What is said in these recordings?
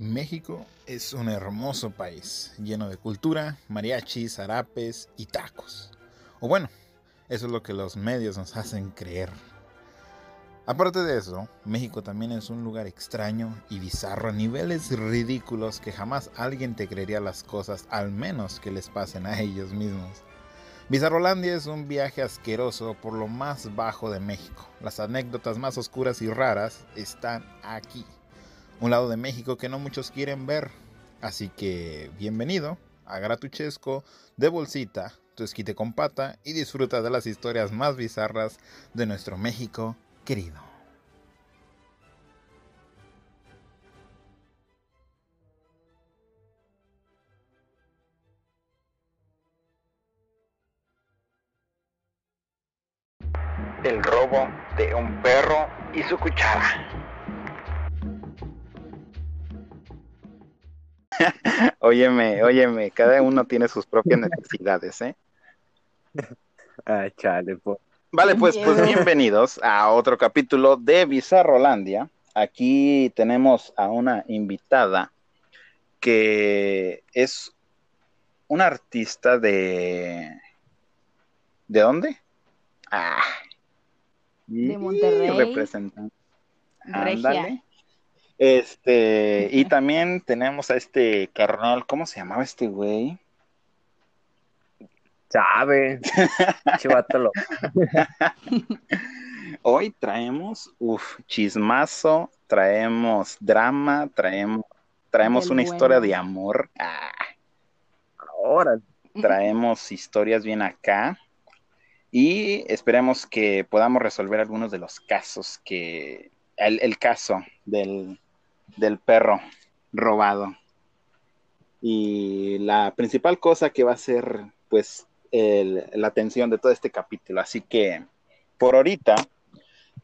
México es un hermoso país, lleno de cultura, mariachis, zarapes y tacos. O bueno, eso es lo que los medios nos hacen creer. Aparte de eso, México también es un lugar extraño y bizarro a niveles ridículos que jamás alguien te creería las cosas, al menos que les pasen a ellos mismos. Bizarrolandia es un viaje asqueroso por lo más bajo de México. Las anécdotas más oscuras y raras están aquí un lado de México que no muchos quieren ver. Así que bienvenido a Gratuchesco de bolsita, tu esquite con pata y disfruta de las historias más bizarras de nuestro México querido. El robo de un perro y su cuchara. óyeme, óyeme, cada uno tiene sus propias necesidades, ¿eh? Ah, chale, Vale, pues, pues bienvenidos a otro capítulo de Bizarrolandia. Aquí tenemos a una invitada que es una artista de... ¿De dónde? Ah. De Monterrey. Representante. Ándale. Este, y también tenemos a este carnal, ¿cómo se llamaba este güey? Sabe, chivatolo. Hoy traemos, uff, chismazo, traemos drama, traemos, traemos una historia de amor. Ah. Ahora. Traemos historias bien acá. Y esperemos que podamos resolver algunos de los casos que. el caso del, del perro robado. Y la principal cosa que va a ser, pues, la atención de todo este capítulo. Así que, por ahorita,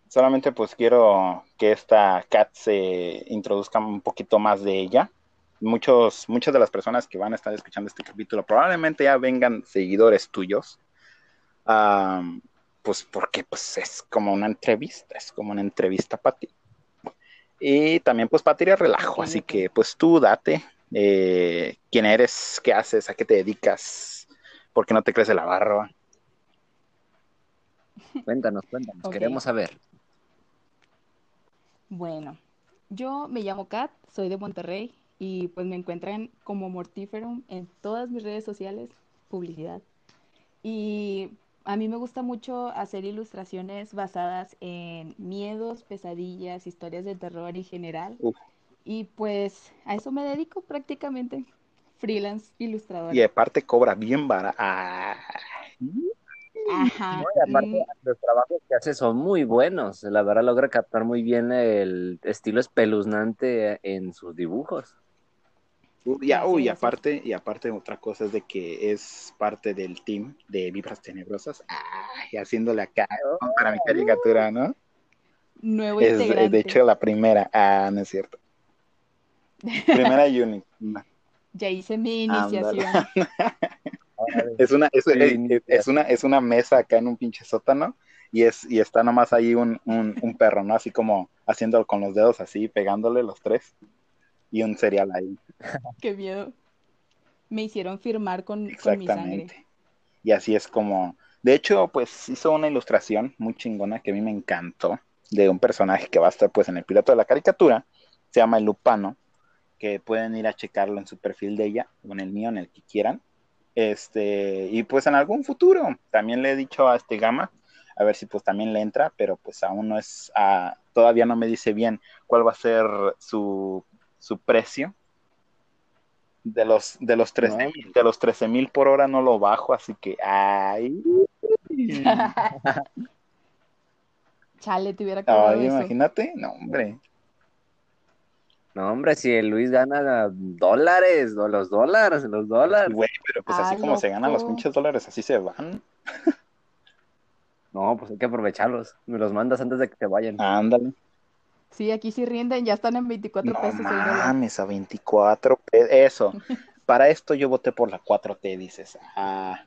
solamente pues quiero que esta Cat se introduzca un poquito más de ella. Muchos, muchas de las personas que van a estar escuchando este capítulo probablemente ya vengan seguidores tuyos. pues porque pues es como una entrevista, es como una entrevista para ti. Y también pues para tirar relajo, así que pues tú date, eh, quién eres, qué haces, a qué te dedicas, por qué no te crece la barba. Cuéntanos, cuéntanos, queremos saber. Bueno, yo me llamo Kat, soy de Monterrey y pues me encuentran como Mortiferum en todas mis redes sociales, publicidad. Y a mí me gusta mucho hacer ilustraciones basadas en miedos, pesadillas, historias de terror en general. Y pues a eso me dedico prácticamente. Freelance ilustrador. Y aparte cobra bien barato. Ajá. y aparte, mm. los trabajos que hace son muy buenos. La verdad, logra captar muy bien el estilo espeluznante en sus dibujos. Uy, aparte, y aparte otra cosa es de que es parte del team de Vibras Tenebrosas. Ay, haciéndole acá para mi caricatura, ¿no? Nuevo es, De hecho, la primera. Ah, no es cierto. Primera unit. Ya hice mi iniciación. es una, es, una, es una mesa acá en un pinche sótano y es, y está nomás ahí un, un, un perro, ¿no? Así como haciéndolo con los dedos así, pegándole los tres y un cereal ahí. Qué miedo. Me hicieron firmar con, mi sangre. Y así es como. De hecho, pues hizo una ilustración muy chingona que a mí me encantó de un personaje que va a estar pues en el piloto de la caricatura. Se llama el Lupano. Que pueden ir a checarlo en su perfil de ella o en el mío, en el que quieran. Este, y pues en algún futuro. También le he dicho a este Gama a ver si pues también le entra, pero pues aún no es, ah, todavía no me dice bien cuál va a ser su su precio. De los, de los 13 mil, de los 13 mil por hora no lo bajo, así que ay. Chale, te hubiera imagínate, no, hombre. No, hombre, si el Luis gana dólares, los dólares, los dólares. Güey, pero pues así ah, como se ganan los pinches dólares, así se van. no, pues hay que aprovecharlos. Me los mandas antes de que te vayan. Ándale. Sí, aquí sí rinden, ya están en 24 no pesos. Mames, a 24 pesos. Eso. Para esto yo voté por la 4T, dices. Ah.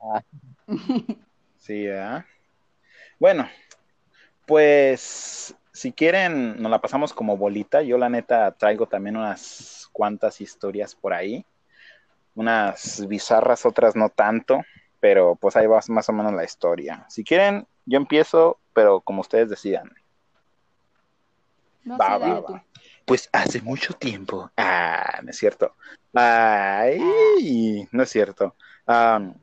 ah. Sí, ¿eh? Bueno, pues si quieren, nos la pasamos como bolita. Yo la neta traigo también unas cuantas historias por ahí. Unas bizarras, otras no tanto, pero pues ahí va más o menos la historia. Si quieren, yo empiezo, pero como ustedes decidan. No, Va, sí, va, dale va. tú. Pues hace mucho tiempo. Ah, no es cierto. Ay, no es cierto.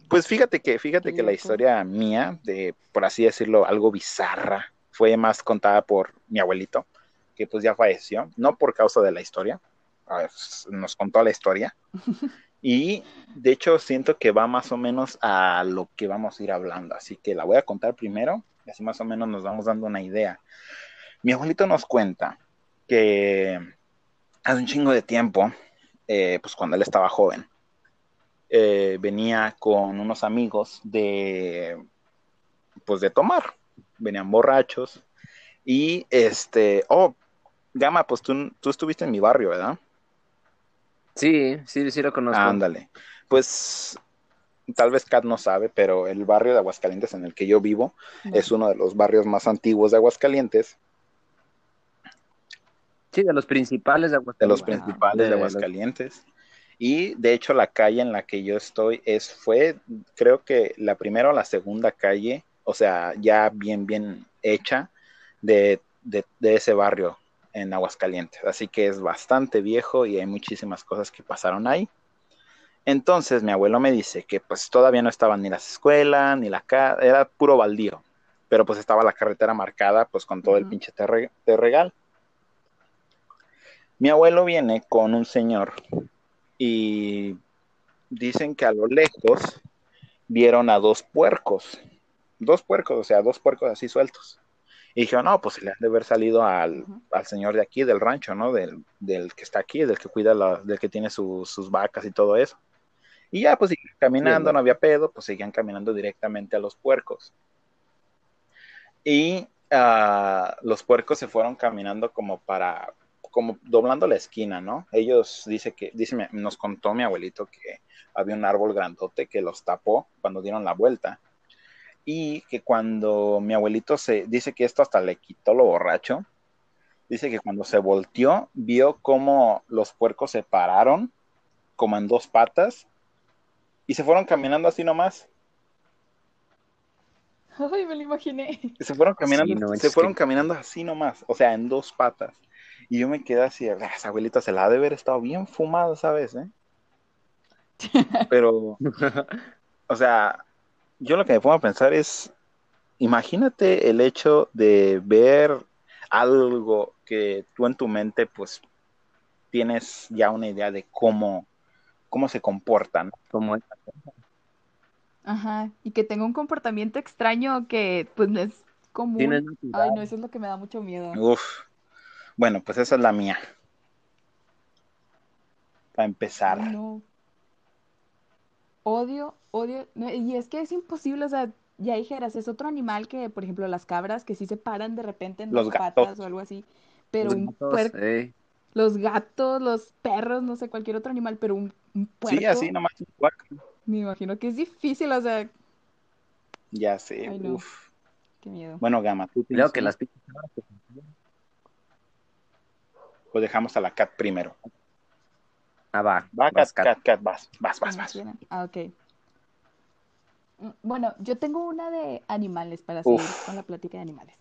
Pues fíjate que, fíjate que la historia mía, de, por así decirlo, algo bizarra, fue más contada por mi abuelito, que pues ya falleció, no por causa de la historia, ver, nos contó la historia. Y de hecho siento que va más o menos a lo que vamos a ir hablando, así que la voy a contar primero, y así más o menos nos vamos dando una idea. Mi abuelito nos cuenta que hace un chingo de tiempo, eh, pues cuando él estaba joven, eh, venía con unos amigos de, pues de tomar, venían borrachos y este, oh, Gama, pues tú, tú estuviste en mi barrio, ¿verdad? Sí, sí, sí lo conozco. Ándale. Pues tal vez Kat no sabe, pero el barrio de Aguascalientes en el que yo vivo es uno de los barrios más antiguos de Aguascalientes, Sí, de los principales de de Aguascalientes. los Wow. principales de, De los- Aguascalientes. Y de hecho la calle en la que yo estoy es fue creo que la primera o la segunda calle, o sea, ya bien bien hecha de, de, de ese barrio en Aguascalientes. Así que es bastante viejo y hay muchísimas cosas que pasaron ahí. Entonces mi abuelo me dice que pues todavía no estaban ni las escuelas, ni la casa, era puro baldío, pero pues estaba la carretera marcada pues con todo el pinche terre- terregal. Mi abuelo viene con un señor y dicen que a lo lejos vieron a dos puercos, dos puercos, o sea, dos puercos así sueltos. Y dijeron, no, pues le han de haber salido al, al señor de aquí, del rancho, ¿no? Del, del que está aquí, del que cuida, la- del que tiene su- sus vacas y todo eso. Y ya, pues siguen caminando, no había pedo, pues seguían caminando directamente a los puercos. Y ah, los puercos se fueron caminando como para, como doblando la esquina, ¿no? Ellos, dice que, dice, nos contó mi abuelito que había un árbol grandote que los tapó cuando dieron la vuelta. Y que cuando mi abuelito se, dice que esto hasta le quitó lo borracho, dice que cuando se volteó, vio cómo los puercos se pararon, como en dos patas, y se fueron caminando así nomás. Ay, me lo imaginé. Se fueron caminando, Sí, no, se fueron que- caminando así nomás, o sea, en dos patas. Y yo me quedé así, "Ah, esa abuelita se la ha de haber estado bien fumada, ¿sabes? eh?". Pero, o sea, yo lo que me pongo a pensar es, imagínate el hecho de ver algo que tú en tu mente, pues, tienes ya una idea de cómo, cómo se comportan. Como Ajá, y que tenga un comportamiento extraño que pues no es común. Ay, no, eso es lo que me da mucho miedo. Uf. Bueno, pues esa es la mía. Para empezar. No. Odio, odio. no, y es que es imposible, o sea, ya dijeras, es otro animal que, por ejemplo, las cabras que sí se paran de repente en Los dos gatos. patas o algo así. Pero Los un gatos, puerco, eh, los gatos, los perros, no sé, cualquier otro animal, pero un, un puerco, Sí, así nomás. un puerco. me imagino que es difícil, o sea, Ya sé. Ay, no. Uf. qué miedo. Bueno, Gama, tú Creo que las pinches o dejamos a la cat primero. Ah, va. Va, cat, vas, Kat. cat, cat, vas, vas, vas, ¿Cómo vas. Ah, ok. Mm, Bueno, yo tengo una de animales para seguir Uf. con la plática de animales.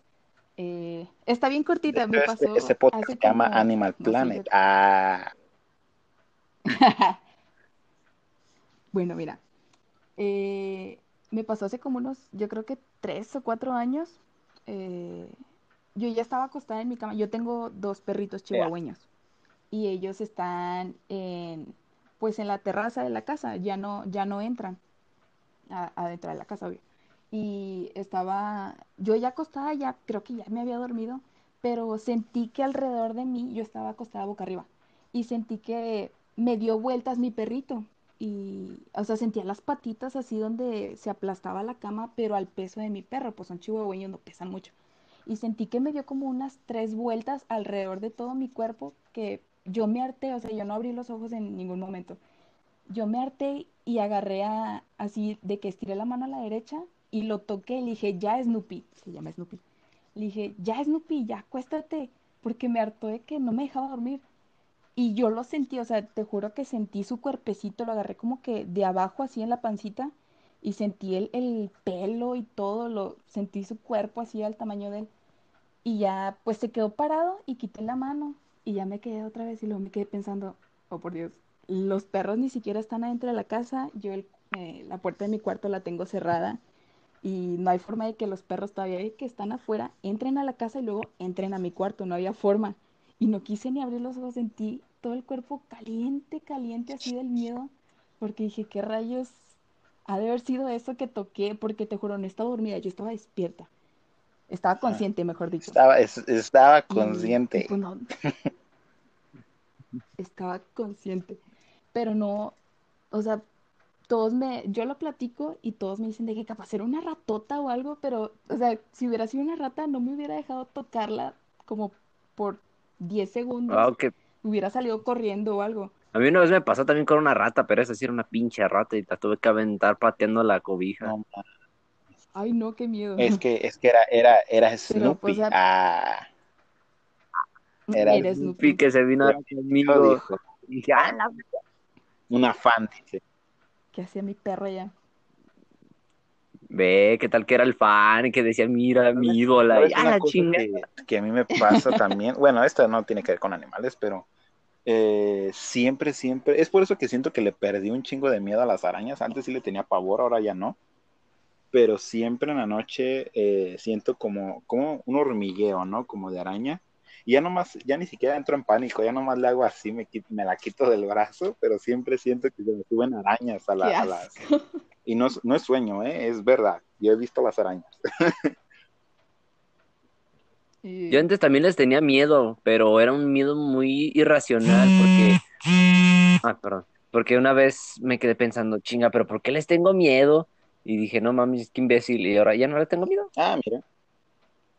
Eh, está bien cortita, me pasó este podcast hace se llama como- Animal no Planet. yo- Ah, Bueno, mira, eh, me pasó hace como unos, yo creo que tres o cuatro años. eh, yo ya estaba acostada en mi cama. Yo tengo dos perritos chihuahueños y ellos están en, pues en la terraza de la casa. Ya no, ya no entran a- adentro de la casa, obvio. Y estaba, yo ya acostada, ya creo que ya me había dormido, pero sentí que alrededor de mí, yo estaba acostada boca arriba y sentí que me dio vueltas mi perrito. Y, o sea, sentía las patitas así donde se aplastaba la cama, pero al peso de mi perro, pues son chihuahueños, no pesan mucho. Y sentí que me dio como unas tres vueltas alrededor de todo mi cuerpo, que yo me harté, o sea, yo no abrí los ojos en ningún momento. Yo me harté y agarré a, así de que estiré la mano a la derecha y lo toqué y le dije, ya Snoopy, se llama Snoopy. Le dije, ya Snoopy, ya acuéstate, porque me hartó de que no me dejaba dormir. Y yo lo sentí, o sea, te juro que sentí su cuerpecito, lo agarré como que de abajo así en la pancita y sentí el, el pelo y todo, lo sentí su cuerpo así al tamaño de él. Y ya pues se quedó parado y quité la mano y ya me quedé otra vez y luego me quedé pensando, oh por Dios, los perros ni siquiera están adentro de la casa, yo eh, la puerta de mi cuarto la tengo cerrada y no hay forma de que los perros todavía que están afuera entren a la casa y luego entren a mi cuarto, no había forma. Y no quise ni abrir los ojos, sentí todo el cuerpo caliente, caliente así del miedo, porque dije, ¿qué rayos ha de haber sido eso que toqué? Porque te juro, no estaba dormida, yo estaba despierta. Estaba consciente, mejor dicho. Estaba, es- estaba consciente. y pues no. Estaba consciente. Pero no, o sea, todos me, yo lo platico y todos me dicen de que capaz era una ratota o algo, pero, o sea, si hubiera sido una rata, no me hubiera dejado tocarla como por 10 segundos. Wow, que Hubiera salido corriendo o algo. A mí una vez me pasó también con una rata, pero esa sí era una pinche rata y la tuve que aventar pateando la cobija. No, Ay, no, qué miedo. es que, es que era, era, era Pero, Snoopy. pues, a- Ah, era Snoopy Snoopy. que se vino conmigo. Y dije, ah, la Una fan, dice. ¿Qué hacía mi perro allá? Ve, qué tal que era el fan, que decía, mira, mi ídola, ¿Sabes y ah, la cosa chinga. que, que a mí me pasa también? Bueno, esto no tiene que ver con animales, pero eh, siempre, siempre, es por eso que siento que le perdí un chingo de miedo a las arañas. Antes sí le tenía pavor, ahora ya no. Pero siempre en la noche eh, siento como, como un hormigueo, ¿no? Como de araña. Y ya nomás, ya ni siquiera entro en pánico, ya nomás le hago así, me, me la quito del brazo, pero siempre siento que se me suben arañas a, la- a las... Y no, no es sueño, ¿eh? es verdad. Yo he visto las arañas. Y- Yo antes también les tenía miedo, pero era un miedo muy irracional porque... Ah, perdón. Porque una vez me quedé pensando, chinga, pero ¿por qué les tengo miedo? Y dije, no mames, qué imbécil. Y ahora ya no les tengo miedo. Ah, mira.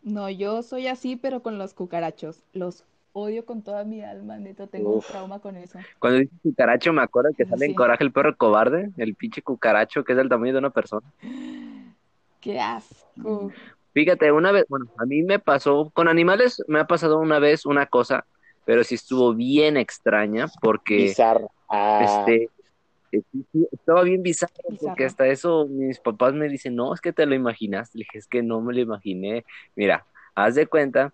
No, yo soy así, pero con los cucarachos. Los odio con toda mi alma, neta, tengo un trauma con eso. Cuando dices cucaracho, me acuerdo que sale en. Coraje el perro cobarde, el pinche cucaracho que es del tamaño de una persona. ¡Qué asco! Fíjate, una vez, bueno, a mí me pasó, con animales me ha pasado una vez una cosa, pero sí estuvo bien extraña porque, Bizarro. Ah, este, eh, estaba bien bizarro porque Bizarro. hasta eso mis papás me dicen, no, es que te lo imaginaste. Le dije, es que no me lo imaginé. Mira, haz de cuenta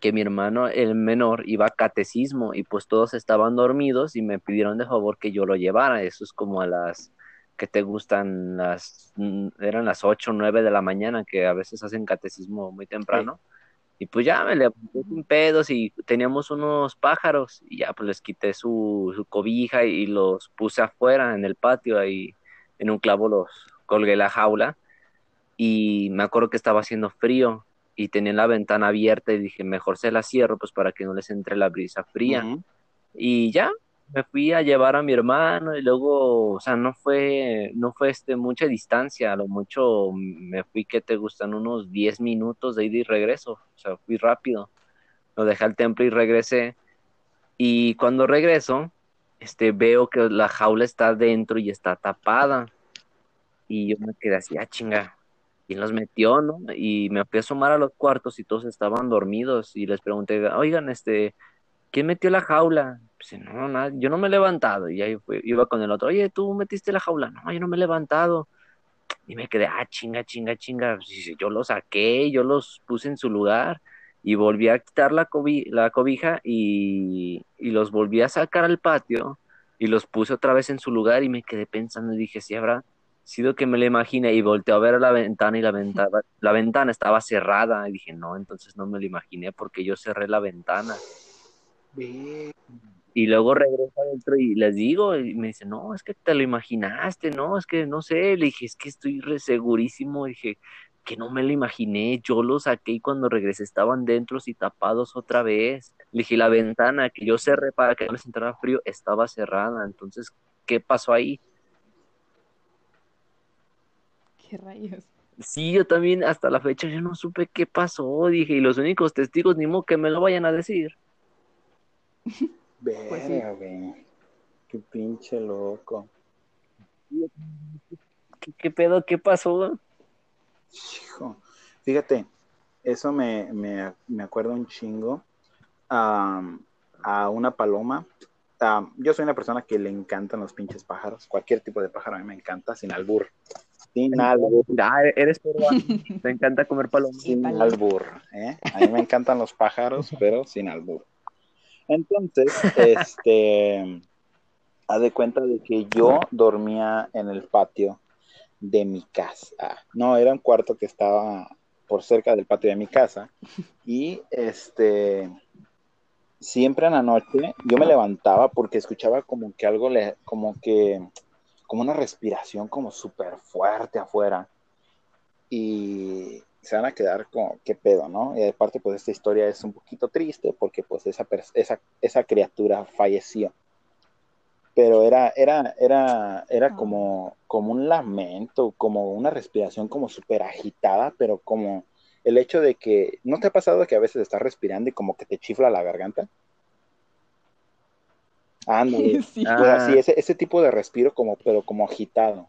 que mi hermano, el menor, iba a catecismo y pues todos estaban dormidos y me pidieron de favor que yo lo llevara. Eso es como a las que te gustan las, eran las 8 o 9 de la mañana, que a veces hacen catecismo muy temprano. Y pues ya me levanté sin pedos y teníamos unos pájaros y ya pues les quité su, su cobija y los puse afuera en el patio ahí en un clavo los colgué la jaula. Y me acuerdo que estaba haciendo frío y tenía la ventana abierta y dije mejor se la cierro pues para que no les entre la brisa fría. Y ya me fui a llevar a mi hermano y luego, o sea, no fue, no fue este mucha distancia, a lo mucho me fui que te gustan unos 10 minutos de ida y regreso, o sea, fui rápido. Lo dejé al templo y regresé. Y cuando regreso, este veo que la jaula está dentro y está tapada. Y yo me quedé así, ah, chinga. ¿Quién los metió, no? Y me fui a asomar a los cuartos y todos estaban dormidos. Y les pregunté, oigan, este, ¿quién metió la jaula? Pues no, nada, yo no me he levantado. Y ahí iba con el otro, oye, ¿tú metiste la jaula? No, yo no me he levantado. Y me quedé, ah, chinga, chinga, chinga. Pues, yo los saqué, yo los puse en su lugar. Y volví a quitar la, cobi- la cobija y, los volví a sacar al patio y los puse otra vez en su lugar y me quedé pensando y dije, si habrá sido que me lo imaginé y volteé a ver a la ventana y la ventana, la ventana estaba cerrada y dije, no, entonces no me lo imaginé porque yo cerré la ventana. Y luego regreso adentro y les digo, y me dice, no, es que te lo imaginaste, no, es que no sé, le dije, es que estoy re segurísimo, dije, que no me lo imaginé, yo lo saqué y cuando regresé estaban dentro y tapados otra vez. Le dije, la ventana que yo cerré para que no les entrara frío estaba cerrada, entonces, ¿qué pasó ahí? ¿Qué rayos? Sí, yo también hasta la fecha yo no supe qué pasó, dije, y los únicos testigos ni modo que me lo vayan a decir. Pues sí. Verga, güey. Qué pinche loco. ¿Qué, qué pedo? ¿Qué pasó? Hijo. Fíjate, eso me, me, me acuerda un chingo a, a una paloma. Yo soy una persona que le encantan los pinches pájaros. Cualquier tipo de pájaro a mí me encanta, sin albur. Sin albur. Ah, eres peruano. Te encanta comer palomas. Sin albur. ¿eh? A mí me encantan los pájaros, pero sin albur. Entonces, este, haz de cuenta de que yo dormía en el patio de mi casa. No, era un cuarto que estaba por cerca del patio de mi casa. Y este, siempre en la noche yo me levantaba porque escuchaba como que algo le, como que, como una respiración como súper fuerte afuera. Y se van a quedar como, qué pedo, ¿no? Y aparte, pues esta historia es un poquito triste porque pues esa, esa, esa criatura falleció. Pero era, era, era, era Ah. como, como un lamento, como una respiración como súper agitada, pero como el hecho de que, ¿no te ha pasado que a veces estás respirando y como que te chifla la garganta? Ándale, Sí. Ah. pues así, ese, ese tipo de respiro como, pero como agitado.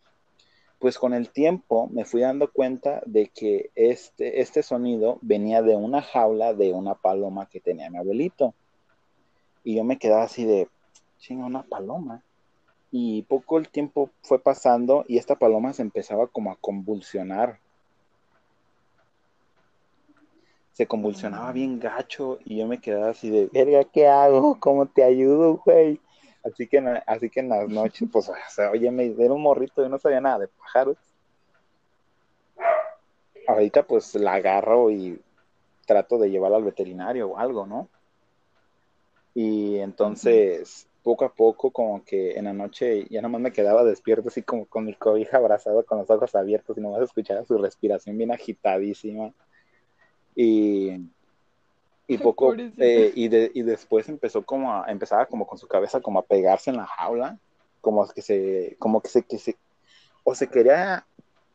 Pues con el tiempo me fui dando cuenta de que este, este sonido venía de una jaula de una paloma que tenía mi abuelito. Y yo me quedaba así de, chinga, una paloma. Y poco el tiempo fue pasando y esta paloma se empezaba como a convulsionar. Se convulsionaba bien gacho y yo me quedaba así de, verga, ¿qué hago? ¿Cómo te ayudo, güey? Así que, así que en las noches, pues, o oye, me era un morrito y no sabía nada de pájaros. Ahorita, pues, la agarro y trato de llevarla al veterinario o algo, ¿no? Y entonces, poco a poco, como que en la noche ya nomás me quedaba despierto, así como con mi cobija abrazado, con los ojos abiertos, y nomás escuchaba su respiración bien agitadísima. Y, y poco, eh, y, de- y después empezó como a, empezaba como con su cabeza como a pegarse en la jaula, como que se, como que se, que se, o se quería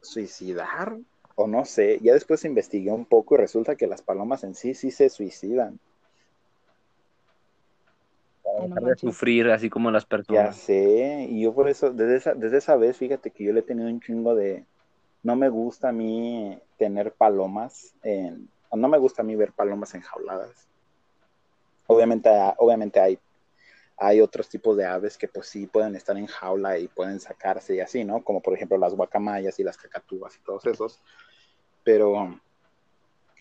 suicidar, o no sé, ya después investigué un poco y resulta que las palomas en sí sí se suicidan. Ah, Dejar de manches. sufrir así como las Ya personas. sé, y yo por eso, desde esa, desde esa vez, fíjate que yo le he tenido un chingo de, no me gusta a mí tener palomas, en, no me gusta a mí ver palomas enjauladas. Obviamente, obviamente hay, hay otros tipos de aves que pues sí pueden estar en jaula y pueden sacarse y así, ¿no? Como por ejemplo las guacamayas y las cacatúas y todos esos. Pero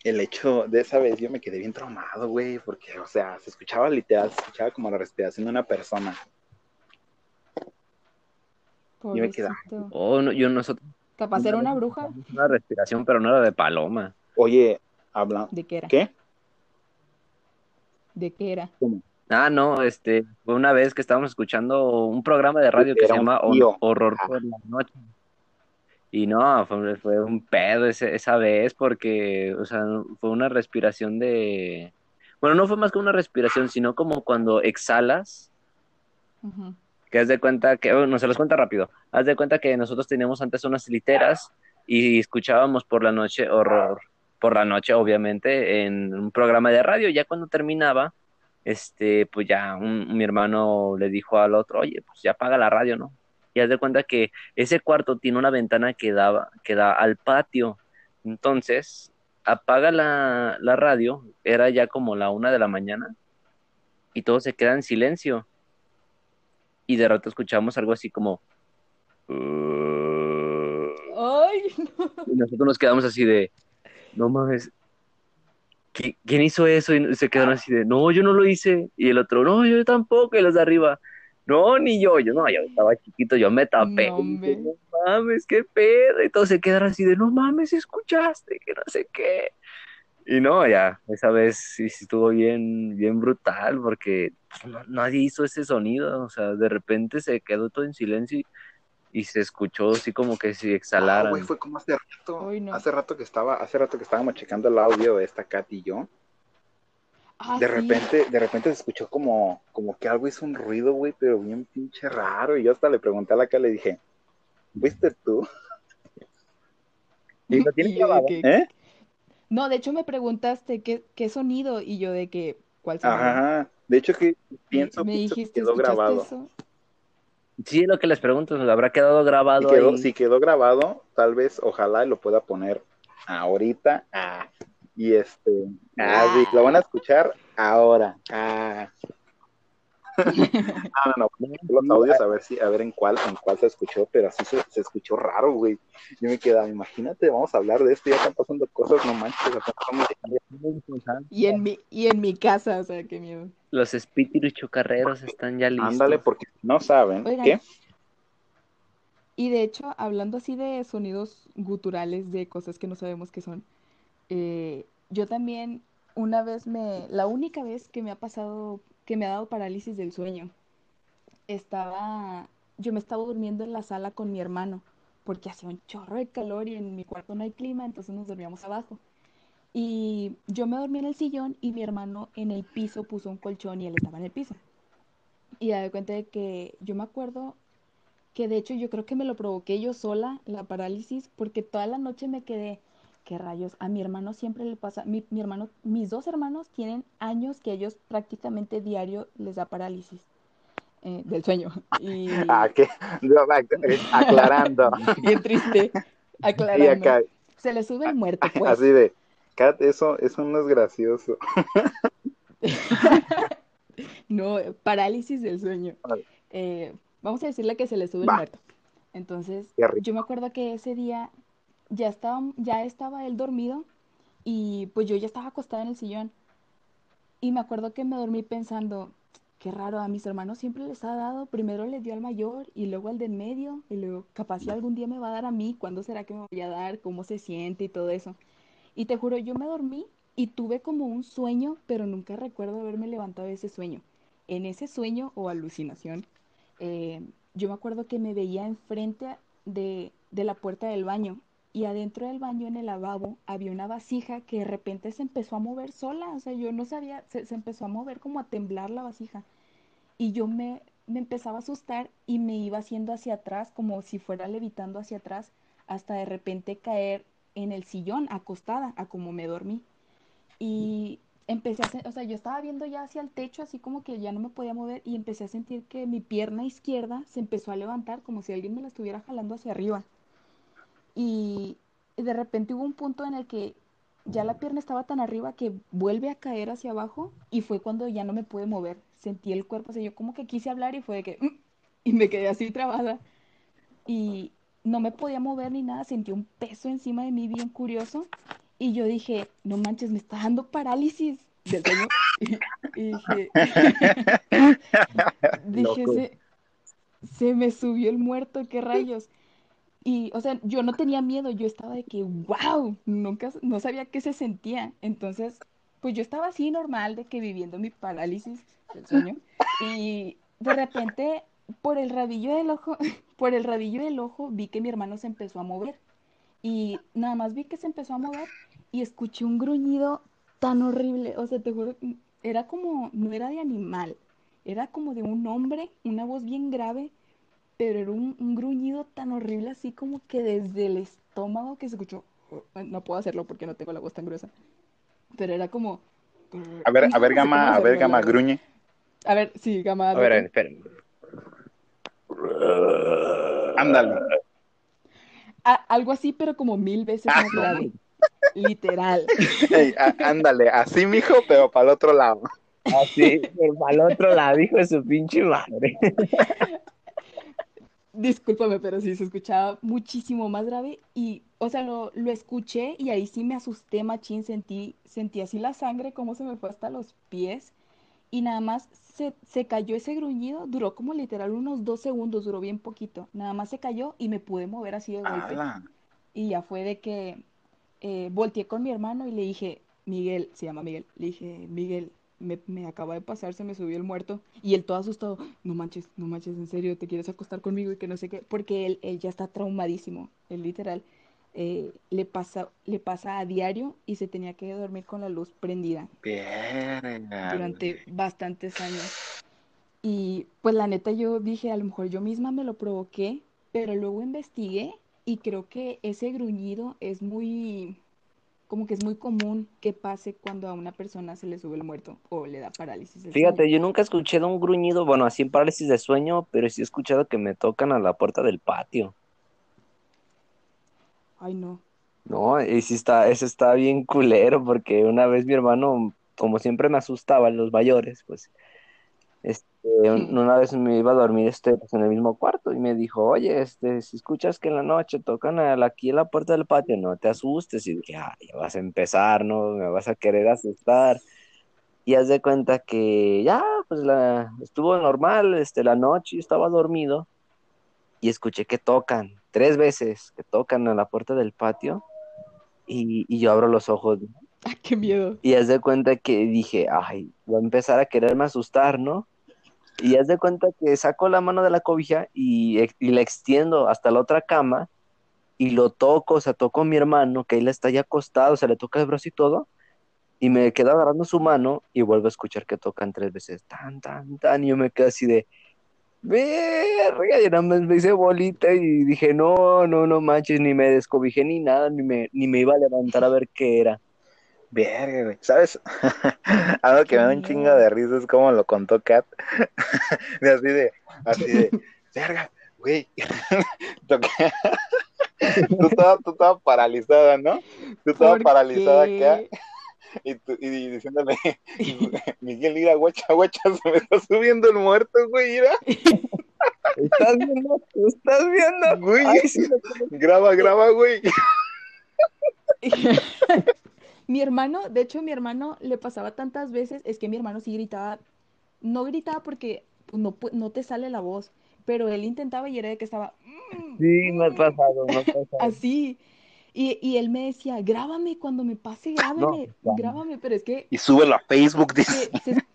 el hecho de esa vez yo me quedé bien traumado, güey, porque, o sea, se escuchaba literal, se escuchaba como la respiración de una persona. Y me quedaba-. Oh, no, yo nosotros Capaz era una bruja. una respiración, pero no era de paloma. Oye, habla, ¿De qué era? ¿qué? ¿De qué era? Ah, no, este, fue una vez que estábamos escuchando un programa de radio que se llama tío. Horror Ah. por la noche. Y no, fue, fue un pedo ese- esa vez porque, o sea, fue una respiración de... Bueno, no fue más que una respiración, sino como cuando exhalas, que haz de cuenta que, bueno, se los cuenta rápido, haz de cuenta que nosotros teníamos antes unas literas y escuchábamos por la noche horror, por la noche obviamente, en un programa de radio, ya cuando terminaba, este, pues ya un- mi hermano le dijo al otro, oye, pues ya apaga la radio, ¿no? Y haz de cuenta que ese cuarto tiene una ventana que daba, que da al patio, entonces apaga la, la radio, era ya como la una de la mañana, y todo se queda en silencio. Y de rato escuchamos algo así como "Uh", Ay, y nosotros nos quedamos así de no mames ¿qui- ¿quién hizo eso? y se quedaron así de no yo no lo hice y el otro no yo tampoco y los de arriba no ni yo yo no yo estaba chiquito yo me tapé No, hombre. Y dije, no mames qué pedo y todos se quedaron así de no mames escuchaste que no sé qué y no ya esa vez sí, sí estuvo bien bien brutal porque pues, no- nadie hizo ese sonido o sea de repente se quedó todo en silencio y, y se escuchó así como que si Ah, exhalaran güey, fue como hace rato. Ay, no. Hace rato que estaba, hace rato que estábamos checando el audio de esta Kat y yo. Ah, De sí. repente, de repente se escuchó como, como que algo hizo un ruido, güey, pero bien pinche raro. Y yo hasta le pregunté a la Kat, le dije, ¿fuiste tú? y lo grabado que- ¿Eh? No, de hecho me preguntaste qué, qué sonido y yo de que, ¿cuál sonido? Ajá. De hecho que pienso, me que dijiste, quedó ¿escuchaste grabado. eso? Sí, lo que les pregunto, ¿habrá quedado grabado Si quedó, ahí? si quedó grabado, tal vez, ojalá lo pueda poner ahorita. Ah, Y este, ah, lo van a escuchar ahora. Ah. no, no, no, los audios a ver si, a ver en cuál, en cuál se escuchó, pero así se, se escuchó raro, güey. Yo me quedaba, imagínate, vamos a hablar de esto, ya están pasando cosas, no manches, acá estamos- Y en mi, y en mi casa, o sea, qué miedo. Los espíritus chocarreros están ya listos. Ándale, porque no saben Oigan. qué. Y de hecho, hablando así de sonidos guturales, de cosas que no sabemos qué son, eh, yo también una vez me, la única vez que me ha pasado, que me ha dado parálisis del sueño, estaba, yo me estaba durmiendo en la sala con mi hermano, porque hacía un chorro de calor y en mi cuarto no hay clima, entonces nos dormíamos abajo. Y yo me dormí en el sillón y mi hermano en el piso puso un colchón y él estaba en el piso. Y ya de cuenta de que yo me acuerdo que de hecho yo creo que me lo provoqué yo sola, la parálisis, porque toda la noche me quedé, qué rayos, a mi hermano siempre le pasa, mi, mi hermano, mis dos hermanos tienen años que a ellos prácticamente diario les da parálisis eh, del sueño. Y Ah, ¿qué? No, Aclarando. bien triste, Y aclarando. acá, Se le sube el muerto, pues. así de, Kat, eso, eso no es gracioso. No, parálisis del sueño. Eh, vamos a decirle que se le sube el muerto. Entonces, yo me acuerdo que ese día ya estaba, ya estaba él dormido y pues yo ya estaba acostada en el sillón. Y me acuerdo que me dormí pensando, qué raro, a mis hermanos siempre les ha dado, primero les dio al mayor y luego al del medio y luego capaz si algún día me va a dar a mí, ¿cuándo será que me voy a dar? ¿Cómo se siente y todo eso? Y te juro, yo me dormí y tuve como un sueño, pero nunca recuerdo haberme levantado de ese sueño. En ese sueño o alucinación, eh, yo me acuerdo que me veía enfrente de, de la puerta del baño y adentro del baño en el lavabo había una vasija que de repente se empezó a mover sola, o sea, yo no sabía, se, se empezó a mover como a temblar la vasija y yo me, me empezaba a asustar y me iba haciendo hacia atrás como si fuera levitando hacia atrás hasta de repente caer en el sillón acostada a como me dormí. Y empecé a, o sea, yo estaba viendo ya hacia el techo, así como que ya no me podía mover y empecé a sentir que mi pierna izquierda se empezó a levantar como si alguien me la estuviera jalando hacia arriba. Y de repente hubo un punto en el que ya la pierna estaba tan arriba que vuelve a caer hacia abajo y fue cuando ya no me pude mover. Sentí el cuerpo, o sea, yo como que quise hablar y fue de que "Mm", y me quedé así trabada y no me podía mover ni nada, sentí un peso encima de mí bien curioso y yo dije, no manches, me está dando parálisis del sueño. Y, y dije, dije, se, se me subió el muerto, qué rayos. Y, o sea, yo no tenía miedo, yo estaba de que, wow, nunca, no sabía qué se sentía. Entonces, pues yo estaba así normal, de que viviendo mi parálisis del sueño. Y de repente, por el rabillo del ojo, por el rabillo del ojo, vi que mi hermano se empezó a mover. Y nada más vi que se empezó a mover y escuché un gruñido tan horrible. O sea, te juro, era como, no era de animal, era como de un hombre, una voz bien grave, pero era un, un gruñido tan horrible, así como que desde el estómago que se escuchó. No puedo hacerlo porque no tengo la voz tan gruesa. Pero era como. A ver, a ver, Gama, a ver, Gama, gruñe. A ver, sí, Gama. A ver, esperen. Ándale. A- algo así, pero como mil veces Ah, más no. grave. Literal. Ey, á- ándale, así, mijo, pero para el otro lado. Así, pero al otro lado, hijo de su pinche madre. Discúlpame, pero sí se escuchaba muchísimo más grave y, o sea, lo, lo escuché y ahí sí me asusté, machín, sentí, sentí así la sangre como se me fue hasta los pies y nada más se, se cayó ese gruñido, duró como literal unos dos segundos, duró bien poquito, nada más se cayó y me pude mover así de golpe Ala. y ya fue de que eh, volteé con mi hermano y le dije, Miguel, se llama Miguel, le dije, Miguel, me, me acaba de pasar, se me subió el muerto. Y él todo asustado, no manches, no manches, en serio, te quieres acostar conmigo y que no sé qué, porque él, él ya está traumadísimo, él literal. eh, le pasa, le pasa a diario y se tenía que dormir con la luz prendida durante bastantes años. Y pues la neta yo dije, a lo mejor yo misma me lo provoqué, pero luego investigué y creo que ese gruñido es muy, como que es muy común que pase cuando a una persona se le sube el muerto o le da parálisis del sueño. Fíjate, yo nunca he escuchado un gruñido, bueno, así en parálisis de sueño, pero sí he escuchado que me tocan a la puerta del patio. Ay, no. No, y sí está, eso está bien culero, porque una vez mi hermano, como siempre me asustaba los mayores, pues, este, un- una vez me iba a dormir este, pues, en el mismo cuarto y me dijo, oye, este, si escuchas que en la noche tocan a la- aquí en la puerta del patio, no te asustes. Y dije, ah, ya vas a empezar, ¿no? Me vas a querer asustar. Y haz de cuenta que ya, pues la, estuvo normal, este, la noche, yo estaba dormido y escuché que tocan, tres veces, que tocan a la puerta del patio y, y yo abro los ojos qué miedo. y haz de cuenta que dije, ay, voy a empezar a quererme asustar, ¿no? Y haz de cuenta que saco la mano de la cobija y, y la extiendo hasta la otra cama y lo toco, o sea, toco a mi hermano, que él está ya acostado, se le toca el brazo y todo, y me quedo agarrando su mano y vuelvo a escuchar que tocan tres veces, tan, tan, tan, y yo me quedo así de, verga, y nada más me hice bolita y dije, no, no, no manches, ni me descobijé ni nada, ni me, ni me iba a levantar a ver qué era. Verga, güey. ¿Sabes? Algo que me da un chingo de risa es como lo contó Kat. De así de, así de, verga, güey. Tú estabas tú paralizada, ¿no? Tú estabas ¿Por paralizada qué? acá y, tú- y diciéndole, Miguel, mira, guacha, guacha, se me está subiendo el muerto, güey, mira. ¿Estás viendo? ¿Estás viendo? Güey. Ay, sí, lo- Graba, graba, güey. Mi hermano, de hecho, mi hermano le pasaba tantas veces, es que mi hermano sí gritaba, no gritaba porque pues, no, pu- no te sale la voz, pero él intentaba y era de que estaba "Mm, Sí, me ha mm", pasado, me ha pasado. así. Y, y él me decía, grábame cuando me pase, grábame, ya. grábame, pero es que Y súbelo a Facebook, dice. se-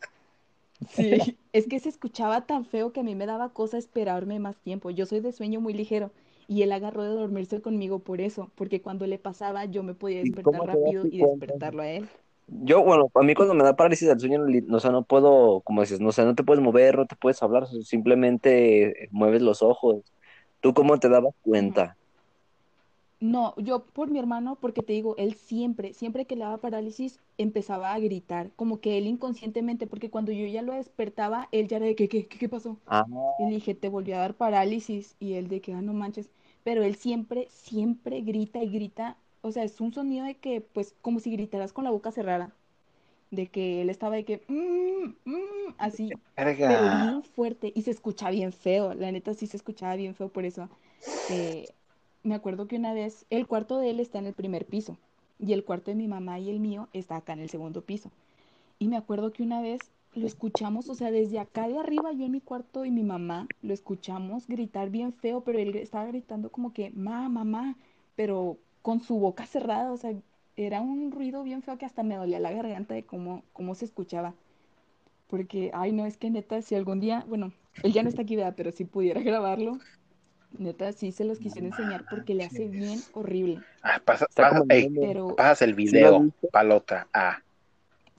sí, es que se escuchaba tan feo que a mí me daba cosa esperarme más tiempo. Yo soy de sueño muy ligero y él agarró de dormirse conmigo por eso, porque cuando le pasaba yo me podía ¿Y despertar rápido y despertarlo a él. Yo, bueno, a mí cuando me da parálisis del sueño, li- o sea, no puedo, como dices, no, o sea, no te puedes mover, no te puedes hablar, o sea, simplemente eh, mueves los ojos. ¿Tú cómo te dabas cuenta? No, yo por mi hermano, porque te digo, él siempre, siempre que le daba parálisis, empezaba a gritar, como que él inconscientemente, porque cuando yo ya lo despertaba, él ya era de que, ¿qué, qué, qué pasó? Ah, Y le dije, te volvió a dar parálisis, y él de que, ah, no manches, pero él siempre, siempre grita y grita, o sea, es un sonido de que, pues, como si gritaras con la boca cerrada, de que él estaba de que, "Mm, mm", así, pero Verga. bien fuerte, y se escucha bien feo, la neta sí se escuchaba bien feo, por eso, eh, me acuerdo que una vez, el cuarto de él está en el primer piso, y el cuarto de mi mamá y el mío está acá en el segundo piso, y me acuerdo que una vez lo escuchamos, o sea, desde acá de arriba, yo en mi cuarto y mi mamá, lo escuchamos gritar bien feo, pero él estaba gritando como que, ma, mamá, pero con su boca cerrada, o sea, era un ruido bien feo que hasta me dolía la garganta de cómo, cómo se escuchaba. Porque, ay, no, es que neta, si algún día, bueno, él ya no está aquí, ¿verdad? Pero si pudiera grabarlo, neta, sí se los quisiera enseñar porque le hace bien horrible. Ah, pasa. Pero pasas el ¿Sí lo has video otra. Ah,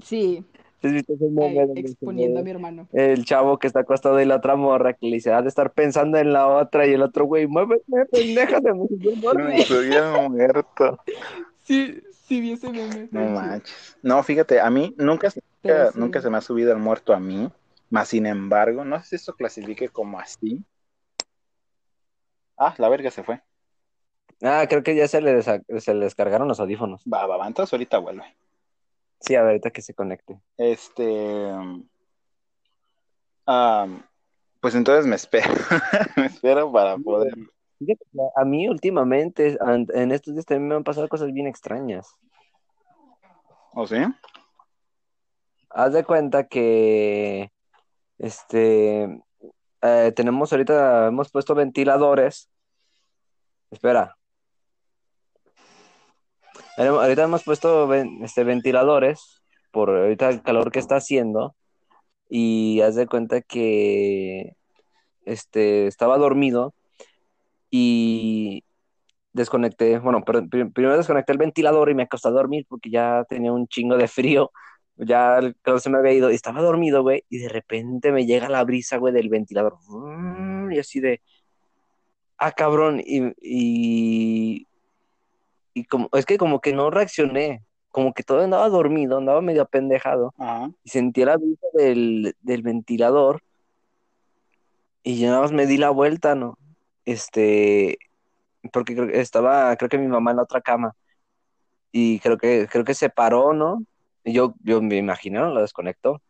sí, ¿Has visto ese meme ahí, donde se exponiendo a mi hermano. el chavo que está acostado y la otra morra que le dice, ha de estar pensando en la otra y el otro güey, muévete, pendeja, se muerto". me subió el muerto. Sí, sí vi ese meme, No manches. No, fíjate, a mí nunca, se- nunca, sí. nunca se me ha subido el muerto a mí. Más sin embargo, no sé si esto clasifique como así. Ah, la verga se fue. Ah, creo que ya se le, desa- se le descargaron los audífonos. Va, va, va, entonces ahorita vuelve. Sí, a ver, ahorita que se conecte. Este. ah, pues entonces me espero. me espero para poder. A mí últimamente, en estos días también me han pasado cosas bien extrañas. ¿O sí? Haz de cuenta que, este, eh, tenemos ahorita, hemos puesto ventiladores. Espera. Ahorita hemos puesto ven- este, ventiladores por ahorita el calor que está haciendo y haz de cuenta que este, estaba dormido y desconecté, bueno, pero pri- primero desconecté el ventilador y me acosté a dormir porque ya tenía un chingo de frío, ya el calor se me había ido y estaba dormido, güey, y de repente me llega la brisa, güey, del ventilador, y así de, ah, cabrón, y, y, y como, es que como que no reaccioné, como que todo andaba dormido, andaba medio apendejado, Ajá. y sentí la brisa del, del ventilador y ya nada más me di la vuelta, ¿no? Este, porque creo que estaba, creo que mi mamá en la otra cama y creo que, creo que se paró, ¿no? Y yo, yo me imaginaron, lo desconectó.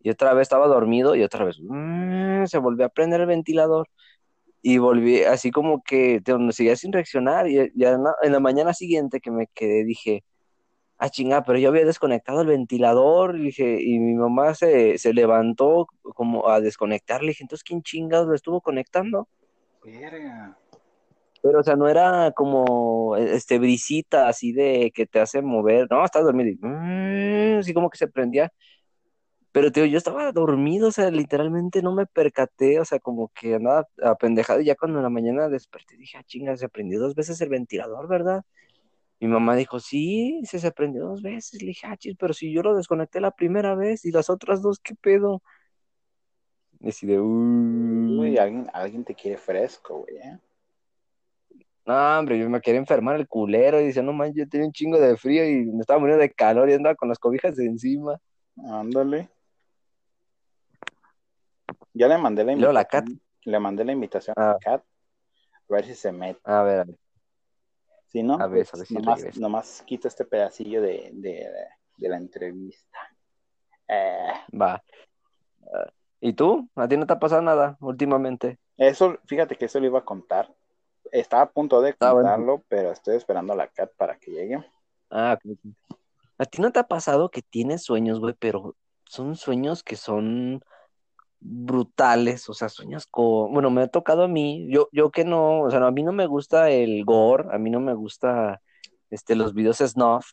Y otra vez estaba dormido y otra vez mm, se volvió a prender el ventilador. Y volví así como que te, seguía sin reaccionar. Y ya en la, en la mañana siguiente que me quedé dije, ah, chinga, pero yo había desconectado el ventilador, y dije, y mi mamá se, se levantó como a desconectar, le dije, entonces, ¿quién chingados lo estuvo conectando? Verga. Pero, o sea, no era como, este, brisita así de que te hace mover, no, estás dormido, y, mm, así como que se prendía, pero, tío, yo estaba dormido, o sea, literalmente no me percaté, o sea, como que andaba apendejado, y ya cuando en la mañana desperté, dije, ah, chinga, se prendió dos veces el ventilador, ¿verdad? Mi mamá dijo, sí, se, se prendió dos veces. Le dije, ah, chis, pero si yo lo desconecté la primera vez y las otras dos, ¿qué pedo? Y así de, Uy, uy. alguien, alguien te quiere fresco, güey. ¿eh? No, hombre, yo me quería enfermar el culero y dice, no man, yo tenía un chingo de frío y me estaba muriendo de calor y andaba con las cobijas de encima. Ándale. Ya le mandé la invitación. la Kat. Le mandé la invitación Ah. a Kat. A ver si se mete. A ver, a ver. Si no, A ver, pues, a ver si nomás, nomás quito este pedacillo de, de, de la entrevista. Eh, va. ¿Y tú? ¿A ti no te ha pasado nada últimamente? eso, fíjate que eso lo iba a contar. Estaba a punto de Ah, bueno. contarlo, pero estoy esperando a la Kat para que llegue. Ah, ok. ¿A ti no te ha pasado que tienes sueños, güey, pero son sueños que son brutales, o sea, sueños con, bueno, me ha tocado a mí, yo, yo que no, o sea, a mí no me gusta el gore, a mí no me gusta, este, los videos snuff,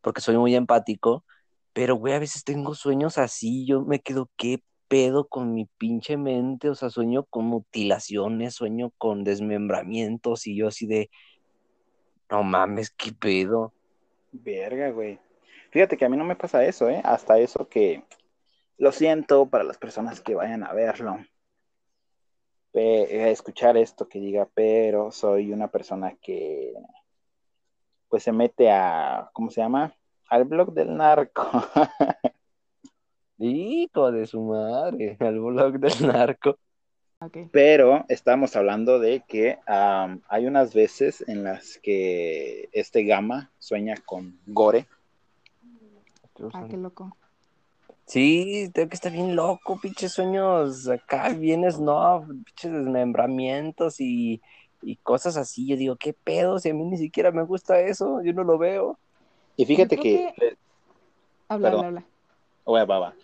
porque soy muy empático, pero, güey, a veces tengo sueños así, yo me quedo, ¿qué pedo con mi pinche mente? O sea, sueño con mutilaciones, sueño con desmembramientos, y yo así de, no mames, ¿qué pedo? Verga, güey. Fíjate que a mí no me pasa eso, ¿eh? Hasta eso que lo siento para las personas que vayan a verlo. Pe- a escuchar esto que diga, pero soy una persona que pues se mete a, ¿cómo se llama? Al blog del narco. Hijo de su madre, al blog del narco. Pero estamos hablando de que am, hay unas veces en las que este Gama sueña con Gore. Ah, qué loco. Sí, tengo que estar bien loco, pinches sueños acá, bien snob, pinches desmembramientos y, y cosas así. Yo digo, ¿qué pedo? Si a mí ni siquiera me gusta eso, yo no lo veo. Y fíjate que, Habla, Perdón. habla, habla. Bueno, va, va.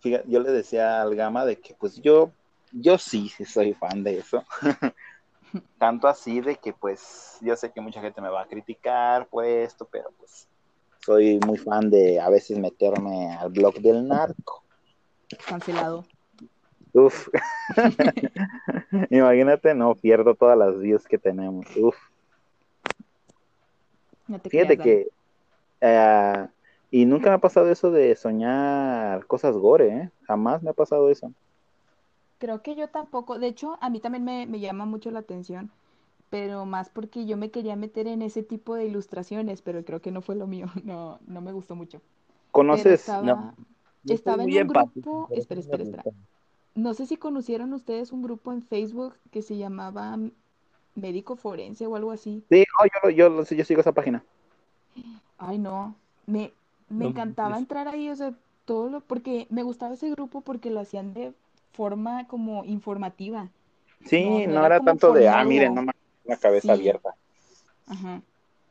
Fíjate, yo le decía al Gama de que pues yo, yo sí, sí soy fan de eso. Tanto así de que pues yo sé que mucha gente me va a criticar por esto, pero pues soy muy fan de a veces meterme al blog del narco. Cancelado. Uf. Imagínate, no pierdo todas las views que tenemos. Uf. No te Fíjate creas, que eh, y nunca me ha pasado eso de soñar cosas gore, ¿eh? Jamás me ha pasado eso. Creo que yo tampoco. De hecho, a mí también me, me llama mucho la atención, pero más porque yo me quería meter en ese tipo de ilustraciones, pero creo que no fue lo mío. No, no me gustó mucho. Pero ¿Conoces? estaba, no. Yo estaba en un grupo. Espera, no espera, espera. No sé si conocieron ustedes un grupo en Facebook que se llamaba Médico Forense o algo así. Sí, oh, yo, yo, lo- yo sigo esa página. Ay, no. Me, me No encantaba entrar ahí, o sea, todo lo, porque me gustaba ese grupo porque lo hacían de forma como informativa. Sí, No, no no era tanto de, ah, miren, no una cabeza Sí. abierta. Ajá.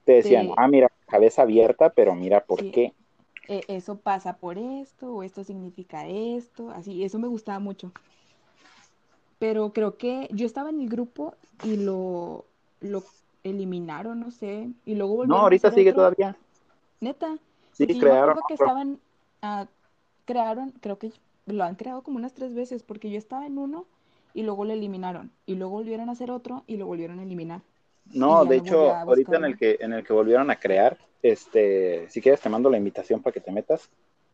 Te decían, ah, mira, cabeza abierta, pero mira por Sí. qué. e- eso pasa por esto o esto significa esto, así, eso me gustaba mucho. Pero creo que yo estaba en el grupo y lo, lo eliminaron, no sé, y luego No, volvieron a ahorita sigue otro, todavía. neta, Sí, porque yo me que estaban, ah, crearon, creo que lo han creado como unas tres veces, porque yo estaba en uno y luego lo eliminaron, y luego volvieron a hacer otro y lo volvieron a eliminar. No, de hecho, ahorita en el que en el que volvieron a crear, este, si quieres te mando la invitación para que te metas.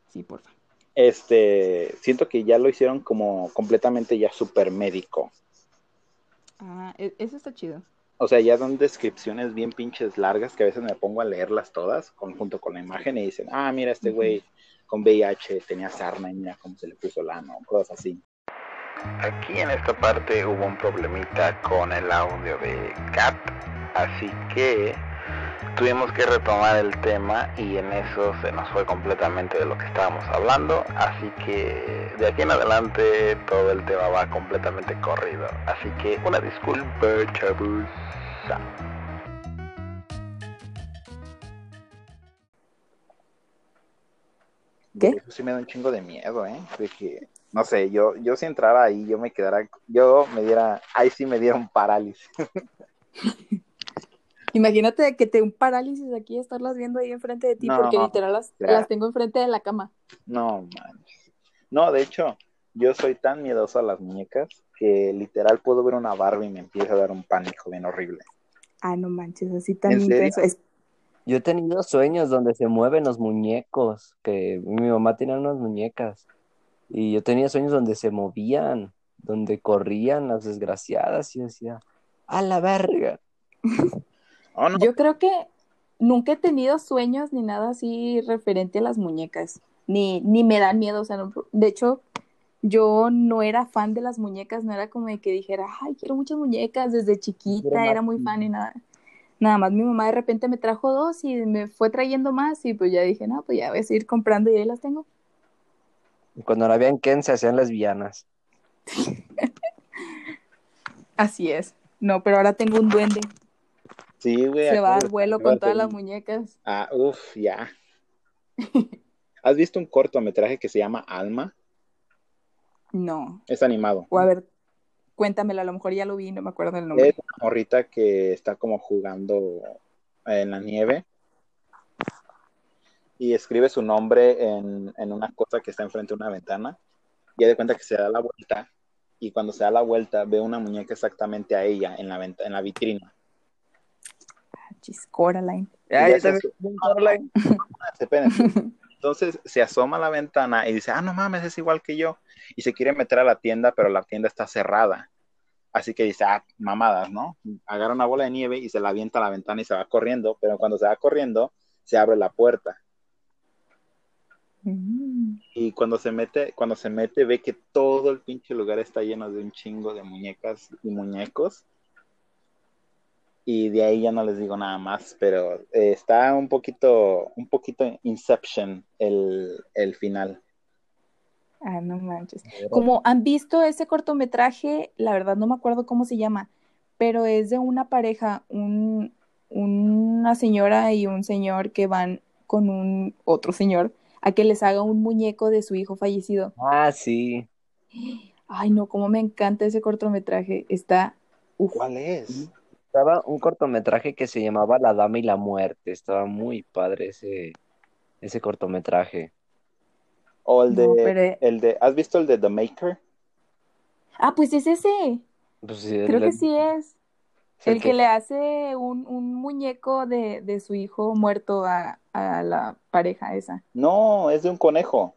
Sí, porfa. Este, siento que ya lo hicieron como completamente ya super médico. Ah, e- eso está chido. O sea, ya dan descripciones bien pinches largas que a veces me pongo a leerlas todas con- junto con la imagen y dicen, ah, mira, este güey con VIH tenía sarna y mira cómo se le puso el ano, cosas así. Aquí en esta parte hubo un problemita con el audio de Cat, así que tuvimos que retomar el tema y en eso se nos fue completamente de lo que estábamos hablando, así que de aquí en adelante todo el tema va completamente corrido, así que una disculpa, chavos. ¿Qué? Eso sí me da un chingo de miedo, ¿eh? De que, no sé, yo, yo si entrara ahí, yo me quedara, yo me diera, ahí sí me diera un parálisis. Imagínate que te un parálisis aquí, estarlas viendo ahí enfrente de ti, No, porque literal las, tengo enfrente de la cama. No, manches. No, de hecho, yo soy tan miedoso a las muñecas que literal puedo ver una Barbie y me empieza a dar un pánico bien horrible. Ah, no manches, así tan ¿En serio? intenso. Es, Yo he tenido sueños donde se mueven los muñecos, que mi mamá tenía unas muñecas, y yo tenía sueños donde se movían, donde corrían las desgraciadas, y decía, a la verga. Oh, no, Yo creo que nunca he tenido sueños ni nada así referente a las muñecas, ni, ni me dan miedo, o sea, no- de hecho, yo no era fan de las muñecas, no era como de que dijera, ay, quiero muchas muñecas, desde chiquita Era muy fan y nada. Nada más mi mamá de repente me trajo dos y me fue trayendo más y pues ya dije, no, pues ya voy a seguir comprando y ahí las tengo. Cuando no habían Ken se hacían lesbianas. Así es. No, pero ahora tengo un duende. sí, güey. Se va al vuelo con todas las muñecas. Ah, uff, ya. ¿Has visto un cortometraje que se llama Alma? No. Es animado. O a ver, cuéntamelo, a lo mejor ya lo vi, no me acuerdo el nombre. Es una morrita que está como jugando en la nieve y escribe su nombre en, en una cosa que está enfrente de una ventana y de cuenta que se da la vuelta y cuando se da la vuelta ve una muñeca exactamente a ella en la, venta, en la vitrina. Chis, Coraline. Ah, yo también Coraline. Espérense. Entonces se asoma a la ventana y dice, ah, no mames, es igual que yo. Y se quiere meter a la tienda, pero la tienda está cerrada. Así que dice, ah, mamadas, ¿no? Agarra una bola de nieve y se la avienta a la ventana y se va corriendo, pero cuando se va corriendo, se abre la puerta. Mm. Y cuando se mete, cuando se mete, ve que todo el pinche lugar está lleno de un chingo de muñecas y muñecos. Y de ahí ya no les digo nada más, pero eh, está un poquito, un poquito Inception el, el final. Ah, no manches. Como han visto ese cortometraje, la verdad no me acuerdo cómo se llama, pero es de una pareja, un, una señora y un señor que van con un otro señor a que les haga un muñeco de su hijo fallecido. Ah, sí. Ay, no, cómo me encanta ese cortometraje. Está, uf, ¿Cuál es? Estaba un cortometraje que se llamaba La Dama y la Muerte. Estaba muy padre ese, ese cortometraje. O el de, No, pero- el de, ¿has visto el de The Maker? Ah, pues es ese. Pues, sí, Creo que sí es. El que le hace un, un muñeco de, de su hijo muerto a, a la pareja esa. No, es de un conejo.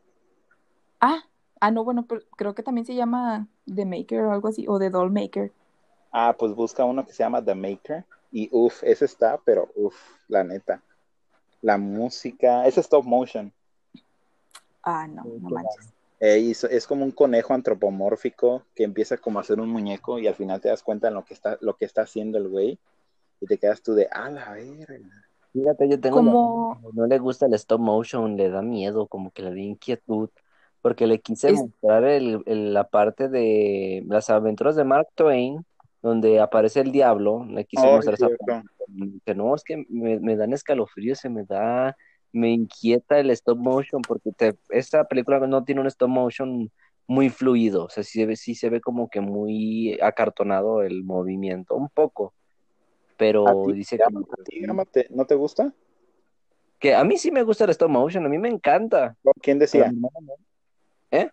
Ah, ah, no, bueno, pero creo que también se llama The Maker o algo así, o The Doll Maker. Ah, pues busca uno que se llama The Maker. Y uff, ese está, pero uff, la neta. La música, es stop motion. Ah, no, no manches. Eh, y so- es como un conejo antropomórfico que empieza como a hacer un muñeco y al final te das cuenta en lo que está, lo que está haciendo el güey. Y te quedas tú de, ah, la verga. Fíjate, yo tengo la- no le gusta el stop motion, le da miedo, como que le da inquietud, porque le quise Es- mostrar el, el- la parte de las aventuras de Mark Twain, donde aparece el diablo, le quise Oh, mostrar esa parte, que no, es que me, me dan escalofríos, se me da, me inquieta el stop motion, porque te- esta película no tiene un stop motion muy fluido, o sea, sí se ve, sí se ve como que muy acartonado el movimiento, un poco, pero ¿A ti, dice que... Gama, a ti, Gama, te- ¿No te gusta? Que a mí sí me gusta el stop motion, a mí me encanta. ¿O ¿Quién decía? ¿Eh?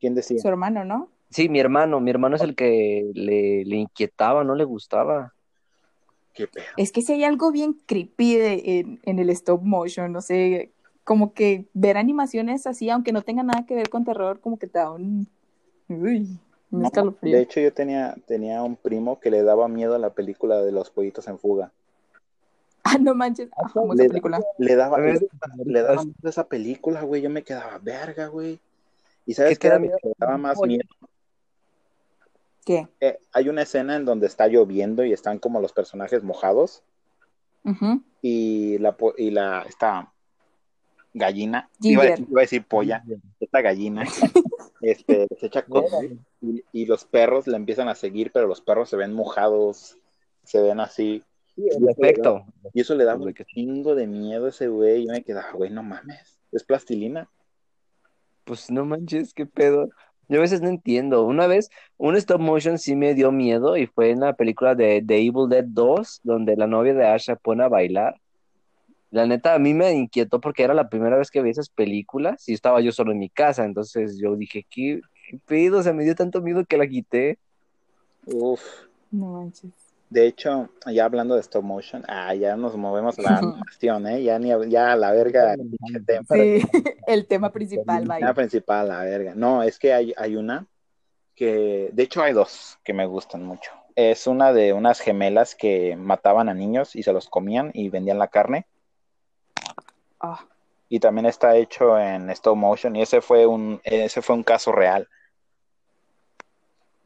¿Quién decía? su hermano, ¿no? Sí, mi hermano, mi hermano es el que le, le inquietaba, no le gustaba. ¿Qué pedo? Es que si hay algo bien creepy de- en, en el stop motion, no sé, como que ver animaciones así, aunque no tenga nada que ver con terror, como que te da un, uy, un No, escalofrío. de hecho, yo tenía, tenía un primo que le daba miedo a la película de los pollitos en fuga. Ah, no manches, ah, amo esa Le, película. le daba, A ver, le daba miedo a esa película, güey. Yo me quedaba verga, güey. ¿Y sabes ¿Qué era lo miedo? que me daba más miedo? ¿Qué? Eh, hay una escena en donde está lloviendo y están como los personajes mojados. Y la, y la, esta gallina, iba, a decir polla, esta gallina, este, se echa correr y, y los perros la empiezan a seguir, pero los perros se ven mojados, se ven así, y eso le da un chingo de miedo a ese güey, y yo me quedaba, güey, no mames, es plastilina. Pues no manches, qué pedo. Yo a veces no entiendo. Una vez, un stop motion sí me dio miedo y fue en la película de, de Evil Dead 2, donde la novia de Ash se pone a bailar. La neta, a mí me inquietó porque era la primera vez que vi esas películas y estaba yo solo en mi casa. Entonces yo dije, ¿qué, qué pedo? O sea, me dio tanto miedo que la quité. Uf. No manches. De hecho, ya hablando de stop motion, ah, ya nos movemos a la animación, ¿eh? Ya, ni, a- ya a la verga, tema. Sí, el tema principal, La vaya. principal, la verga. No, es que hay, hay una que, de hecho hay dos que me gustan mucho. Es una de unas gemelas que mataban a niños y se los comían y vendían la carne. Ah, Y también está hecho en stop motion y ese fue un, ese fue un caso real.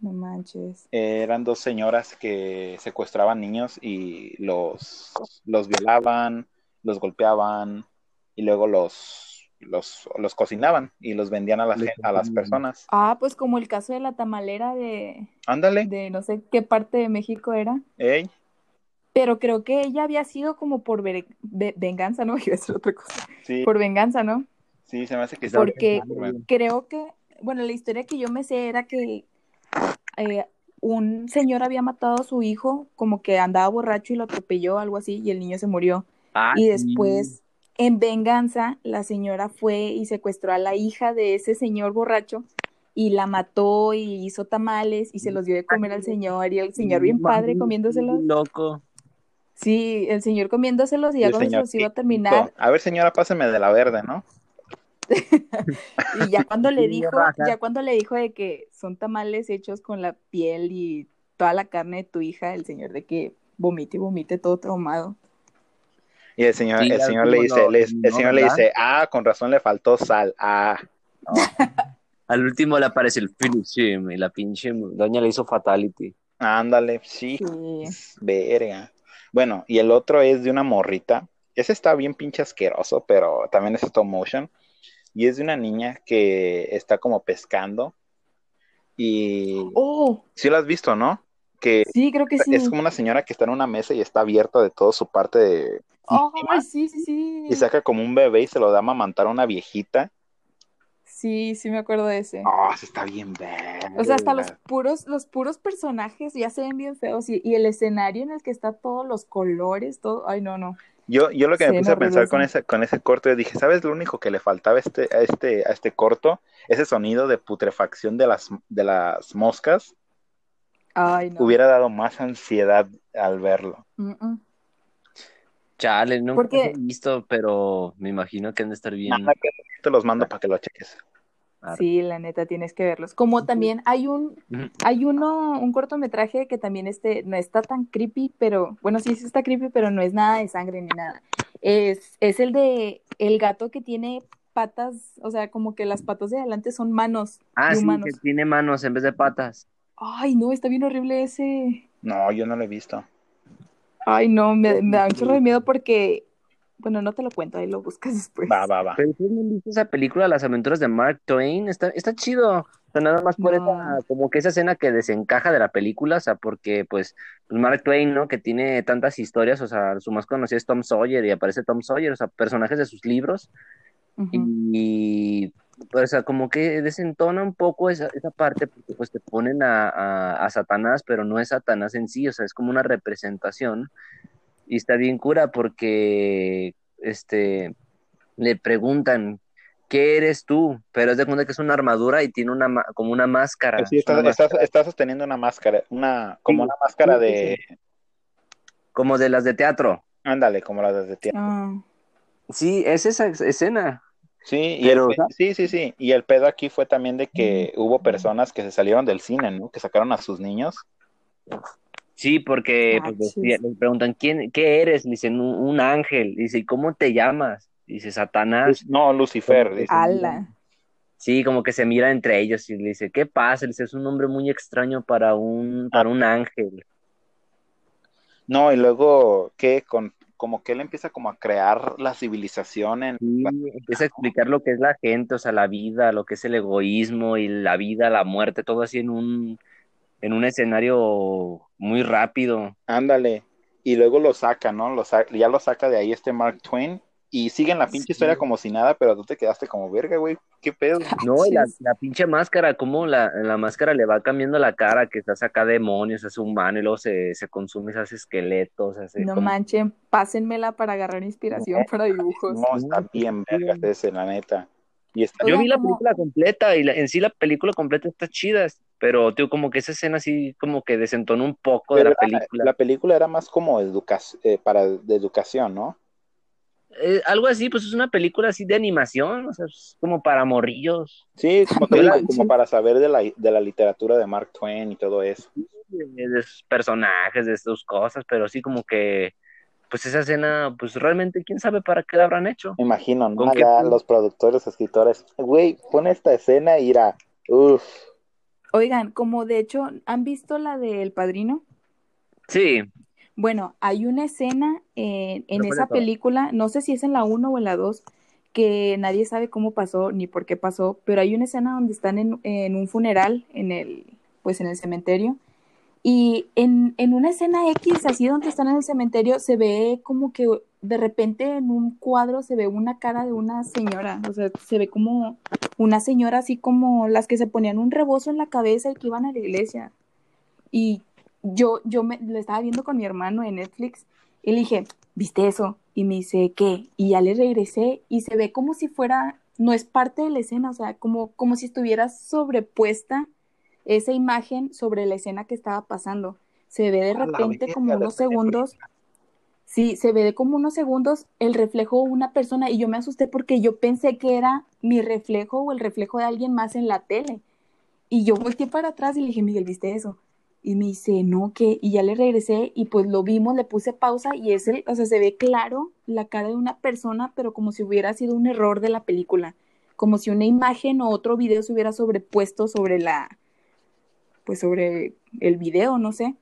No manches. Eh, eran dos señoras que secuestraban niños y los, los violaban, los golpeaban y luego los, los, los cocinaban y los vendían a las, a las personas. Ah, pues como el caso de la tamalera de, Ándale, de no sé qué parte de México era. ey, Pero creo que ella había sido como por ver- ve- venganza, ¿no? Iba a decir otra cosa. sí, Por venganza, ¿no? sí, se me hace que Porque creo que, bueno, la historia que yo me sé era que eh, un señor había matado a su hijo, como que andaba borracho y lo atropelló, algo así, y el niño se murió. Ah, Y después, en venganza, la señora fue y secuestró a la hija de ese señor borracho y la mató y hizo tamales y se los dio de comer al señor y el señor bien padre comiéndoselos. Loco. Sí, el señor comiéndoselos y ya cuando se los iba a terminar A ver, señora, páseme de la verde, ¿no? y ya cuando le dijo, ya cuando le dijo de que son tamales hechos con la piel y toda la carne de tu hija, el señor de que vomite y vomite todo traumado. Y el señor, Sí, el señor le dice, le- el señor le dice, ah, con razón le faltó sal, ah, Al último le aparece el Philip Sim y la pinche doña le hizo fatality. ándale, sí, Sí. verga. Bueno, y el otro es de una morrita. Ese está bien pinche asqueroso, pero también es stop motion. Y es de una niña que está como pescando. Y Oh, sí lo has visto, ¿no? Que sí, creo que sí. es como una señora que está en una mesa y está abierta de toda su parte de... Ay, sí, sí, sí. Y saca como un bebé y se lo da a amamantar a una viejita. Sí, sí me acuerdo de ese. Oh, se está bien verga. O sea, hasta los puros, los puros personajes ya se ven bien feos y, y el escenario en el que está todos los colores, todo, ay no, no. Yo, yo lo que me Sí, puse a pensar con ese, con ese corto, yo dije, ¿sabes lo único que le faltaba a este, a este, a este corto? Ese sonido de putrefacción de las, de las moscas Ay no. hubiera dado más ansiedad al verlo. Mm, mm. Chale, nunca Porque- he visto, pero me imagino que han de estar bien. Nada, que te los mando para que lo cheques. Sí, la neta, tienes que verlos. Como también hay un, hay uno, un cortometraje que también este, no está tan creepy, pero, bueno, sí, sí está creepy, pero no es nada de sangre ni nada. Es, es el de el gato que tiene patas, o sea, como que las patas de adelante son manos Ah, sí, que tiene manos en vez de patas. Ay, no, está bien horrible ese. No, yo no lo he visto. Ay, no, me, me da un chorro de miedo porque, bueno, no te lo cuento, ahí lo buscas después. Va, va, va. Pero ustedes no han visto esa película, Las aventuras de Mark Twain, está, está chido. O sea, nada más por No. esa, como que esa escena que desencaja de la película, o sea, porque pues, pues Mark Twain, ¿no? Que tiene tantas historias, o sea, su más conocido es Tom Sawyer y aparece Tom Sawyer, o sea, personajes de sus libros. Ujú. Y, pues, o sea, como que desentona un poco esa, esa parte, porque pues te ponen a, a, a Satanás, pero no es Satanás en sí, o sea, es como una representación. Y está bien cura porque, este, le preguntan, ¿qué eres tú? Pero es de cuenta que es una armadura y tiene una, como una máscara. Sí, está, una está- máscara está sosteniendo una máscara, una, como Sí, una máscara sí, sí, de, como de las de teatro. ándale, como la de tiempo. Ah, Sí, es esa escena. Sí, y Pero, el, sí, sí, sí. Y el pedo aquí fue también de que hubo personas que se salieron del cine, ¿no? Que sacaron a sus niños. Sí, porque Ah, pues, preguntan, ¿quién, qué eres? Le dicen, un, un ángel. Dice, ¿y cómo te llamas? Dice, Satanás. No, Lucifer. Dice. ala. Sí, como que se mira entre ellos y le dice, ¿qué pasa? Le dice, es un nombre muy extraño para un, para un ángel. No, y luego, ¿qué? Con, como que él empieza como a crear la civilización en... Sí, empieza a explicar lo que es la gente, o sea, la vida, lo que es el egoísmo y la vida, la muerte, todo así en un, en un escenario muy rápido. Ándale. Y luego lo saca, ¿no? Lo sa- ya lo saca de ahí este Mark Twain y siguen la pinche Sí. historia como si nada, pero tú te quedaste como verga, güey. ¿Qué pedo? No, y la, la pinche máscara, como la, la máscara le va cambiando la cara, que se saca demonios, se hace humano y luego se, se consume, se hace esqueletos, se hace No como- manchen, pásenmela para agarrar inspiración para dibujos. No, está bien vergas ese, la neta. Y está Yo vi la película completa y la- en sí la película completa está chida, pero tío, como que esa escena así como que desentonó un poco de la era- película. La película era más como educa eh, para de educación, ¿no? Eh, algo así, pues es una película así de animación, o sea, es como para morrillos, Sí, como, para saber de la, de la literatura de Mark Twain y todo eso. de, de sus personajes, de sus cosas, pero sí como que, pues esa escena, pues realmente, quién sabe para qué la habrán hecho. Me imagino, ¿no? ¿Con qué los productores, escritores, güey, pon esta escena y irá, uff, Oigan, como de hecho, ¿han visto la de El Padrino? Sí, Bueno, hay una escena en, en ¿Pero cuál esa película, no sé si es en la 1 o en la 2, que nadie sabe cómo pasó ni por qué pasó, pero hay una escena donde están en, en un funeral, en el, pues en el cementerio, y en, en una escena X, así donde están en el cementerio, se ve como que de repente en un cuadro se ve una cara de una señora, o sea, se ve como una señora así como las que se ponían un rebozo en la cabeza y que iban a la iglesia. Y yo, yo me lo estaba viendo con mi hermano en Netflix y le dije, ¿viste eso? Y me dice, ¿qué? Y ya le regresé y se ve como si fuera, no es parte de la escena, o sea, como, como si estuviera sobrepuesta esa imagen sobre la escena que estaba pasando. Se ve de repente como unos segundos, sí, se ve de como unos segundos el reflejo de una persona y yo me asusté porque yo pensé que era mi reflejo o el reflejo de alguien más en la tele. Y yo volteé para atrás y le dije, Miguel, ¿viste eso? Y me dice, no, ¿qué? Y ya le regresé y pues lo vimos, le puse pausa y es el, o sea, se ve claro la cara de una persona, pero como si hubiera sido un error de la película, como si una imagen o otro video se hubiera sobrepuesto sobre la, pues sobre el video, no sé.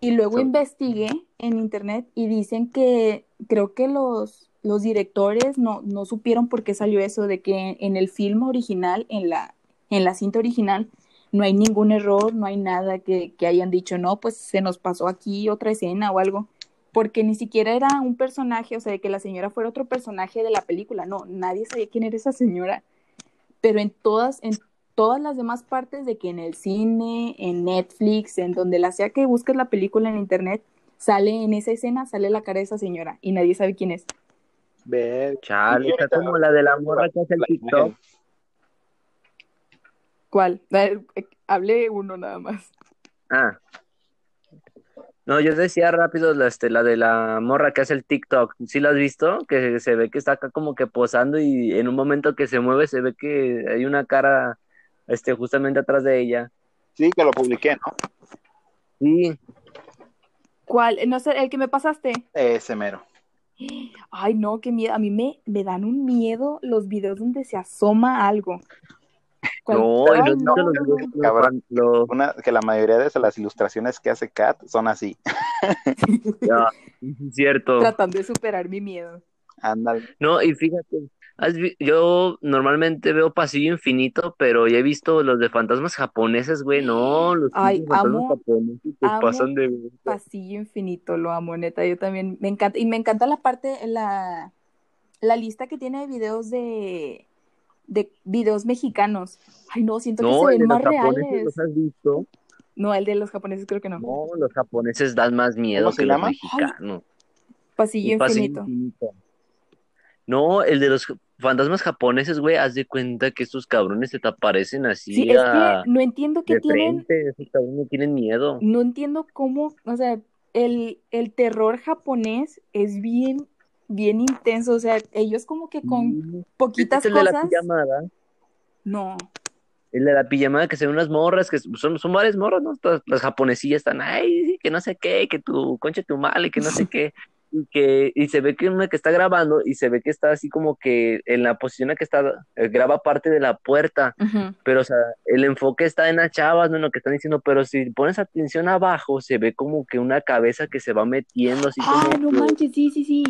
Y luego So- investigué en internet y dicen que creo que los, los directores no, no supieron por qué salió eso, de que en el film original, en la, en la cinta original, no hay ningún error, no hay nada que, que hayan dicho, no, pues se nos pasó aquí otra escena o algo, porque ni siquiera era un personaje, o sea, de que la señora fuera otro personaje de la película, no, nadie sabía quién era esa señora, pero en todas, en todas las demás partes de que en el cine, en Netflix, en donde la sea que busques la película en internet, sale en esa escena, sale la cara de esa señora y nadie sabe quién es. ver, chale, Y está como la de la morra que hace el TikTok. ¿Cuál? A ver, eh, Hablé uno nada más. Ah. No, yo decía rápido la, este, la de la morra que hace el TikTok. ¿Sí la has visto? Que se ve que está acá como que posando y en un momento que se mueve se ve que hay una cara este, justamente atrás de ella. Sí, que lo publiqué, ¿no? Sí, ¿Cuál? No sé, el que me pasaste. Ese mero. Ay, no, qué miedo. A mí me, me dan un miedo los videos donde se asoma algo. No, no, no, no, los no, videos no. Cabrón. lo- Una, que la mayoría de las ilustraciones que hace Kat son así. ya, es cierto. Tratando de superar mi miedo. Ándale. No, y fíjate, yo normalmente veo Pasillo Infinito, pero ya he visto los de fantasmas japoneses, güey, no, los Ay, amo- japoneses amo pasan de. Pasillo infinito, lo amo, neta. Yo también me encanta. Y me encanta la parte, la, la lista que tiene de videos de, de videos mexicanos. Ay, no, siento que se ven los más reales. ¿los has visto? No, el de los japoneses creo que no. No, los japoneses dan más miedo ¿Cómo se que los mexicanos. Pasillo El Pasillo infinito. Infinito. No, el de los fantasmas japoneses, güey, haz de cuenta que estos cabrones se te aparecen así Sí, es a- que no entiendo qué tienen, frente, esos cabrones no tienen miedo. no entiendo cómo, o sea, el, el terror japonés es bien, bien intenso, o sea, ellos como que con poquitas Este es el de la cosas, pijamada. no, El de la pijamada que se ven unas morras, que son, son varias morras, ¿no? Todas las japonesillas están, ay, que no sé qué, que tu concha tu mal y que no sé qué. Y que y se ve que una que está grabando y se ve que está así como que en la posición en que está eh, graba parte de la puerta, pero o sea, el enfoque está en las chavas, no en lo que están diciendo, pero si pones atención abajo se ve como que una cabeza que se va metiendo así como Ah, no que- manches, sí, sí, sí.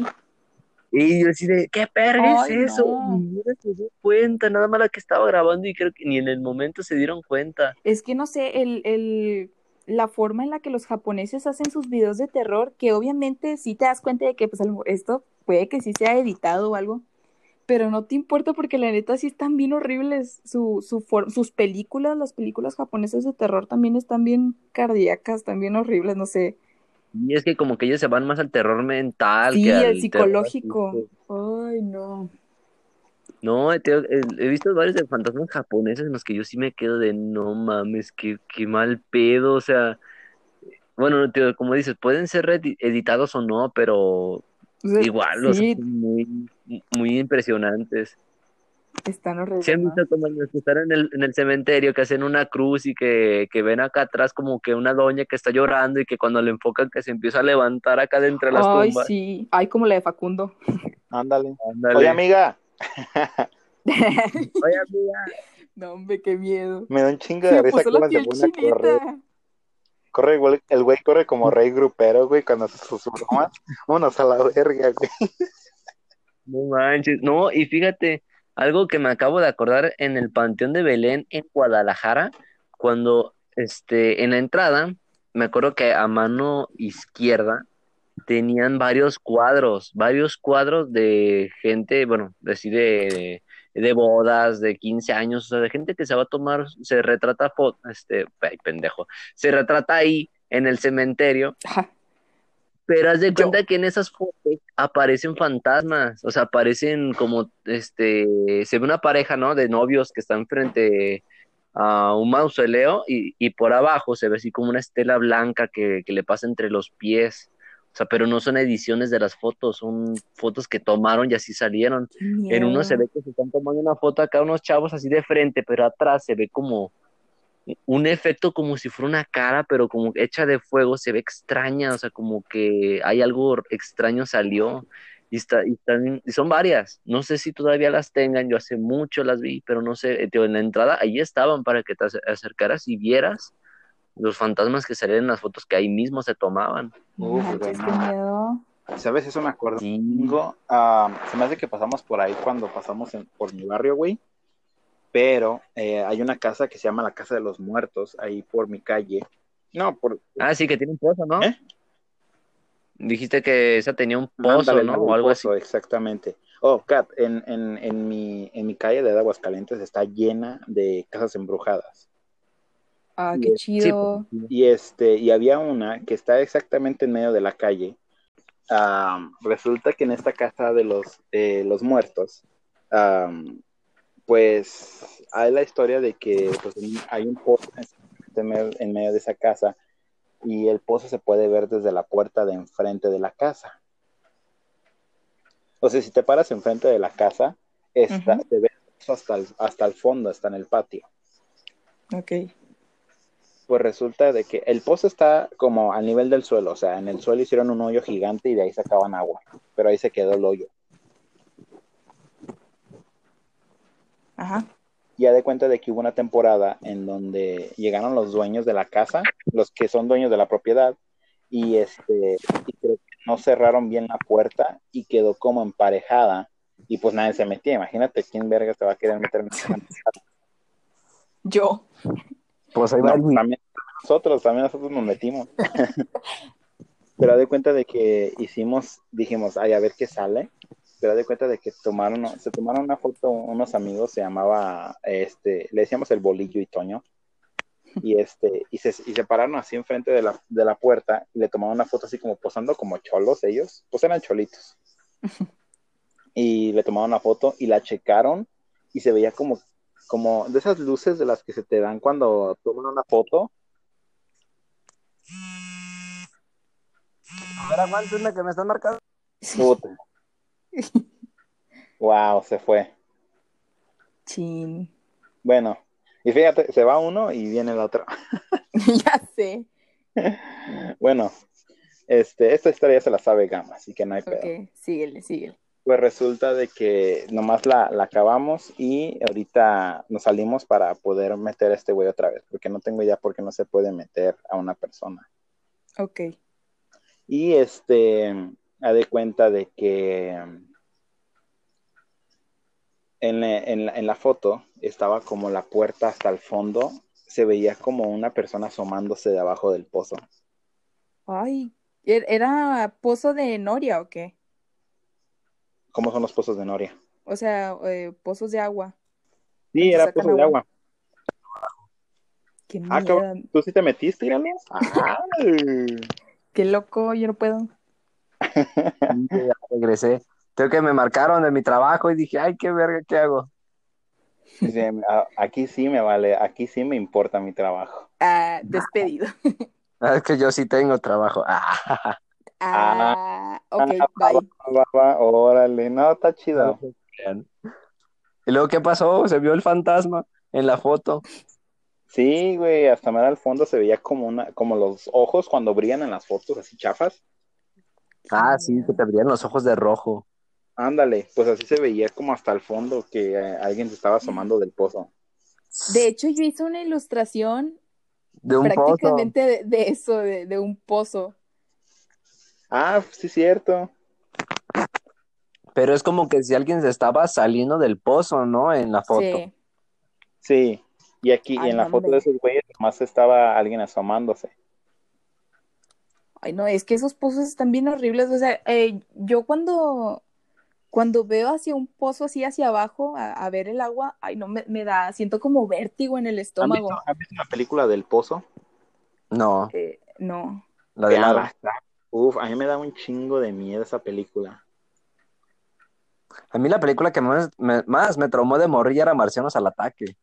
y yo así de, ¿qué perra Ay, es eso? no. Ni se dio cuenta, nada más la que estaba grabando y creo que ni en el momento se dieron cuenta. Es que no sé, el, el, la forma en la que los japoneses hacen sus videos de terror, que obviamente sí te das cuenta de que pues, esto puede que sí sea editado o algo, pero no te importa porque la neta sí están bien horribles. Su, su for- sus películas, las películas japonesas de terror también están bien cardíacas, también horribles, no sé. Y es que como que ellos se van más al terror mental Sí, que al el psicológico. físico. Ay, no. No, te- he, he visto varios de fantasmas japoneses en los que yo sí me quedo de no mames, qué, qué mal pedo, o sea, bueno, te- como dices, pueden ser edi- editados o no, pero O sea, igual los sí, hacen muy, muy impresionantes. están horribles. ¿Se han ¿no? visto como los que están en el, en el cementerio, que hacen una cruz y que, que ven acá atrás como que una doña que está llorando y que cuando le enfocan que se empieza a levantar acá de entre las Ay, tumbas? sí. Ay, como la de Facundo. Ándale. Ándale. Oye, amiga, Oye, amiga. No, hombre, qué miedo. me da un chingo de risa cómo se pone a correr. Corre, el güey, el güey corre como rey grupero, güey, cuando hace sus bromas. Vámonos a la verga, güey. No manches. No, y fíjate, algo que me acabo de acordar en el Panteón de Belén en Guadalajara, cuando este, en la entrada, me acuerdo que a mano izquierda tenían varios cuadros, varios cuadros de gente, bueno, así de, de bodas, de 15 años, o sea, de gente que se va a tomar, se retrata, este, ay, pendejo, se retrata ahí en el cementerio Ajá. pero haz de Yo. cuenta que en esas fotos aparecen fantasmas, o sea, aparecen como, este, se ve una pareja, ¿no? De novios que están frente a un mausoleo y, y por abajo se ve así como una estela blanca que, que le pasa entre los pies. O sea, pero no son ediciones de las fotos, son fotos que tomaron y así salieron. En uno se ve que se están tomando una foto acá unos chavos así de frente, pero atrás se ve como un efecto como si fuera una cara, pero como hecha de fuego, se ve extraña, o sea, como que hay algo extraño salió. Y, está, y, están, y son varias, no sé si todavía las tengan, yo hace mucho las vi, pero no sé, eh, en la entrada ahí estaban para que te acer- acercaras y vieras los fantasmas que salían en las fotos que ahí mismo se tomaban. Uf, güey, qué miedo. ¿Sabes? Eso me acuerdo. Sí. Ah, se me hace que pasamos por ahí cuando pasamos en- por mi barrio, güey. Pero eh, hay una casa que se llama la Casa de los Muertos, ahí por mi calle. No, por... Ah, sí, que tiene un pozo, ¿no? ¿Eh? Dijiste que esa tenía un pozo, Ándale, ¿no? O algo así. Exactamente. Oh, Kat, en, en, en, mi, en mi calle de Aguascalientes está llena de casas embrujadas. Ah, Y qué es- Sí, chido. pues, Y este, y había una que está exactamente en medio de la calle. Resulta que en esta casa de los, eh, los muertos, pues hay la historia de que pues, hay un pozo en medio, en medio de esa casa y el pozo se puede ver desde la puerta de enfrente de la casa. O sea, si te paras enfrente de la casa, está, Ujú. te ves hasta el, hasta el fondo, hasta en el patio. Ok. Pues resulta de que el pozo está como al nivel del suelo, o sea, en el suelo hicieron un hoyo gigante y de ahí sacaban agua, pero ahí se quedó el hoyo. Ajá. Ya de cuenta de que hubo una temporada en donde llegaron los dueños de la casa, los que son dueños de la propiedad, y este, y creo que no cerraron bien la puerta y quedó como emparejada, y pues nadie se metía. Imagínate quién verga se va a querer meter en esa Yo. Pues ahí No, va el- también nosotros, también nosotros nos metimos. Pero de cuenta de que hicimos, dijimos, ay, a ver qué sale. Pero de cuenta de que tomaron, se tomaron una foto unos amigos, se llamaba, este, le decíamos el bolillo y Toño. Y este, y se, y se pararon así enfrente de la, de la puerta y le tomaron una foto así como posando como cholos ellos, pues eran cholitos. Y le tomaron una foto y la checaron y se veía como como de esas luces de las que se te dan cuando toman una foto. A ver, aguanta una que me están marcando. Puta. wow, se fue. Chin. Bueno, y fíjate, se va uno y viene el otro. ya sé. bueno, Este, esta historia se la sabe Gama, así que no hay pedo. Ok, síguele, síguele. Pues resulta de que nomás la, la acabamos y ahorita nos salimos para poder meter a este güey otra vez, porque no tengo idea por qué no se puede meter a una persona. Ok. Y este, ha de cuenta de que en la, en la- en la foto estaba como la puerta hasta el fondo, se veía como una persona asomándose de abajo del pozo. Ay, ¿er- ¿era pozo de Noria o qué? ¿Cómo son los pozos de Noria? O sea, eh, pozos de agua. Sí, ¿Dónde era sacan pozo de agua? Qué Ah, cabrón, ¿tú sí te metiste, Irene? Ah, Qué loco, yo no puedo. Ya regresé. Creo que me marcaron de mi trabajo y dije, ay, qué verga, ¿qué hago? dice, "A- aquí sí me vale, aquí sí me importa mi trabajo. Ah, despedido. Ah, Es que yo sí tengo trabajo. Ah, Ah, ok, Ah, va, bye. va, va, órale, no, está chido. y luego, ¿qué pasó? Se vio el fantasma en la foto. Sí, güey, hasta más al fondo se veía como una, como los ojos cuando brillan en las fotos, así chafas. Ah, sí, que te abrían los ojos de rojo. Ándale, pues así se veía como hasta el fondo que eh, alguien se estaba asomando del pozo. De hecho, yo hice una ilustración De un pozo. prácticamente de, de eso, de, de un pozo. Ah, sí, cierto. Pero es como que si alguien se estaba saliendo del pozo, ¿no? En la foto. Sí. Sí. Y aquí, y en la foto de esos güeyes, nomás estaba alguien asomándose. Ay, no, es que esos pozos están bien horribles. O sea, eh, yo cuando, cuando veo hacia un pozo así hacia abajo a, a ver el agua, ay, no, me, me da, siento como vértigo en el ¿Han estómago. visto, han visto la película del pozo? No, Eh, no. la de está- Uf, a mí me da un chingo de miedo esa película. A mí la película que más me, más me traumó de morrilla era Marcianos al ataque.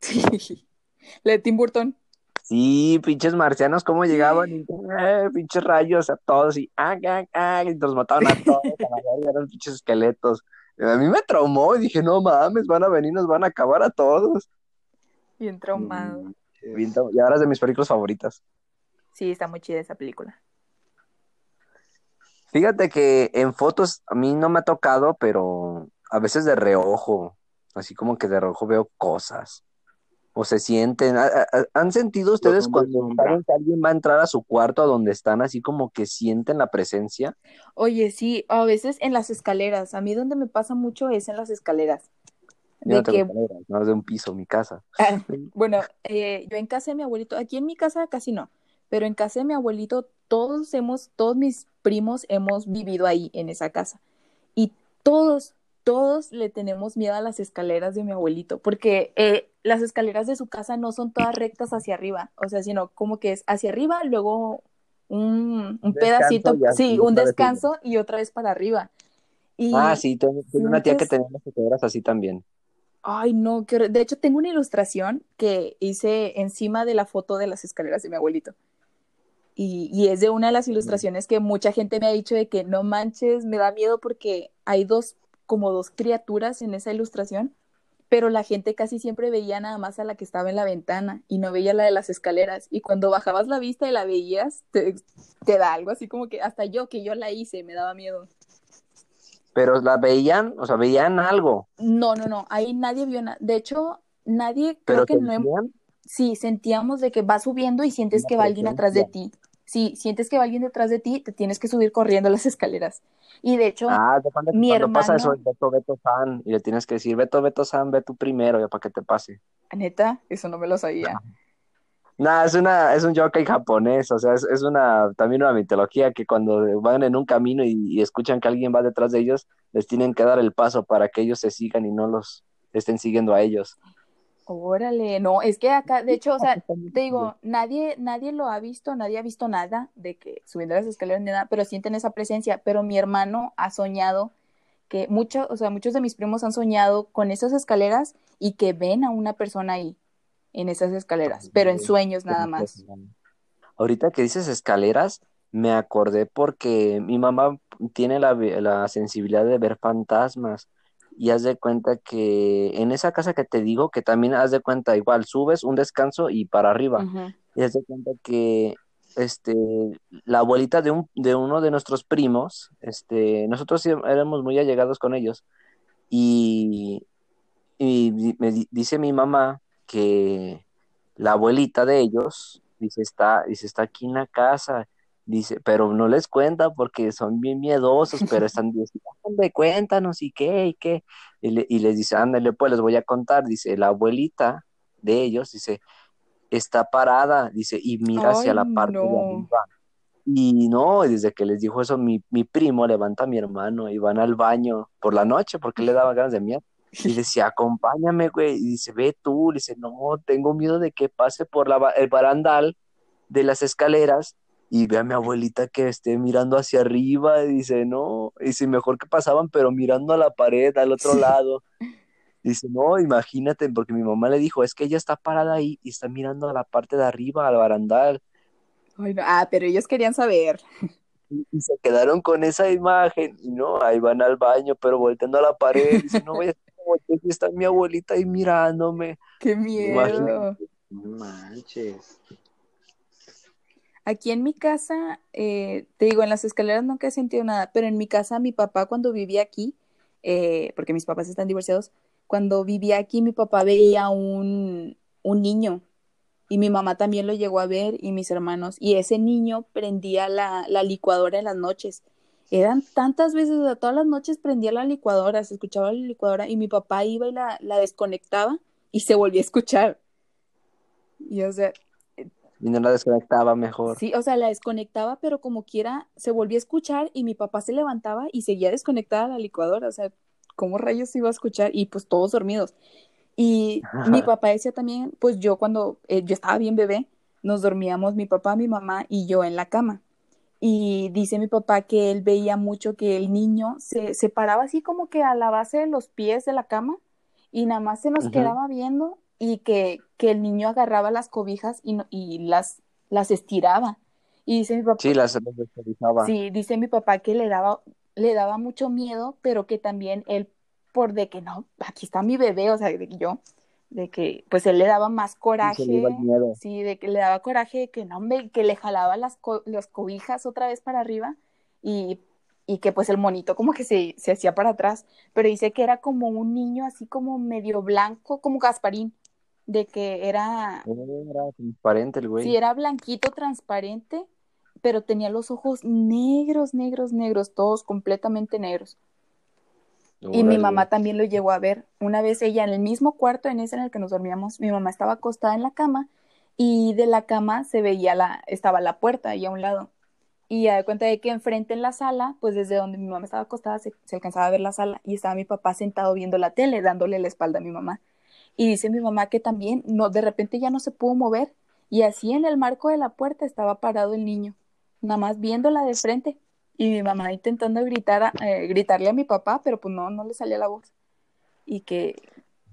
Sí. La de Tim Burton. Sí, pinches marcianos, cómo llegaban y eh, pinches rayos a todos y, ah, ah, ah, y los mataban a todos, a la eran pinches esqueletos. A mí me traumó y dije, no mames, van a venir, nos van a acabar a todos. Bien traumado. Mm, Bien y ahora es de mis películas favoritas. Sí, está muy chida esa película. Fíjate que en fotos a mí no me ha tocado, pero a veces de reojo, así como que de reojo veo cosas. O se sienten. ¿Ha- ha- ¿Han sentido ustedes cuando saben que alguien va a entrar a su cuarto a donde están, así como que sienten la presencia? Oye, sí, a veces en las escaleras. A mí donde me pasa mucho es en las escaleras. Yo De no tengo que, escaleras, no es de un piso, mi casa. ah, bueno, eh, yo en casa de mi abuelito, aquí en mi casa casi no, pero en casa de mi abuelito todos hemos, todos mis primos hemos vivido ahí en esa casa. Y todos, todos le tenemos miedo a las escaleras de mi abuelito, porque eh, las escaleras de su casa no son todas rectas hacia arriba, o sea, sino como que es hacia arriba, luego un, pedacito, sí, un vez descanso y otra vez para arriba. Y, Ah, sí, tengo, tengo una tía que tenía las escaleras así también. Ay, no, hor- de hecho tengo una ilustración que hice encima de la foto de las escaleras de mi abuelito. Y, y es de una de las ilustraciones que mucha gente me ha dicho de que no manches, me da miedo porque hay dos, como dos criaturas en esa ilustración, pero la gente casi siempre veía nada más a la que estaba en la ventana y no veía la de las escaleras. Y cuando bajabas la vista y la veías, te, te da algo así como que hasta yo, que yo la hice, me daba miedo. Pero la veían, o sea, veían algo, No, no, no, ahí nadie vio nada. De hecho, nadie, pero creo que no, sentían. Sí, sentíamos de que va subiendo y sientes que va alguien atrás de ti. Sí, sientes que va alguien detrás de ti, te tienes que subir corriendo las escaleras. Y de hecho, Ah, de cuando, mi cuando pasa eso, Beto, Beto San, y le tienes que decir, Beto, Beto San, ve tú primero, ya para que te pase. neta, eso no me lo sabía. Nah, es una, es un yokai japonés, o sea, es, es una, también una mitología que cuando van en un camino y, y escuchan que alguien va detrás de ellos, les tienen que dar el paso para que ellos se sigan y no los estén siguiendo a ellos. Órale, no, es que acá, de hecho, o sea, te digo, nadie, nadie lo ha visto, nadie ha visto nada de que subiendo las escaleras ni nada, pero sienten esa presencia. Pero mi hermano ha soñado que muchos, o sea, muchos de mis primos han soñado con esas escaleras y que ven a una persona ahí, en esas escaleras, pero en sueños nada más. Ahorita que dices escaleras, me acordé porque mi mamá tiene la, la sensibilidad de ver fantasmas. Y haz de cuenta que en esa casa que te digo, que también haz de cuenta, igual subes un descanso y para arriba. Y haz de cuenta que este, la abuelita de, un, de uno de nuestros primos, este, nosotros éramos muy allegados con ellos, y, y me dice mi mamá que la abuelita de ellos, dice, está, dice, está aquí en la casa, dice, pero no les cuenta porque son bien miedosos, pero están diciendo, cuéntanos y qué, y qué, y, les dice, ándale, pues les voy a contar, dice, la abuelita de ellos, dice, está parada, dice, y mira hacia la parte de arriba. Y no, desde que les dijo eso, mi, mi primo levanta a mi hermano y van al baño por la noche porque le daba ganas de miedo. Y decía, acompáñame, güey. Y dice, ve tú. Le dice, no, tengo miedo de que pase por la, el barandal de las escaleras y ve a mi abuelita que esté mirando hacia arriba. Y dice, no. Y dice, mejor que pasaban, pero mirando a la pared, al otro lado. Dice, no, imagínate, porque mi mamá le dijo, es que ella está parada ahí y está mirando a la parte de arriba, al barandal. Ah, pero ellos querían saber. Y, se quedaron con esa imagen, y no, ahí van al baño, pero volteando a la pared, dice, no voy a está mi abuelita ahí mirándome. Qué miedo. No manches. Aquí en mi casa, eh, te digo, en las escaleras nunca he sentido nada, pero en mi casa, mi papá cuando vivía aquí, eh, porque mis papás están divorciados, cuando vivía aquí, mi papá veía un, un niño y mi mamá también lo llegó a ver y mis hermanos, y ese niño prendía la, la licuadora en las noches eran tantas veces, todas las noches prendía la licuadora, se escuchaba la licuadora y mi papá iba y la, la desconectaba y se volvía a escuchar. Y o sea... Y no la desconectaba mejor. Sí, o sea, la desconectaba, pero como quiera, se volvía a escuchar y mi papá se levantaba y seguía desconectada la licuadora. O sea, ¿cómo rayos iba a escuchar? Y pues todos dormidos. Y mi papá decía también, pues yo cuando eh, yo estaba bien bebé, nos dormíamos mi papá, mi mamá y yo en la cama. Y dice mi papá que él veía mucho que el niño se, se paraba así como que a la base de los pies de la cama y nada más se nos quedaba viendo y que, que, el niño agarraba las cobijas y, y las, las estiraba. Y dice mi papá. Sí, las, Sí, dice mi papá que le daba, le daba mucho miedo, pero que también él, por de que no, aquí está mi bebé, o sea, de que yo, de que pues él le daba más coraje, sí, de que le daba coraje que no, que le jalaba las, cobijas otra vez para arriba y, y que pues el monito como que se, se, hacía para atrás, pero dice que era como un niño así como medio blanco, como Gasparín, de que era... Era transparente el güey. Sí, era blanquito, transparente, pero tenía los ojos negros, negros, negros, todos completamente negros. Y mi mamá también lo llegó a ver. Una vez ella en el mismo cuarto, en ese en el que nos dormíamos, mi mamá estaba acostada en la cama y de la cama se veía la, estaba la puerta ahí a un lado. Y a cuenta de que enfrente en la sala, pues desde donde mi mamá estaba acostada se, alcanzaba a ver la sala y estaba mi papá sentado viendo la tele, dándole la espalda a mi mamá. Y dice mi mamá que también, no, de repente ya no se pudo mover y así en el marco de la puerta estaba parado el niño, nada más viéndola de frente y mi mamá intentando gritar eh, gritarle a mi papá, pero pues no, no le salía la voz. Y que,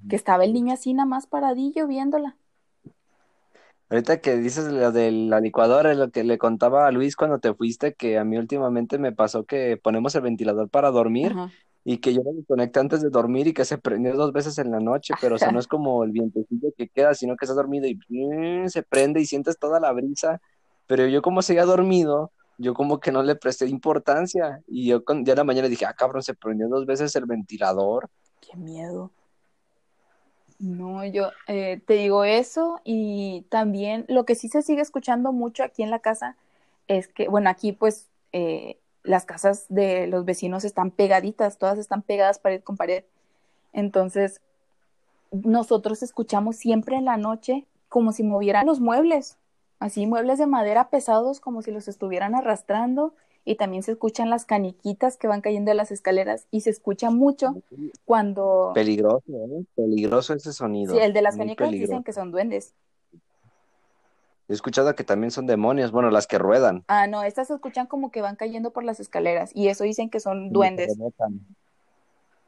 que estaba el niño así nada más paradillo viéndola. Ahorita que dices lo de la licuadora, es lo que le contaba a Luis cuando te fuiste, que a mí últimamente me pasó que ponemos el ventilador para dormir y que yo lo desconecté antes de dormir y que se prendió dos veces en la noche, pero o sea, no es como el vientecillo que queda, sino que estás dormido y se prende y sientes toda la brisa, pero yo como seguía dormido, yo como que no le presté importancia y yo ya en la mañana dije, ah, cabrón, se prendió dos veces el ventilador. Qué miedo. No, yo eh, te digo eso y también lo que sí se sigue escuchando mucho aquí en la casa es que, bueno, aquí pues eh, las casas de los vecinos están pegaditas, todas están pegadas pared con pared. Entonces, nosotros escuchamos siempre en la noche como si movieran los muebles así muebles de madera pesados como si los estuvieran arrastrando y también se escuchan las caniquitas que van cayendo de las escaleras y se escucha mucho cuando... Peligroso, ¿eh? Peligroso ese sonido. Sí, el de las canicas dicen que son duendes. He escuchado que también son demonios, bueno, las que ruedan. Ah, no, estas se escuchan como que van cayendo por las escaleras y eso dicen que son duendes.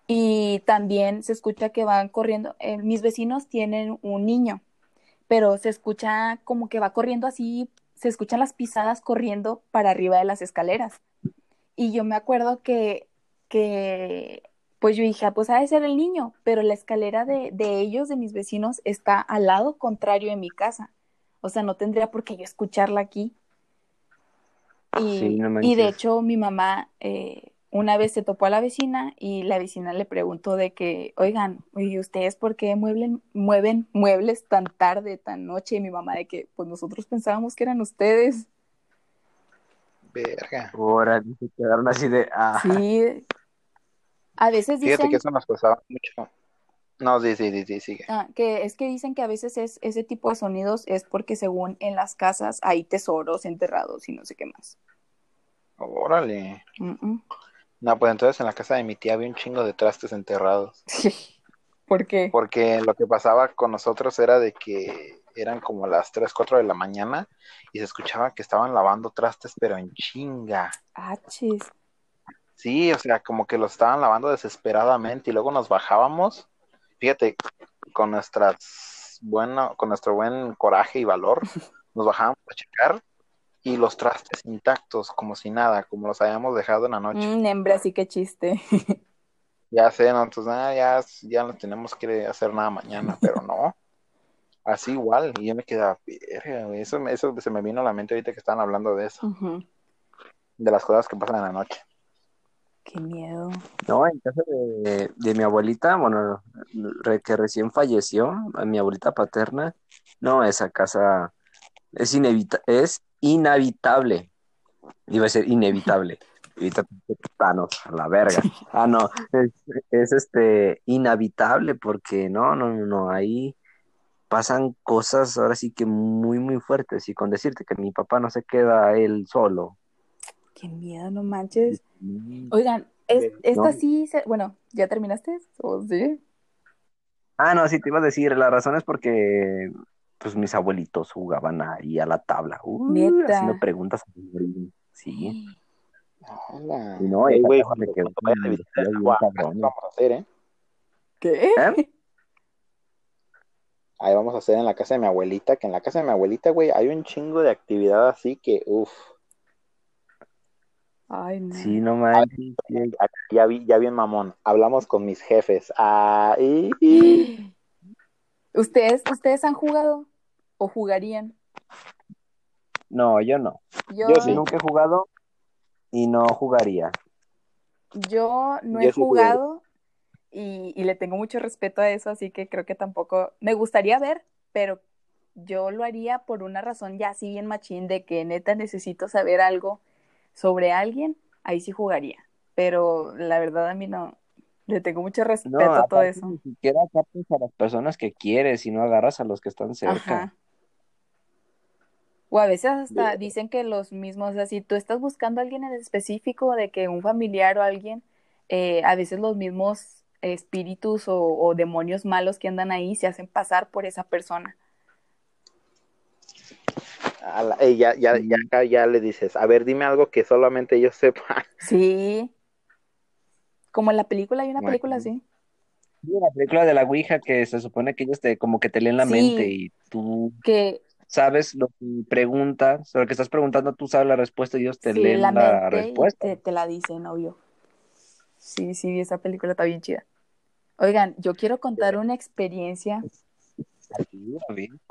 Y también se escucha que van corriendo. Eh, mis vecinos tienen un niño pero se escucha como que va corriendo así, se escuchan las pisadas corriendo para arriba de las escaleras. Y yo me acuerdo que, que pues yo dije, ah, pues ha de ser el niño, pero la escalera de, de ellos, de mis vecinos, está al lado contrario de mi casa. O sea, no tendría por qué yo escucharla aquí. Y, Sí, no y de hecho mi mamá eh, una vez se topó a la vecina y la vecina le preguntó de que, oigan, ¿y ustedes por qué mueven, mueven muebles tan tarde, tan noche? Y mi mamá de que, pues nosotros pensábamos que eran ustedes. Verga. Ahora se quedaron así de. Ah, Sí. A veces Fíjate dicen que eso nos pasaba mucho. No, sí, sí, sí, sí, sigue. ah, que es que dicen que a veces es ese tipo de sonidos es porque según en las casas hay tesoros enterrados y no sé qué más. Órale. Mm, mm. No, pues entonces en la casa de mi tía había un chingo de trastes enterrados. ¿Por qué? Porque lo que pasaba con nosotros era de que eran como las 3, 4 de la mañana y se escuchaba que estaban lavando trastes, pero en chinga. Ah, chis. Sí, o sea, como que los estaban lavando desesperadamente y luego nos bajábamos. Fíjate, con nuestras bueno, con nuestro buen coraje y valor, nos bajábamos a checar y los trastes intactos, como si nada, como los habíamos dejado en la noche. Mm, hembra, sí que chiste. Ya sé, ¿no? Entonces, ah, ya, ya no tenemos que hacer nada mañana, pero no. Así igual, y yo me quedaba, Eso, eso se me vino a la mente ahorita que estaban hablando de eso, de las cosas que pasan en la noche. Qué miedo. No, en casa de, de mi abuelita, bueno, re- que recién falleció, mi abuelita paterna, no, esa casa es inevita es inhabitable. Iba a ser inevitable. Thanos, a la verga. Ah, no, es, es, este inhabitable porque no, no, no, no, ahí pasan cosas ahora sí que muy, muy fuertes. Y con decirte que mi papá no se queda él solo. Qué miedo, no manches. Oigan, es- esta No. sí, se- bueno, ¿ya terminaste? ¿O sí? Ah, no, sí, te iba a decir, la razón es porque pues mis abuelitos jugaban ahí a la tabla. Uh, Neta. haciendo preguntas. a mi sobrino. Sí. Hola. Y no, güey, me quedó vamos a hacer, ¿eh? ¿Qué? ¿Eh? Ahí vamos a hacer en la casa de mi abuelita, que en la casa de mi abuelita, güey, hay un chingo de actividad así que, uff, Ay, no. Sí, no manches. sí. ya vi, ya bien mamón. Hablamos con mis jefes. Ahí. ¿Ustedes, ¿Ustedes han jugado o jugarían? No, yo no. Yo, sí. nunca he jugado y no jugaría. yo no Yo he sí jugado y, y le tengo mucho respeto a eso, así que creo que tampoco me gustaría ver, pero yo lo haría por una razón ya así bien machín de que neta necesito saber algo sobre alguien, ahí sí jugaría. Pero la verdad a mí no, le tengo mucho No, respeto a todo eso. ni siquiera captas a las personas que quieres y no agarras a los que están cerca. Ajá. O a veces hasta dicen que los mismos, o sea, si tú estás buscando a alguien en específico, de que un familiar o alguien, eh, a veces los mismos espíritus o, o demonios malos que andan ahí se hacen pasar por esa persona. A la- ey, ya, ya, ya, acá ya le dices, a ver, dime algo que solamente ellos sepan. Sí. Como en la película, hay una Bueno. película así. Sí, la película de la Ouija que se supone que ellos te como que te leen la Sí. mente y tú Que sabes lo que preguntas, o lo que estás preguntando, tú sabes la respuesta y ellos te sí, leen la respuesta. te, te la dicen, obvio. Sí, sí, esa película está bien chida. Oigan, yo quiero contar una experiencia.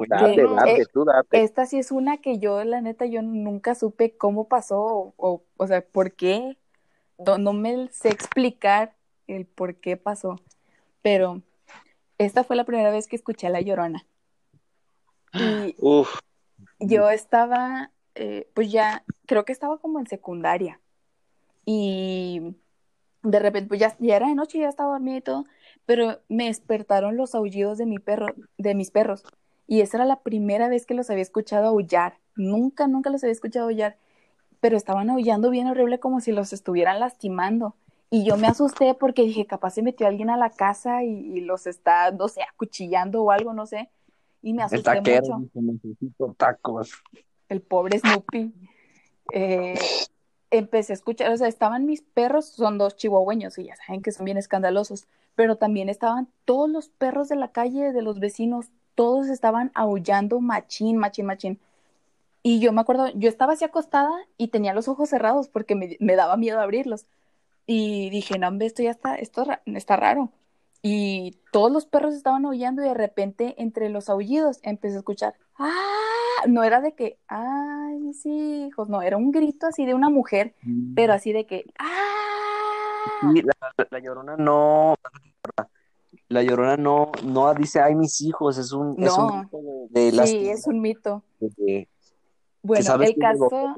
Date, Que- date, eh, tú date. Esta sí es una que yo, la neta, yo nunca supe cómo pasó o, o, o sea, por qué. No, no me sé explicar el por qué pasó. Pero esta fue la primera vez que escuché a La Llorona. Y Uf, yo estaba, eh, pues ya, creo que estaba como en secundaria. Y de repente, pues ya, ya era de noche, ya estaba dormida y todo, pero me despertaron los aullidos de mi perro, de mis perros. Y esa era la primera vez que los había escuchado aullar. Nunca, nunca los había escuchado aullar. Pero estaban aullando bien horrible como si los estuvieran lastimando. Y yo me asusté porque dije, capaz se metió alguien a la casa y, y los está, no sé, acuchillando o algo, no sé. Y me El asusté taquero mucho necesito tacos. el pobre Snoopy. Eh, empecé a escuchar, o sea, estaban mis perros, son dos chihuahueños y ya saben que son bien escandalosos, pero también estaban todos los perros de la calle, de los vecinos, todos estaban aullando machín, machín, machín. Y yo me acuerdo, yo estaba así acostada y tenía los ojos cerrados porque me, daba miedo abrirlos. Y dije, no, hombre, esto ya está, esto está raro. Y todos los perros estaban aullando y de repente entre los aullidos empecé a escuchar, ¡ah! no era de que, ay, mis hijos, no, era un grito así de una mujer, pero así de que, ¡ah! Sí, la, la llorona no, la llorona no, no dice, ay, mis hijos, es un, es un No, grito de, de sí, es un mito. de que Bueno, el es de caso,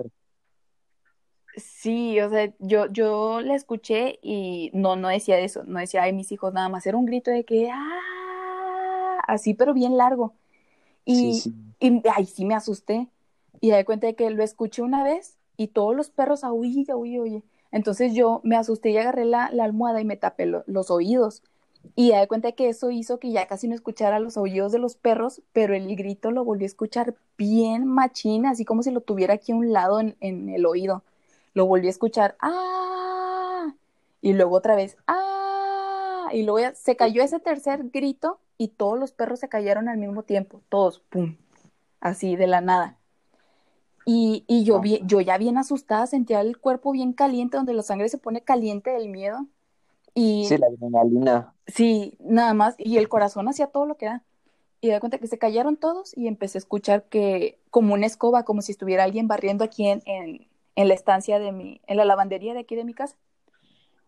sí, o sea, yo, yo la escuché y no, no decía eso, no decía, ay, mis hijos, nada más, era un grito de que, ¡ah! Así, pero bien largo. Sí, Y, sí. y ay, sí me asusté. Y me di cuenta de que lo escuché una vez y todos los perros aullé, aullé, aullé. Entonces yo me asusté y agarré la, la almohada y me tapé lo- los oídos. Y me di cuenta de que eso hizo que ya casi no escuchara los aullidos de los perros, pero el grito lo volví a escuchar bien machina, así como si lo tuviera aquí a un lado en, en el oído. Lo volví a escuchar, ¡ah! Y luego otra vez, ¡ah! Y luego ya se cayó ese tercer grito y todos los perros se cayeron al mismo tiempo, todos, ¡pum! Así de la nada. Y, y yo, vi- yo ya bien asustada, sentía el cuerpo bien caliente, donde la sangre se pone caliente del miedo. Y Sí, la adrenalina. sí, nada más, y el corazón hacía todo lo que da. Y me di cuenta que se callaron todos y empecé a escuchar que como una escoba, como si estuviera alguien barriendo aquí en, en, en la estancia de mi, en la lavandería de aquí de mi casa.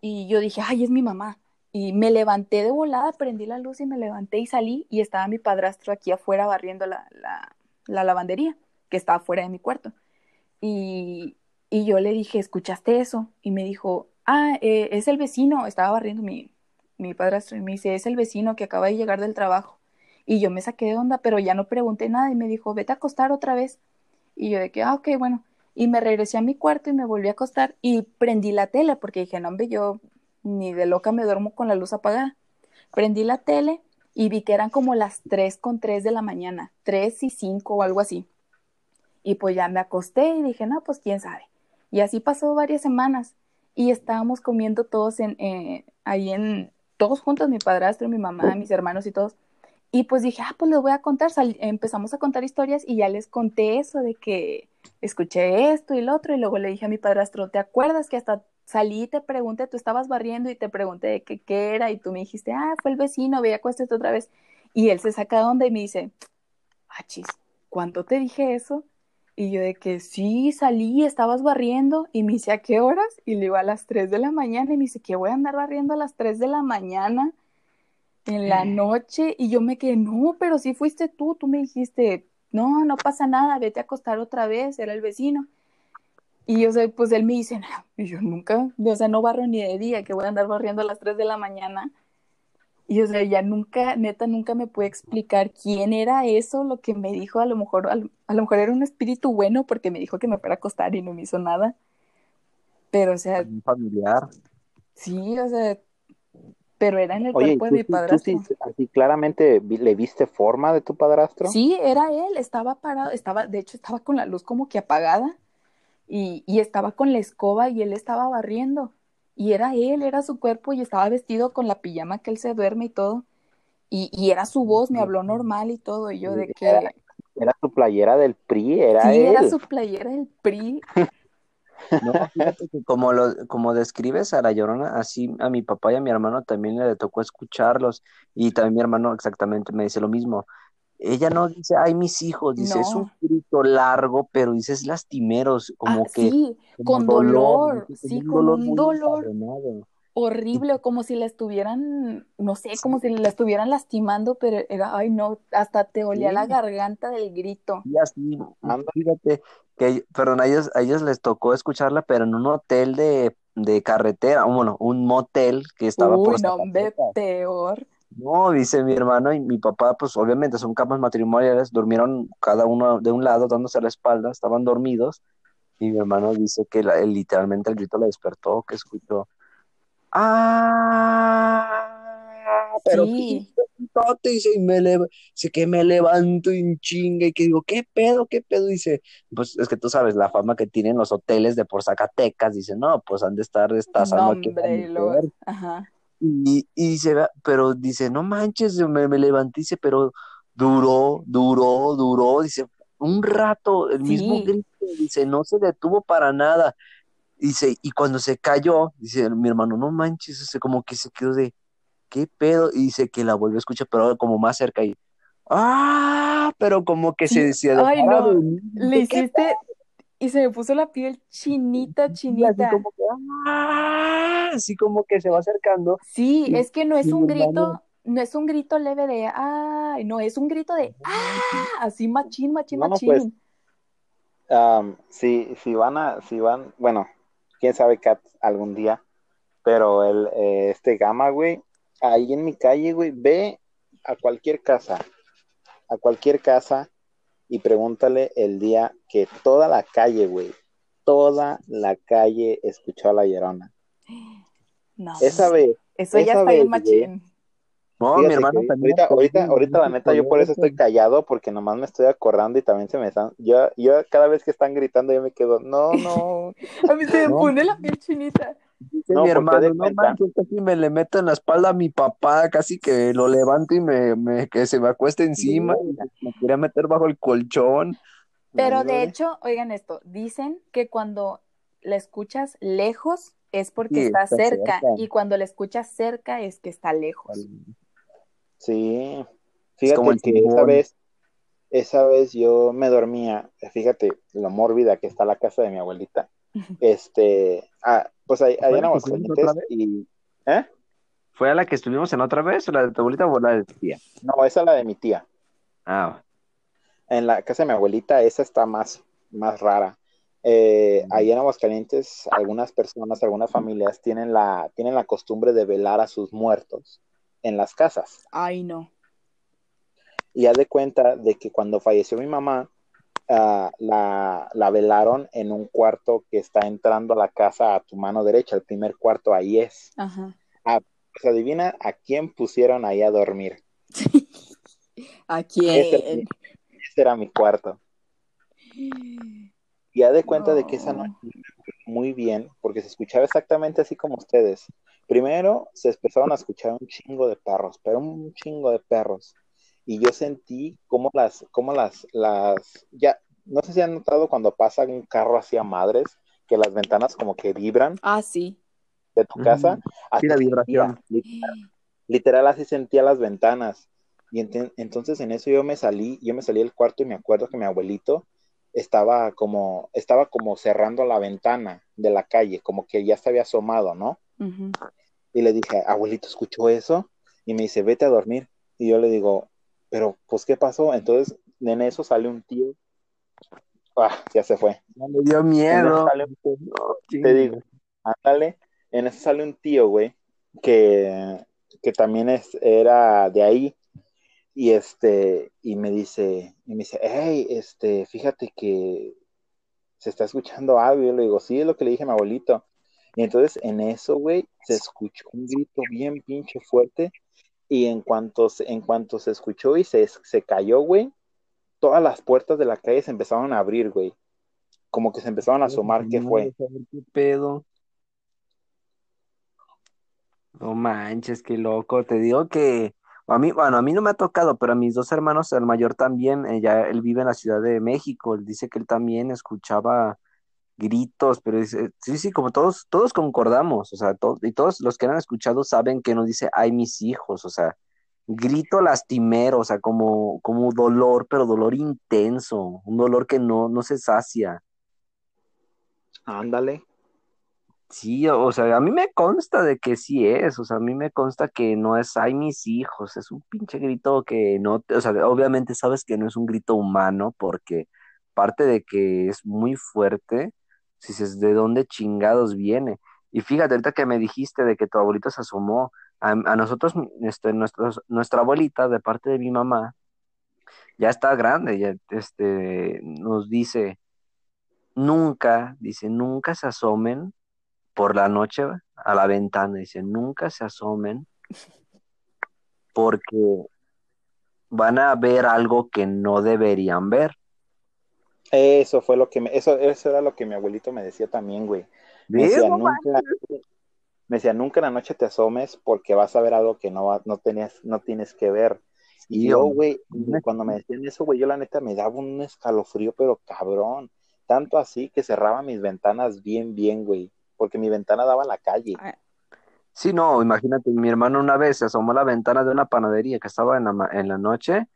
Y yo dije, ay, es mi mamá. Y me levanté de volada, prendí la luz y me levanté y salí y estaba mi padrastro aquí afuera barriendo la, la, la lavandería, que estaba afuera de mi cuarto. Y, y yo le dije, ¿escuchaste eso? Y me dijo, ah, eh, es el vecino, estaba barriendo mi, mi padrastro y me dice, es el vecino que acaba de llegar del trabajo. Y yo me saqué de onda, pero ya no pregunté nada y me dijo, vete a acostar otra vez. Y yo de que, ah, ok, bueno. Y me regresé a mi cuarto y me volví a acostar y prendí la tele porque dije, no, hombre, yo ni de loca me duermo con la luz apagada. Prendí la tele y vi que eran como las 3 con 3 de la mañana, 3 y 5 o algo así. Y pues ya me acosté y dije, no, pues quién sabe. Y así pasó varias semanas y estábamos comiendo todos en, eh, ahí en, todos juntos, mi padrastro, mi mamá, mis hermanos y todos. Y pues dije, ah, pues les voy a contar. Empezamos a contar historias y ya les conté eso de que escuché esto y lo otro. Y luego le dije a mi padrastro, ¿te acuerdas que hasta salí y te pregunté, tú estabas barriendo y te pregunté de qué, qué era? Y tú me dijiste, ah, fue el vecino, ve, acuéstate otra vez. Y él se saca de onda y me dice, ah, chis, ¿cuánto te dije eso? Y yo de que sí, salí, estabas barriendo. Y me dice, ¿a qué horas? Y le digo, a las 3 de la mañana. Y me dice, ¿qué voy a andar barriendo a las 3 de la mañana? En la noche. Y yo me quedé, no, pero sí fuiste tú. Tú me dijiste, no, no pasa nada, vete a acostar otra vez. Era el vecino. Y yo sé, pues él me dice, no, y yo nunca, o sea, no barro ni de día, que voy a andar barriendo a las 3 de la mañana. Y o sea, ya nunca, neta, nunca me pude explicar quién era eso, lo que me dijo, a lo mejor, a lo, a lo mejor era un espíritu bueno porque me dijo que me fuera a acostar y no me hizo nada. Pero, o sea, Un familiar. sí, o sea, pero era en el Oye, ¿y cuerpo de mi sí- tú padrastro. sí, así claramente le viste forma de tu padrastro? Sí, era él, estaba parado, estaba, de hecho, estaba con la luz como que apagada y, y estaba con la escoba y él estaba barriendo. Y era él, era su cuerpo y estaba vestido con la pijama que él se duerme y todo. Y, y era su voz, me habló normal y todo. Y yo de que Era, era tu playera del PRI, era sí, él. era su playera del PRI. No, fíjate que como lo, como describes a la Llorona, así a mi papá y a mi hermano también le tocó escucharlos, y también mi hermano exactamente me dice lo mismo. Ella no dice, ay, mis hijos, dice, es un No. grito largo, pero dice, es lastimeros, como Ah, que, sí, como con dolor, dice, sí, como con un dolor horrible, como si la estuvieran, no sé, como si la estuvieran lastimando, pero era, ay no, hasta te olía la garganta del grito. Y así, fíjate, que, perdón, a ellos, a ellos les tocó escucharla, pero en un hotel de, de carretera, bueno, un motel que estaba Uy, por no, hombre, Zacatecas. peor. No, dice mi hermano y mi papá, pues obviamente son camas matrimoniales, durmieron cada uno de un lado dándose la espalda, estaban dormidos, y mi hermano dice que la- literalmente el grito le despertó, que escuchó, ¡ah! Pero Sí, tote, dice, y me dice que me levanto y en chinga, y que digo, ¿qué pedo, qué pedo? Dice, pues es que tú sabes la fama que tienen los hoteles de por Zacatecas, dice, no, pues han de estar destazando aquí a la hombre, y luego, mujer. ajá. Y, y dice, "Vea", pero dice, no manches, me, me levanté, dice, pero duró, duró, duró, dice, un rato, el mismo grito, dice, no se detuvo para nada. Dice, y cuando se cayó, dice mi hermano, no manches, dice, como que se quedó de, ¿qué pedo? Y dice que la volvió a escuchar, pero como más cerca, y, Ah, pero como que se, Sí, se ay, dejara no, le ¿de qué hiciste y se me puso la piel chinita, Así chinita. como que, ah, así como que se va acercando. Sí, Y- es que no es un grito, no es un grito leve de ay, no, es un grito de ah, así machín, machín, No, pues, machín. Am, si, si van a, si van, bueno, quién sabe Kat algún día, pero el, eh, este Gama, güey, ahí en mi calle, güey, ve a cualquier casa, a cualquier casa y pregúntale el día que toda la calle, güey, toda la calle escuchó a la llorona. No, Esa vez, eso ya está vez, bien güey, machín. No, Fíjate mi hermano también. ahorita, ahorita, ahorita la neta, yo por eso eso. estoy callado, porque nomás me estoy acordando y también se me están, yo, yo cada vez que están gritando yo me quedo, no, no, A mí se me No. pone la piel chinita. Dice No, mi hermano, no manches, casi me le meto en la espalda a mi papá, casi que lo levanto y me, me- que se me acueste encima y me quería meter bajo el colchón. Pero de hecho, oigan esto, dicen que cuando la escuchas lejos es porque Sí, está está cerca cerca. y cuando la escuchas cerca es que está lejos. Sí, Es como fíjate el que esa vez, esa vez yo me dormía, fíjate lo mórbida que está la casa de mi abuelita. Este, ah, pues ahí, allá en ¿Fue la que fuimos Aguascalientes y, ¿eh? ¿Fue a la que estuvimos en otra vez o la de tu abuelita o la de tu tía? No, esa es la de mi tía. Ah, En la casa de mi abuelita, esa está más, más rara. Eh, ahí en Aguascalientes, algunas personas, algunas familias tienen la, tienen la costumbre de velar a sus muertos en las casas. Ay, no. Y haz de cuenta de que cuando falleció mi mamá, ah, la, la velaron en un cuarto que está entrando a la casa a tu mano derecha. El primer cuarto ahí es. Ajá. Pues adivina a quién pusieron ahí a dormir. ¿A quién? ese era mi cuarto. Y haz de cuenta de que esa No. noche muy bien, porque se escuchaba exactamente así como ustedes. Primero se empezaron a escuchar un chingo de perros, pero un chingo de perros. Y yo sentí como las, como las, las, ya, no sé si han notado cuando pasa un carro hacia madres, que las ventanas como que vibran Ah, sí. de tu casa. Así Sí, la vibración. literal, literal así sentía las ventanas. Y entonces en eso yo me salí, yo me salí del cuarto y me acuerdo que mi abuelito estaba como, estaba como cerrando la ventana de la calle, como que ya se había asomado, ¿no? Y le dije, abuelito, ¿escuchó eso? Y me dice, vete a dormir. Y yo le digo, pero, pues, ¿qué pasó? Entonces, en eso sale un tío. Ah, ya se fue. Ya me dio miedo. No, te digo, ándale, en eso sale un tío, güey, que, que también es, era de ahí, y este, y me dice, y me dice, hey, este, fíjate que se está escuchando algo, y yo le digo, sí, es lo que le dije a mi abuelito, y entonces en eso, güey, se escuchó un grito bien pinche fuerte, y en cuanto, se- en cuanto se escuchó y se, se cayó, güey, todas las puertas de la calle se empezaron a abrir, güey, como que se empezaron a asomar, ¿qué fue? ¿Qué pedo? No manches, qué loco. Te digo que a mí, bueno, a mí no me ha tocado, pero a mis dos hermanos, el mayor también, eh, ya él vive en la Ciudad de México. Él dice que él también escuchaba gritos, pero dice, sí, sí, como todos, todos concordamos, o sea, todos, y todos los que han escuchado saben que no dice, ay, mis hijos, o sea, grito lastimero, o sea, como, como dolor, pero dolor intenso, un dolor que no, no se sacia. Ándale. Sí, o sea, a mí me consta de que sí es, o sea, a mí me consta que no es, ay, mis hijos, es un pinche grito que no, te- o sea, obviamente sabes que no es un grito humano porque parte de que es muy fuerte, si dices, ¿de dónde chingados viene? Y fíjate, ahorita que me dijiste de que tu abuelito se asomó, a, nosotros, este, nuestra abuelita, de parte de mi mamá, ya está grande, ya, este, nos dice, nunca, dice, nunca se asomen por la noche a la ventana. Dice, nunca se asomen porque van a ver algo que no deberían ver. Eso fue lo que me, eso, eso era lo que mi abuelito me decía también, güey. Me decía, nunca, me decía, nunca en la noche te asomes porque vas a ver algo que no, va- no tenías, no tienes que ver. Y yo, güey, cuando me decían eso, güey, yo la neta me daba un escalofrío, pero cabrón. Tanto así que cerraba mis ventanas bien, bien, güey. Porque mi ventana daba a la calle. Sí, no, imagínate, mi hermano una vez se asomó a la ventana de una panadería que estaba en la, ma- en la noche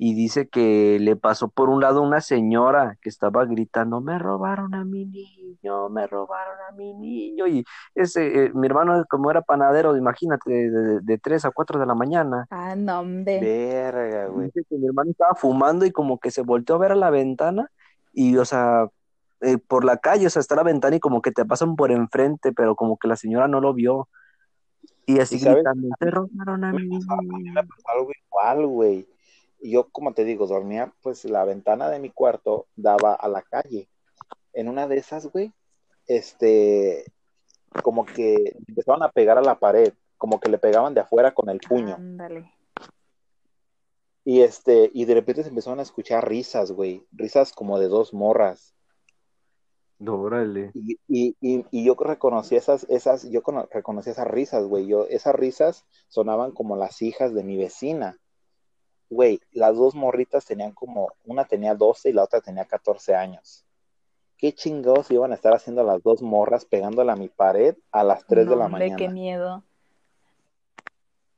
y dice que le pasó por un lado una señora que estaba gritando, me robaron a mi niño, me robaron a mi niño. Y ese, eh, mi hermano, como era panadero, imagínate, de, de, 3 a 4 de la mañana. Ah, no, hombre. Verga, güey. Dice que mi hermano estaba fumando y como que se volteó a ver a la ventana y, o sea, eh, por la calle, o sea, está la ventana y como que te pasan por enfrente, pero como que la señora no lo vio. Y así gritando, me robaron a mi niño. Me pasó algo igual, güey yo, como te digo, dormía, pues la ventana de mi cuarto daba a la calle. En una de esas, güey, este, como que empezaban a pegar a la pared, como que le pegaban de afuera con el puño. Ándale. Y este, y de repente se empezaron a escuchar risas, güey, risas como de dos morras. Órale. Y, y, y, y, yo reconocí esas, esas, yo reconocí esas risas, güey. Yo, esas risas sonaban como las hijas de mi vecina güey, las dos morritas tenían como, una tenía 12 y la otra tenía 14 años. ¿Qué chingados iban a estar haciendo las dos morras pegándola a mi pared a las 3 de la mañana? qué miedo.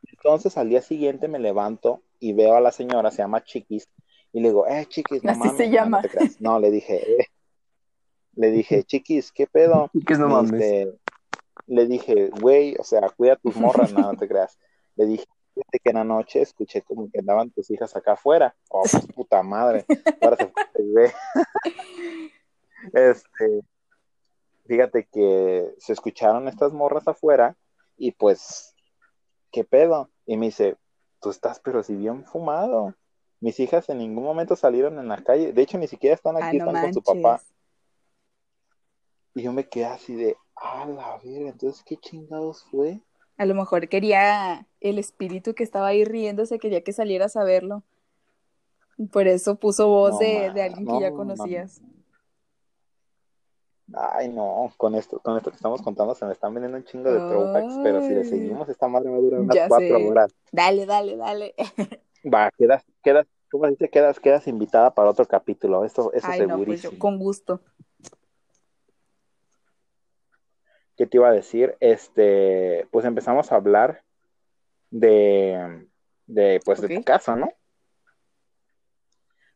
Entonces al día siguiente me levanto y veo a la señora, se llama Chiquis, y le digo, eh, Chiquis, no mames. se llama. No, le dije, eh. le dije, Chiquis, ¿qué pedo? Chiquis, no mames. Este, le dije, güey, o sea, cuida tus morras, no, no te creas. Le dije, que en la noche escuché como que andaban tus hijas acá afuera. Oh, pues, puta madre. Ahora se fue Este, fíjate que se escucharon estas morras afuera y pues, ¿qué pedo? Y me dice, tú estás pero si bien fumado. Mis hijas en ningún momento salieron en la calle. De hecho, ni siquiera están aquí, están con su papá. Y yo me quedé así de, ah, la verga, entonces, ¿qué chingados fue? A lo mejor quería el espíritu que estaba ahí riéndose, quería que salieras a verlo. Por eso puso voz de, alguien que ya conocías. Ay, no, con esto, con esto que estamos contando se me están vendiendo un chingo de throwbacks, pero si le seguimos, esta madre me dura unas cuatro horas. Dale, dale, dale. Va, quedas, quedas, ¿cómo dice? Quedas, quedas invitada para otro capítulo, eso, eso Ay, No, pues yo, con gusto. ¿Qué te iba a decir? Este, pues empezamos a hablar de, de pues, de tu casa, ¿no?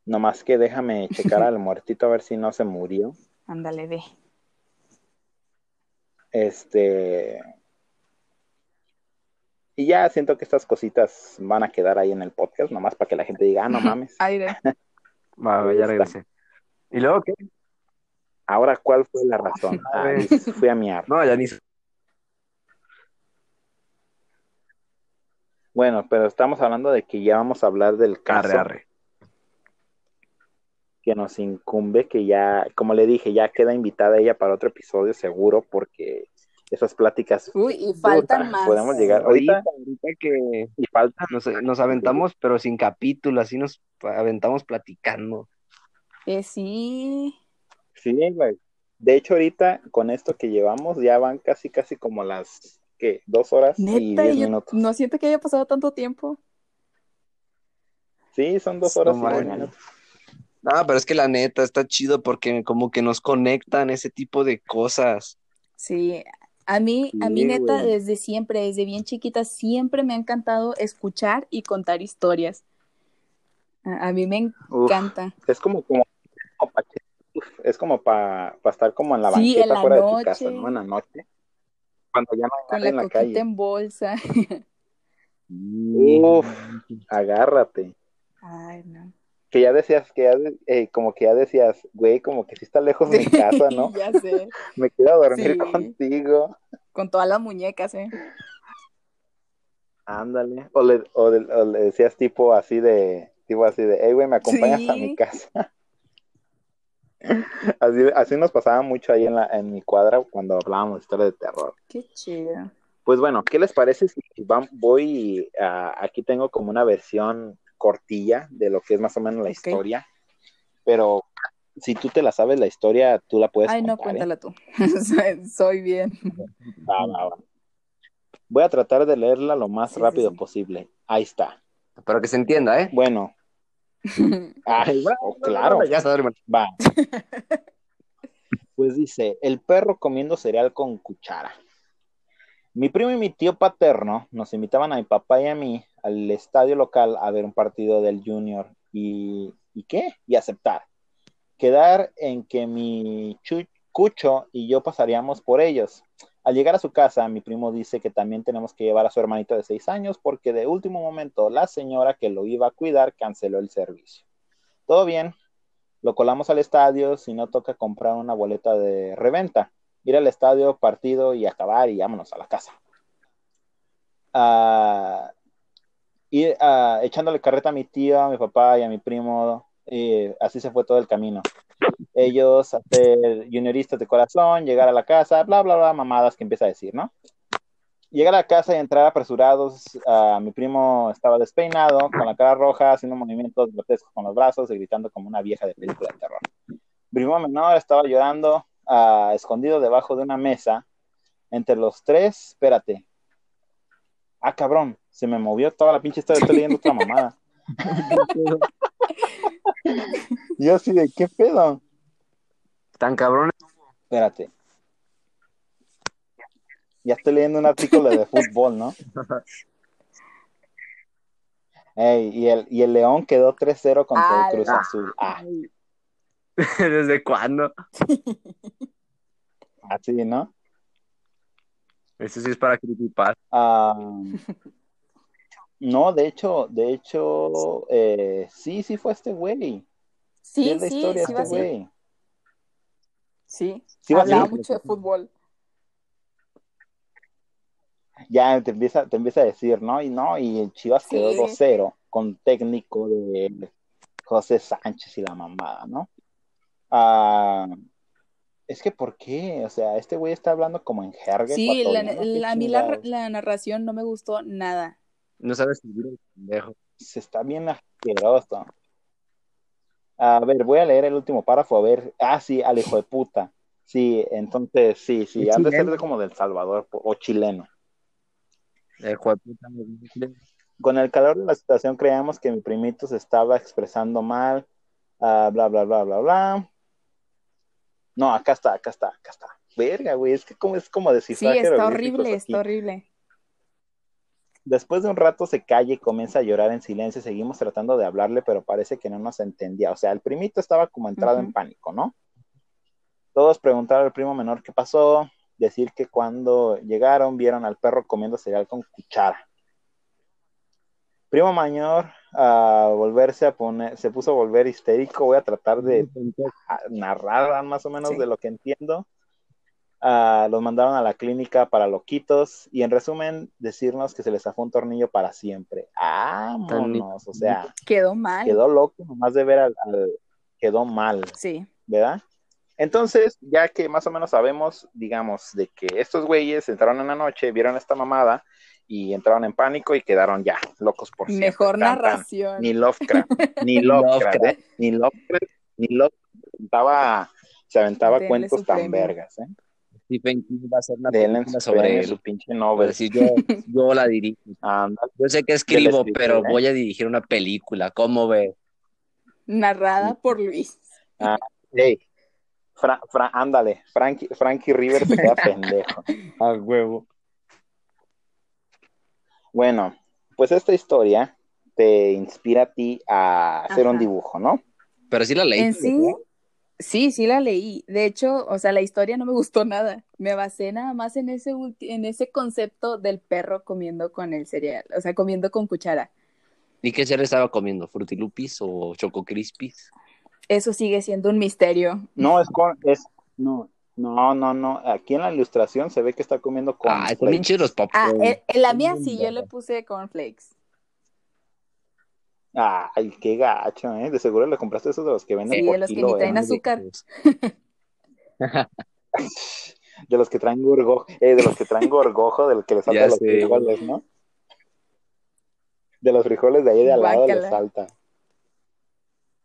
Nomás que déjame checar al muertito a ver si no se murió. Ándale, ve. Este. Y ya siento que estas cositas van a quedar ahí en el podcast, nomás para que la gente diga, ah, no mames. Aire. Va, ya regresé. ¿Y luego qué? Ahora, ¿cuál fue la razón? Ah, fui a miar. No, ya ni. Bueno, pero estamos hablando de que ya vamos a hablar del caso. Que nos incumbe, que ya, como le dije, ya queda invitada ella para otro episodio seguro, porque esas pláticas. Uy, y faltan más. Podemos llegar ahorita, ahorita que y falta, nos, nos, aventamos, pero sin capítulo, así nos aventamos platicando. Eh, sí. Sí, güey. De hecho, ahorita con esto que llevamos ya van casi, casi como las, ¿qué? Dos horas y diez minutos. No siento que haya pasado tanto tiempo. Sí, son dos horas y diez minutos. No, pero es que la neta está chido porque como que nos conectan ese tipo de cosas. Sí, a mí, a mí neta, desde siempre, desde bien chiquita, siempre me ha encantado escuchar y contar historias. A, mí me encanta. es como, como, como es como para estar como en la banqueta fuera de tu casa, ¿no? En la noche. Cuando ya no hay Con la en la calle. en bolsa. Uf, agárrate. Ay, no. Que ya decías, que ya, eh, como que ya decías, güey, como que sí está lejos de mi casa, ¿no? ya sé. Me quiero dormir contigo. Con todas las muñecas, ¿eh? Ándale. O le, o, le, decías tipo así de, tipo así de, hey, güey, ¿me acompañas a mi casa? Así, así nos pasaba mucho ahí en, la, en mi cuadra cuando hablábamos de historia de terror. Qué chido. Pues bueno, ¿qué les parece si voy a, aquí tengo como una versión cortilla de lo que es más o menos la historia, pero si tú te la sabes la historia, tú la puedes Ay, no, ¿eh? cuéntala tú. soy, bien. Voy a tratar de leerla lo más rápido posible. Ahí está. Para que se entienda, ¿eh? Bueno, claro. Ya está, Va. Pues dice, el perro comiendo cereal con cuchara. Mi primo y mi tío paterno nos invitaban a mi papá y a mí al estadio local a ver un partido del Junior y, ¿y qué? Y aceptar. Quedar en que mi cucho y yo pasaríamos por ellos. Al llegar a su casa, mi primo dice que también tenemos que llevar a su hermanito de seis años porque de último momento la señora que lo iba a cuidar canceló el servicio. Todo bien, lo colamos al estadio, si no toca comprar una boleta de reventa, ir al estadio, partido y acabar y vámonos a la casa. Ah, ir ah, echándole carreta a mi tía, a mi papá y a mi primo, y así se fue todo el camino. Ellos hacer junioristas de corazón, llegar a la casa, bla, bla, bla, mamadas que empieza a decir, ¿no? Llegar a la casa y entrar apresurados, ah, mi primo estaba despeinado, con la cara roja, haciendo movimientos grotescos con los brazos y gritando como una vieja de película de terror. Mi primo menor estaba llorando, ah, escondido debajo de una mesa. Entre los tres, espérate. Ah, cabrón, se me movió toda la pinche historia, estoy leyendo otra mamada. Yo así de, ¿qué pedo? Tan cabrón. Espérate. Ya estoy leyendo un artículo de fútbol, ¿no? Ey, y, el, y el León quedó 3-0 contra el Cruz. Azul. Ah, ¿Desde cuándo? así, ¿no? Eso sí es para creepypasta. Ah, no, de hecho, de hecho, eh, sí, sí fue este güey. Sí, Sí, es la sí, historia sí este güey. Sí, Sí hablaba mucho de fútbol. Ya te empieza, te empieza a decir, ¿no? Y no, y el Chivas quedó Sí. 2-0 con técnico de José Sánchez y la mamada, ¿no? Ah, es que, ¿por qué? O sea, este güey está hablando como en jerga Sí, la, ecuatoriana, ¿qué la- la narración no me gustó nada. No sabes escribir el pendejo. Se está bien asqueroso. A ver, voy a leer el último párrafo, a ver. Ah, sí, al hijo de puta. Sí, entonces, sí, sí, Es han de ser como del Salvador o chileno. El hijo de puta, Con el calor de la situación creíamos que mi primito se estaba expresando mal, ah, bla, bla, bla, bla, bla. No, acá está, acá está, acá está. Verga, güey, es que como, es como Sí, descifrar está horrible, está horrible. Después de un rato se calla y comienza a llorar en silencio. Seguimos tratando de hablarle, pero parece que no nos entendía. O sea, el primito estaba como entrado en pánico, ¿no? Todos preguntaron al primo menor qué pasó. Decir que cuando llegaron vieron al perro comiendo cereal con cuchara. Primo mayor a volverse a poner, se puso a volver histérico. Voy a tratar de narrar más o menos Sí. de lo que entiendo. Ah, los mandaron a la clínica para loquitos y en resumen decirnos que se les zafó un tornillo para siempre. Vámonos, o sea, Quedó mal. quedó loco nomás de ver al, al- quedó mal, Sí. ¿verdad? Entonces, ya que más o menos sabemos, digamos, de que estos güeyes entraron en la noche, vieron esta mamada y entraron en pánico y quedaron ya locos por siempre. Mejor Tan, tan. narración. Ni Lovecraft, ni Lovecraft. ¿eh? Ni Lovecraft, ni Lovecraft se aventaba, se aventaba Denle cuentos tan premio. vergas, ¿eh? Stephen King va a hacer una película sobre él. su pinche a Nobel. decir, yo, yo la dirijo. Yo sé que escribo, pero ¿eh? voy a dirigir una película. ¿Cómo ve? Narrada por Luis. Ey, Fra- Fra- ándale, Frankie, Frankie River se queda pendejo. A huevo. Bueno, pues esta historia te inspira a ti a hacer un dibujo, ¿no? Pero sí la leí. En sí, sí, sí la leí. De hecho, o sea, la historia no me gustó nada. Me basé nada más en ese, ulti- en ese concepto del perro comiendo con el cereal, o sea, comiendo con cuchara. ¿Y qué se le estaba comiendo? ¿Frutilupis o Choco Crispies? Eso sigue siendo un misterio. No, es con, es, no, no, no, no. Aquí en la ilustración se ve que está comiendo con. Ah, bien chidos los Ah, popcorn. en, en la mía sí, yo le puse cornflakes. Ay, qué gacho, ¿eh? De seguro le compraste esos de los que venden Sí, por de los que ni ¿eh? traen azúcar. De los que traen gorgojo, eh, de los que traen gorgojo, de los que les salta Ya los sé. frijoles, ¿no? De los frijoles de ahí de al lado les Guácala. salta.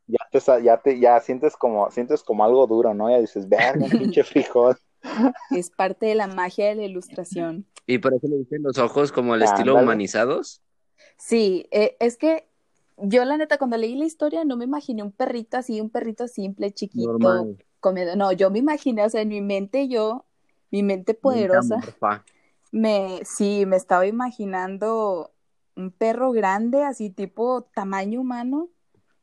Ya te, ya te, ya sientes como, sientes como algo duro, ¿no? Ya dices, vean un pinche frijol. Es parte de la magia de la ilustración. ¿Y por eso le dicen los ojos como el estilo humanizados? Sí, eh, es que yo la neta cuando leí la historia no me imaginé un perrito así, un perrito simple, chiquito, Normal. comiendo. No, yo me imaginé, o sea, en mi mente yo, mi mente poderosa, me, sí, me estaba imaginando un perro grande, así tipo tamaño humano,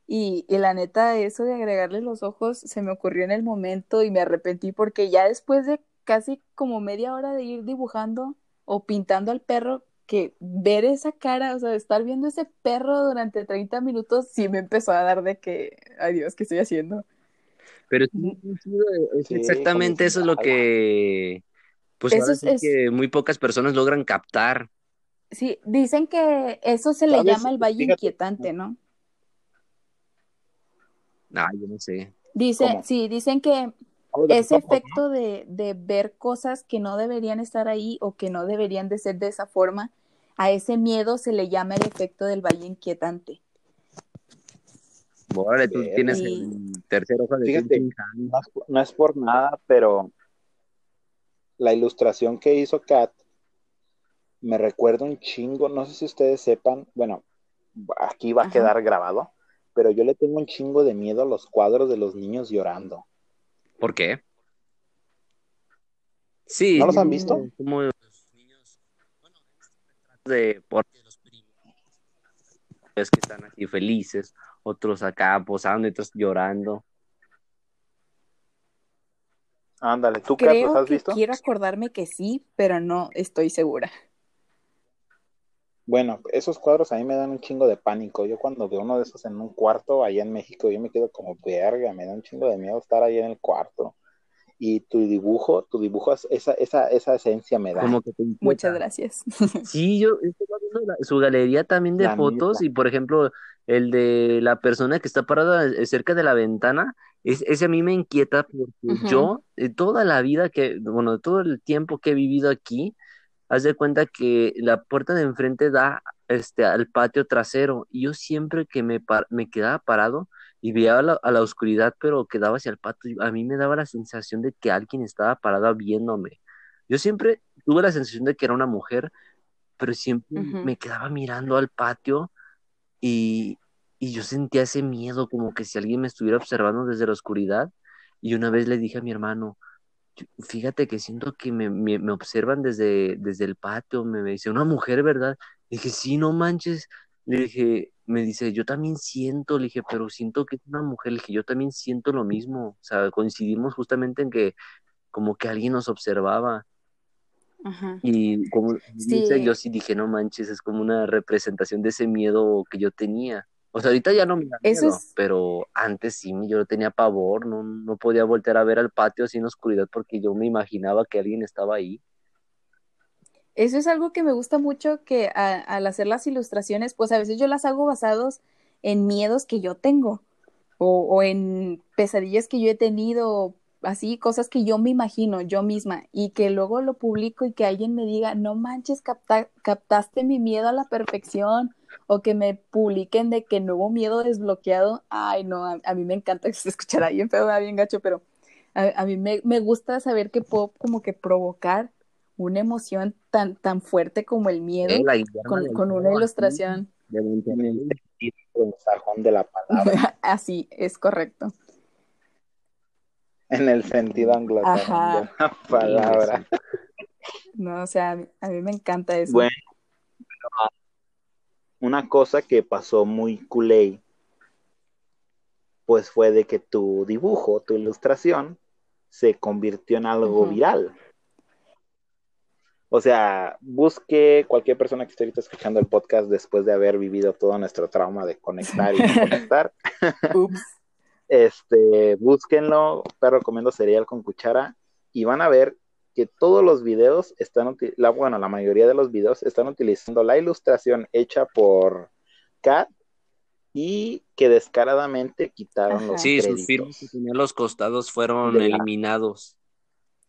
Y, y la neta, eso de agregarle los ojos se me ocurrió en el momento y me arrepentí porque ya después de casi como media hora de ir dibujando o pintando al perro, que ver esa cara, o sea, estar viendo ese perro durante 30 minutos, sí me empezó a dar de que, ay Dios, ¿qué estoy haciendo? Pero es, es Sí, exactamente eso es lo que, pues Eso es- es- que muy pocas personas logran captar. Sí, dicen que eso se le llama el valle Fíjate. inquietante, ¿no? Ah, yo no sé. Dice, ¿Cómo? sí, dicen que ese efecto de, de ver cosas que no deberían estar ahí o que no deberían de ser de esa forma, a ese miedo se le llama el efecto del valle inquietante. Órale, tú tienes Y- el tercer ojo de Fíjate. No es, no es por nada, pero la ilustración que hizo Kat me recuerda un chingo. No sé si ustedes sepan, bueno, aquí va a Ajá. quedar grabado, pero yo le tengo un chingo de miedo a los cuadros de los niños llorando. ¿Por qué? Sí. ¿No los han visto? Como los niños, bueno, de por los primos, es que están así felices, otros acá posando y otros llorando. Ándale, ¿tú Creo has que visto? quiero acordarme que sí, pero no estoy segura. Bueno, esos cuadros a mí me dan un chingo de pánico. Yo cuando veo uno de esos en un cuarto allá en México, yo me quedo como verga, me da un chingo de miedo estar ahí en el cuarto. Y tu dibujo, tu dibujo, esa, esa, esa esencia me da. Como que te inquieta. Muchas gracias. Sí, yo estaba viendo la- su galería también de La fotos y, por ejemplo, el de la persona que está parada eh, cerca de la ventana, es, ese a mí me inquieta porque yo, de toda la vida que, bueno, de todo el tiempo que he vivido aquí, haz de cuenta que la puerta de enfrente da este, al patio trasero y yo siempre que me, par- me quedaba parado y veía a la, a la oscuridad, pero quedaba hacia el patio, a mí me daba la sensación de que alguien estaba parado viéndome. Yo siempre tuve la sensación de que era una mujer, pero siempre me quedaba mirando al patio y, y yo sentía ese miedo, como que si alguien me estuviera observando desde la oscuridad. Y una vez le dije a mi hermano, "Yo- fíjate que siento que me, me, me observan desde, desde el patio, me, me dice, una mujer, ¿verdad? Le dije, sí, no manches. Le dije, me dice, yo también siento, le dije, pero siento que es una mujer, le dije, yo también siento lo mismo. O sea, coincidimos justamente en que como que alguien nos observaba. Ajá. Y como Sí. dice, yo sí dije, no manches, es como una representación de ese miedo que yo tenía. O sea, ahorita ya no me da Eso miedo, es- pero antes sí, yo tenía pavor, no, no podía voltear a ver al patio así en oscuridad porque yo me imaginaba que alguien estaba ahí. Eso es algo que me gusta mucho que a- al hacer las ilustraciones, pues a veces yo las hago basados en miedos que yo tengo o, o en pesadillas que yo he tenido, así cosas que yo me imagino yo misma y que luego lo publico y que alguien me diga, no manches, capta- captaste mi miedo a la perfección o que me publiquen de que nuevo miedo desbloqueado. Ay, no, a, a mí me encanta que se escuchará bien feo, bien gacho, pero a, a mí me, me gusta saber que puedo como que provocar una emoción tan, tan fuerte como el miedo con, una ilustración. de Monterrey. En el sentido sajón de la palabra, Así, es correcto. en el sentido anglosajón de la palabra. No, o sea, a mí, a mí me encanta eso. Bueno, una cosa que pasó muy culé, pues fue de que tu dibujo, tu ilustración, se convirtió en algo viral. O sea, busque cualquier persona que esté ahorita escuchando el podcast después de haber vivido todo nuestro trauma de conectar y conectar. Ups. Este, búsquenlo, perro comiendo cereal con cuchara, y van a ver que todos los videos están, la, bueno, la mayoría de los videos están utilizando la ilustración hecha por Kat y que descaradamente quitaron Ajá. los Sí, sus firmas que tenían los costados fueron De la- eliminados.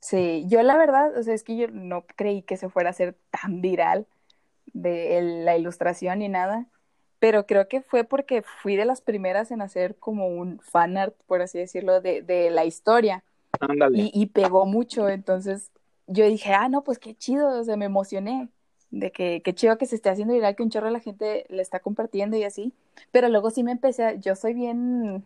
Sí, yo la verdad, o sea, es que yo no creí que se fuera a hacer tan viral de el- la ilustración ni nada, pero creo que fue porque fui de las primeras en hacer como un fan art, por así decirlo, de, de la historia Ándale. y, y pegó mucho, entonces yo dije, ah, no, pues qué chido, o sea, me emocioné de que qué chido que se esté haciendo viral, que un chorro de la gente le está compartiendo y así, pero luego sí me empecé a, yo soy bien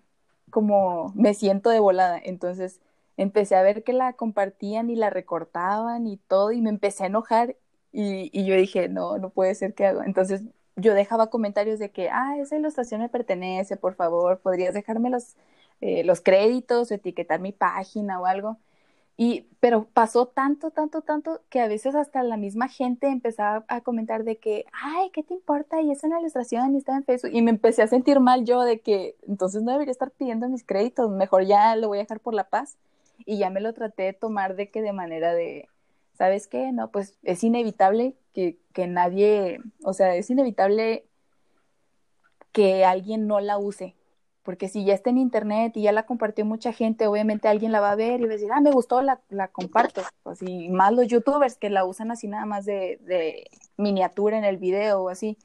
como, me siento de volada, entonces empecé a ver que la compartían y la recortaban y todo, y me empecé a enojar y, y yo dije, no, no puede ser que hago, entonces yo dejaba comentarios de que, ah, esa ilustración me pertenece, por favor, podrías dejarme los, eh, los créditos o etiquetar mi página o algo. Y, pero pasó tanto, tanto, tanto que a veces hasta la misma gente empezaba a comentar de que, ay, ¿qué te importa? Y es una ilustración y está en Facebook. Y me empecé a sentir mal yo de que entonces no debería estar pidiendo mis créditos, mejor ya lo voy a dejar por la paz. Y ya me lo traté de tomar de que de manera de, ¿sabes qué? No, pues es inevitable que, que nadie, o sea, es inevitable que alguien no la use porque si ya está en internet y ya la compartió mucha gente, obviamente alguien la va a ver y va a decir, ah, me gustó, la, la comparto. Pues, y más los youtubers que la usan así nada más de, de miniatura en el video o así.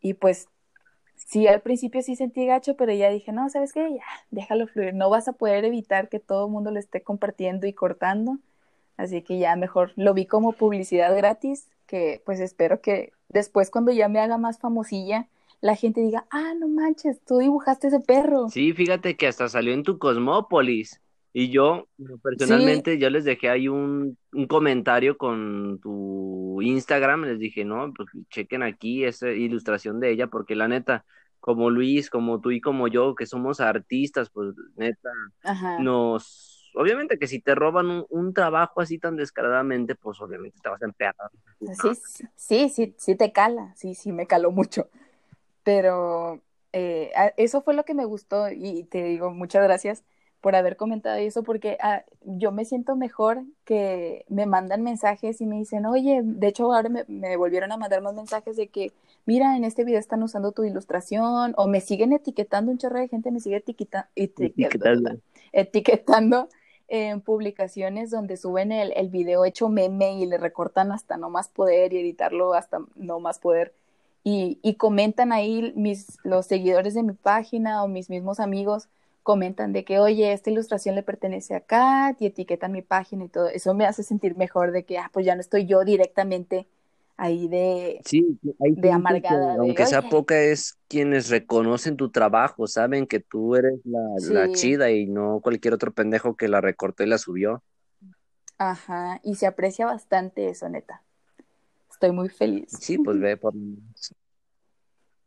Y pues sí, al principio sí sentí gacho, pero ya dije, no, ¿sabes qué? Ya, déjalo fluir. No vas a poder evitar que todo el mundo lo esté compartiendo y cortando. Así que ya mejor lo vi como publicidad gratis, que pues espero que después cuando ya me haga más famosilla, la gente diga, ah, no manches, tú dibujaste ese perro. Sí, fíjate que hasta salió en tu Cosmópolis. Y yo, personalmente, yo les dejé ahí un, un, comentario con tu Instagram. Les dije, no, pues chequen aquí esa ilustración de ella, porque la neta, como Luis, como tú y como yo, que somos artistas, pues neta, nos. Obviamente que si te roban un, un, trabajo así tan descaradamente, pues obviamente te vas a empeorar. Sí, sí, sí, sí te cala, sí, sí, me caló mucho. Pero eh, eso fue lo que me gustó y te digo muchas gracias por haber comentado eso porque ah, yo me siento mejor que me mandan mensajes y me dicen, oye, de hecho ahora me, volvieron a mandar más mensajes de que, mira, en este video están usando tu ilustración o me siguen etiquetando, un chorro de gente me sigue etiqueta, etiquetando, etiquetando en publicaciones donde suben el, el video hecho meme y le recortan hasta no más poder y editarlo hasta no más poder y, comentan ahí mis, los seguidores de mi página o mis mismos amigos comentan de que, oye, esta ilustración le pertenece a Kat y etiquetan mi página y todo. Eso me hace sentir mejor de que, ah, pues ya no estoy yo directamente ahí de, sí, de amargada. aunque sea poca, es quienes reconocen tu trabajo, saben que tú eres la, la, chida y no cualquier otro pendejo que la recortó y la subió. Ajá, y se aprecia bastante eso, neta. Estoy muy feliz. Sí, pues ve por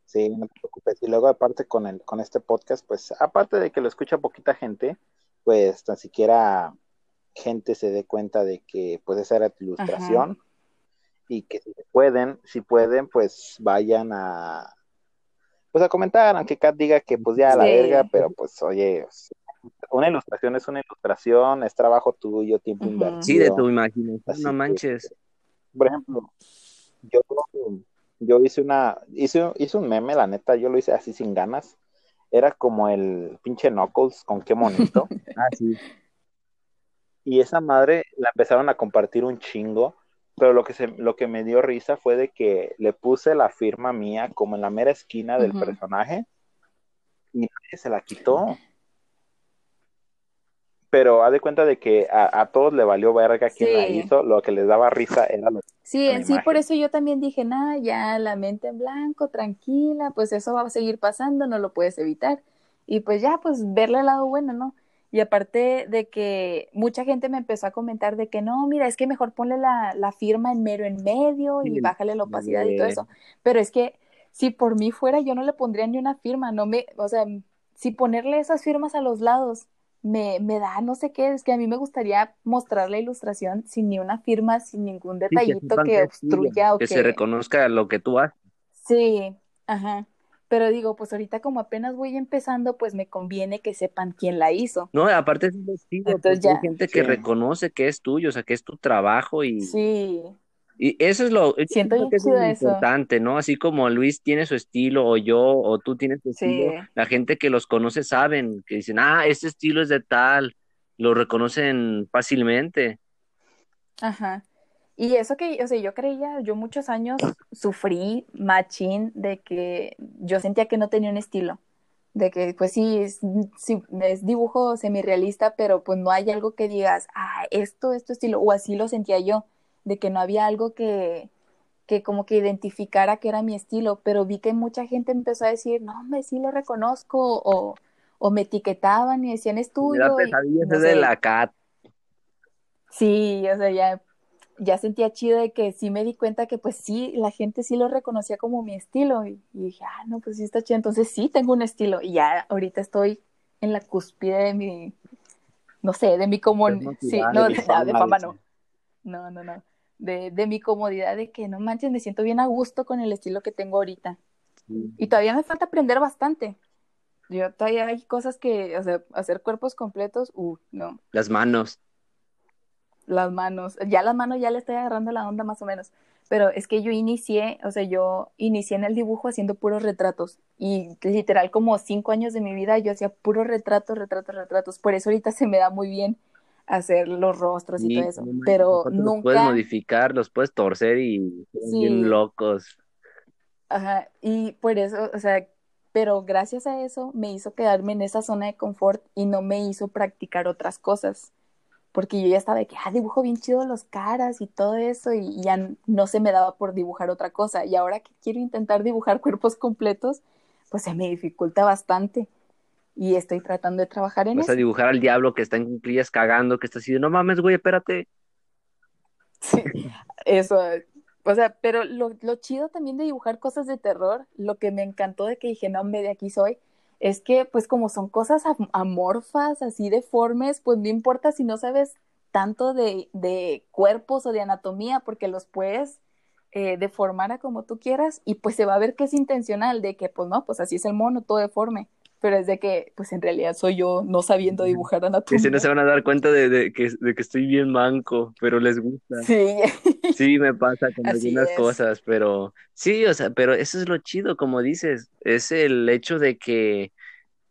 Sí, no te preocupes. Y luego aparte con el, con este podcast, pues aparte de que lo escucha poquita gente, pues tan siquiera gente se dé cuenta de que pues esa era tu ilustración y que si pueden, si pueden, pues vayan a pues a comentar, aunque Kat diga que pues ya a la verga, pero pues oye, una ilustración es una ilustración, es trabajo tuyo, tiempo invertido. Sí, de tu imaginación, no manches por ejemplo, yo, yo hice una, hice, hice un meme, la neta, yo lo hice así sin ganas. Era como el pinche Knuckles con qué monito. ah, sí. Y esa madre la empezaron a compartir un chingo, pero lo que, se, lo que me dio risa fue de que le puse la firma mía como en la mera esquina del personaje y nadie se la quitó pero haz de cuenta de que a, todos le valió verga quien la hizo, lo que les daba risa era lo Sí, en sí, por eso yo también dije, nada, ya la mente en blanco, tranquila, pues eso va a seguir pasando, no lo puedes evitar. Y pues ya, pues verle el lado bueno, ¿no? Y aparte de que mucha gente me empezó a comentar de que no, mira, es que mejor ponle la, la firma en mero en medio y bájale la opacidad y todo eso. Pero es que si por mí fuera, yo no le pondría ni una firma, no me, o sea, si ponerle esas firmas a los lados me, me da no sé qué, es que a mí me gustaría mostrar la ilustración sin ni una firma, sin ningún detallito que, obstruya o que, se reconozca lo que tú haces. Sí, ajá. Pero digo, pues ahorita como apenas voy empezando, pues me conviene que sepan quién la hizo. No, aparte es un Entonces ya, hay gente que reconoce que es tuyo, o sea, que es tu trabajo y... Sí. Y eso es lo, Siento que es importante, ¿no? Así como Luis tiene su estilo, o yo, o tú tienes tu estilo, la gente que los conoce saben, que dicen, ah, este estilo es de tal, lo reconocen fácilmente. Ajá. Y eso que, o sea, yo creía, yo muchos años sufrí machín de que yo sentía que no tenía un estilo. De que, pues sí, es, sí, es dibujo semi-realista, pero pues no hay algo que digas, ah, esto es tu estilo, o así lo sentía yo de que no había algo que, que como que identificara que era mi estilo, pero vi que mucha gente empezó a decir, no, me sí lo reconozco, o, o me etiquetaban y decían, es tuyo. de la cat. Sí, o sea, ya, ya sentía chido de que sí me di cuenta que pues sí, la gente sí lo reconocía como mi estilo y, y dije, ah, no, pues sí está chido, entonces sí tengo un estilo y ya ahorita estoy en la cúspide de mi, no sé, de mi comodidad, sí, no, de, de fama no, no, no, no, de, de mi comodidad de que no manches, me siento bien a gusto con el estilo que tengo ahorita y todavía me falta aprender bastante. Yo todavía hay cosas que, o sea, hacer cuerpos completos, uh, no. Las manos. Las manos, ya las manos ya le estoy agarrando la onda más o menos, pero es que yo inicié, o sea, yo inicié en el dibujo haciendo puros retratos y literal como cinco años de mi vida yo hacía puros retratos, retratos, retratos, por eso ahorita se me da muy bien hacer los rostros y, todo eso, no pero aparte Los nunca... puedes modificar, los puedes torcer y son Sí. bien locos. Ajá, y por eso, o sea, pero gracias a eso me hizo quedarme en esa zona de confort y no me hizo practicar otras cosas, porque yo ya estaba de que, ah, dibujo bien chido los caras y todo eso, y ya no se me daba por dibujar otra cosa, y ahora que quiero intentar dibujar cuerpos completos, pues se me dificulta bastante, y estoy tratando de trabajar en Vas a eso. dibujar al diablo que está en cuclillas cagando, que está así de, no mames, güey, espérate. Sí, eso, o sea, pero lo, lo chido también de dibujar cosas de terror, lo que me encantó de que dije, no, hombre, de aquí soy, es que pues como son cosas am- amorfas, así deformes, pues no importa si no sabes tanto de, de cuerpos o de anatomía, porque los puedes eh, deformar a como tú quieras y pues se va a ver que es intencional, de que pues no, pues así es el mono, todo deforme, pero es de que pues en realidad soy yo no sabiendo dibujar Ese no anatomía. se van a dar cuenta de, de que, de que estoy bien manco, pero les gusta. Sí, Sí, me pasa con así algunas es. cosas, pero sí, o sea, pero eso es lo chido, como dices, es el hecho de que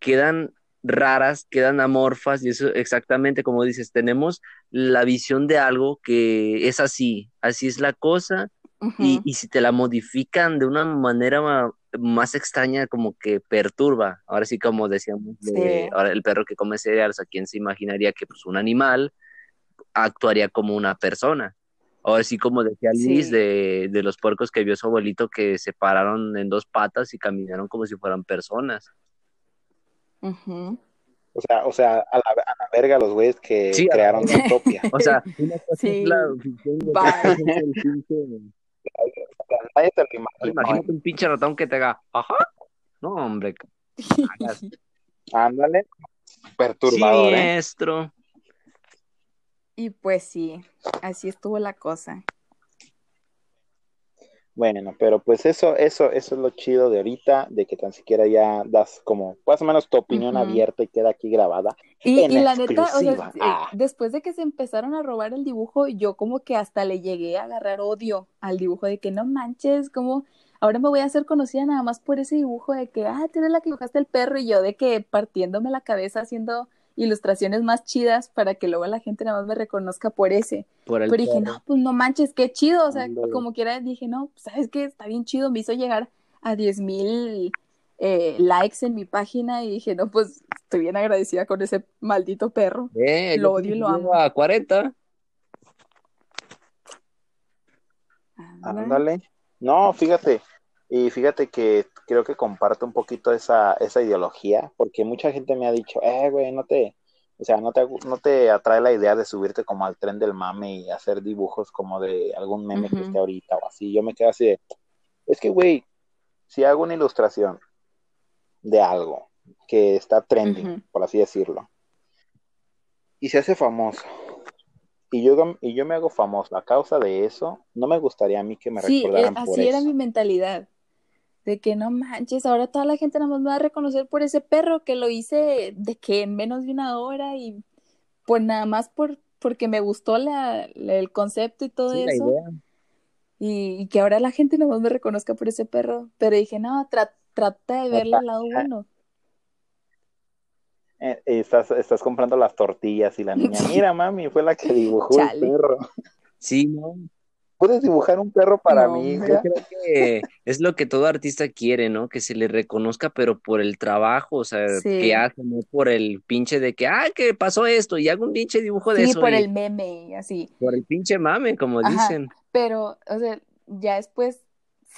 quedan raras, quedan amorfas, y eso exactamente como dices, tenemos la visión de algo que es así, así es la cosa, y, y si te la modifican de una manera ma- más extraña, como que perturba. Ahora sí, como decíamos, de, ahora el perro que come cereales, ¿a quién se imaginaría que pues, un animal actuaría como una persona? Ahora sí, como decía Sí. de, de los puercos que vio su abuelito que se pararon en dos patas y caminaron como si fueran personas. O sea, o sea, a la, a la verga los güeyes que Sí, la crearon verga. Zootopia. O sea, una cosa Sí. es la Nadie te lo imagina, Imagínate un pinche ratón que te haga, ajá. No, hombre. Ándale. Perturbador, ¿eh? Siniestro. Y pues sí, así estuvo la cosa. Bueno, pero pues eso, eso, eso es lo chido de ahorita, de que tan siquiera ya das como más o menos tu opinión abierta y queda aquí grabada. Y, En y la neta, o sea, eh, Ah. después de que se empezaron a robar el dibujo, yo como que hasta le llegué a agarrar odio al dibujo de que no manches, como ahora me voy a hacer conocida nada más por ese dibujo de que, ah, tú eres la que dibujaste el perro y yo de que partiéndome la cabeza haciendo ilustraciones más chidas para que luego la gente nada más me reconozca por ese. Por el Pero dije, perro. no, pues no manches, qué chido. O sea, como quiera, dije, no, pues, ¿sabes qué? Está bien chido. Me hizo llegar a 10 mil eh, likes en mi página y dije, no, pues estoy bien agradecida con ese maldito perro. Eh, Lo odio y lo amo. a 40. Anda. Ándale. No, fíjate, y fíjate que creo que comparto un poquito esa, esa ideología, porque mucha gente me ha dicho, eh, güey, no te, o sea, no te, no te atrae la idea de subirte como al tren del mame y hacer dibujos como de algún meme que esté ahorita o así. Yo me quedo así de, es que, güey, si hago una ilustración de algo que está trending, Ujú. por así decirlo, y se hace famoso, y yo, y yo me hago famoso a causa de eso, no me gustaría a mí que me Sí, eh, recordaran por así era eso. mi mentalidad. De que no manches, ahora toda la gente nada más me va a reconocer por ese perro que lo hice de que en menos de una hora y pues nada más por porque me gustó la, la- el concepto y todo Sí, la eso. idea. Y, y que ahora la gente nada más me reconozca por ese perro. Pero dije, no, tra- trata de verle el lado bueno. Eh, estás, estás comprando las tortillas y la niña, mira mami, fue la que dibujó Chale. el perro. Sí, no. ¿Puedes dibujar un perro para No, hombre. Yo creo que es lo que todo artista quiere, ¿no? Que se le reconozca, pero por el trabajo, o sea, Sí. que hace, no por el pinche de que, ah, que pasó esto, y hago un pinche dibujo de Sí, eso, por y el meme y así. por el pinche mame, como Ajá. dicen. Pero, o sea, ya después,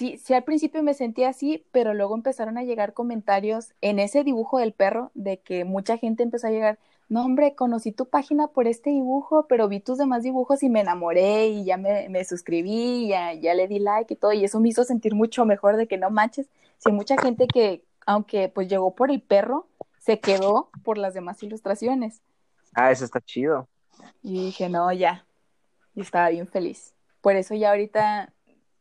sí, sí al principio me sentía así, pero luego empezaron a llegar comentarios en ese dibujo del perro de que mucha gente empezó a llegar, no hombre, conocí tu página por este dibujo, pero vi tus demás dibujos y me enamoré y ya me, me suscribí, ya, ya le di like y todo, y eso me hizo sentir mucho mejor de que no manches. Si hay mucha gente que, aunque pues llegó por el perro, se quedó por las demás ilustraciones. Ah, eso está chido. Y dije, no, ya. Y estaba bien feliz. Por eso ya ahorita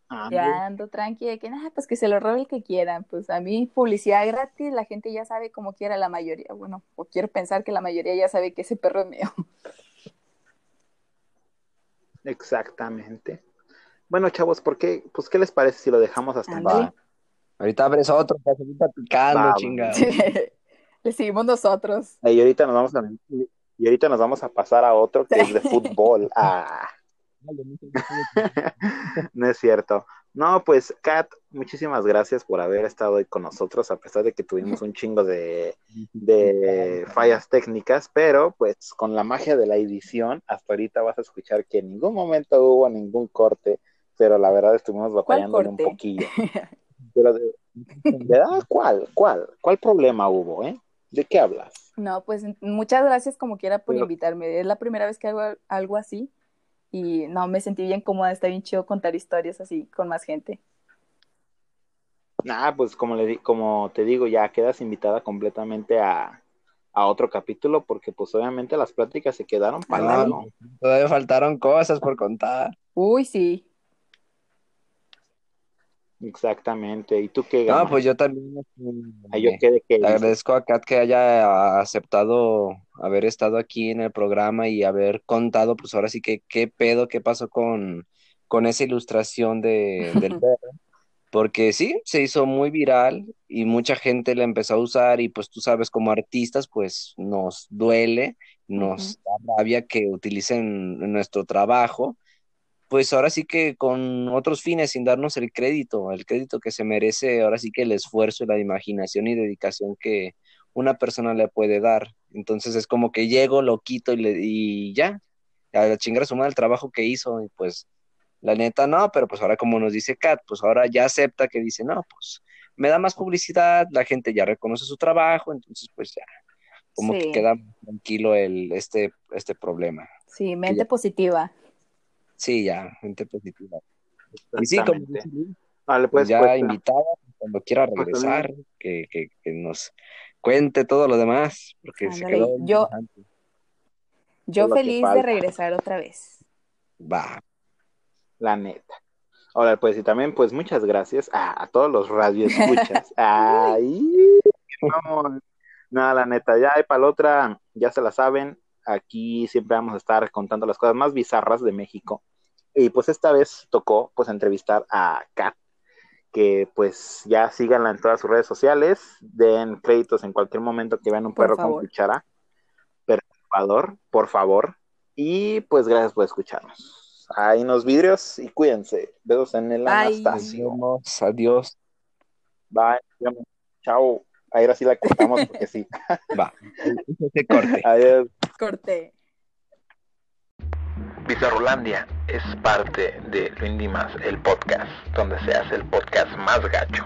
Ah, ya ando tranqui de que, nada, pues que se lo robe el que quieran. Pues a mí, publicidad gratis, la gente ya sabe como quiera la mayoría. Bueno, o quiero pensar que la mayoría ya sabe que ese perro es mío. Exactamente. Bueno, chavos, ¿por qué? Pues, ¿qué les parece si lo dejamos hasta aquí? Ahorita abres otro para seguir platicando, chingado. Le seguimos nosotros. Y ahorita nos vamos a, y ahorita nos vamos a pasar a otro que es de fútbol. Ah, no es cierto. No, pues, Kat, muchísimas gracias por haber estado hoy con nosotros, a pesar de que tuvimos un chingo de, de fallas técnicas, pero pues con la magia de la edición, hasta ahorita vas a escuchar que en ningún momento hubo ningún corte, pero la verdad estuvimos batallando un poquillo. Pero de, ¿verdad? ¿Cuál? ¿Cuál? ¿Cuál problema hubo, eh? ¿De qué hablas? No, pues muchas gracias como quiera por Pero- invitarme. Es la primera vez que hago algo así y no, me sentí bien cómoda. Está bien chido contar historias así con más gente. Ah, pues como, le, di- como te digo, ya quedas invitada completamente a, a otro capítulo, porque pues obviamente las pláticas se quedaron para No, largo. Todavía faltaron cosas por contar. Uy, sí. Exactamente. ¿Y tú qué, No, Gama? pues yo también Ah, yo eh, quedé que le agradezco a Kat que haya aceptado haber estado aquí en el programa y haber contado, pues ahora sí que qué pedo, qué pasó con, con esa ilustración de, del perro. Porque sí, se hizo muy viral y mucha gente la empezó a usar y pues tú sabes, como artistas, pues nos duele, nos da rabia que utilicen nuestro trabajo, pues ahora sí que con otros fines, sin darnos el crédito, el crédito que se merece, ahora sí que el esfuerzo, la imaginación y dedicación que una persona le puede dar. Entonces es como que llego, lo quito y, le, y ya, a chingar a su madre el trabajo que hizo y pues la neta no, pero pues ahora como nos dice Kat, pues ahora ya acepta que dice, no, pues me da más publicidad, la gente ya reconoce su trabajo, entonces pues ya, como que queda tranquilo el, este, este problema. Sí, mente ya. positiva. Sí, ya, gente positiva. Y sí, como Vale, pues pues, ya pues, invitada, cuando quiera regresar, que, que, que nos cuente todo lo demás, porque se quedó yo-. Yo feliz de regresar otra vez. Va, la neta. Ahora, pues, y también, pues, muchas gracias a, a todos los radioescuchas. Ay, vamos. No, la neta, ya hay para la otra, ya se la saben. Aquí siempre vamos a estar contando las cosas más bizarras de México. Y pues esta vez tocó, pues, entrevistar a Kat, que pues ya síganla en todas sus redes sociales, den créditos en cualquier momento que vean un Por perro con cuchara. Perturbador, por favor. Y pues gracias por escucharnos. Ahí nos vidrios y cuídense. Besos en el Bye. Anastasio. adiós, Bye. Chao. Ahora sí la cortamos porque sí. va, ese corte. Adiós. Corté. Bizarrolandia es parte de Lo Indie Más, el podcast, donde se hace el podcast más gacho.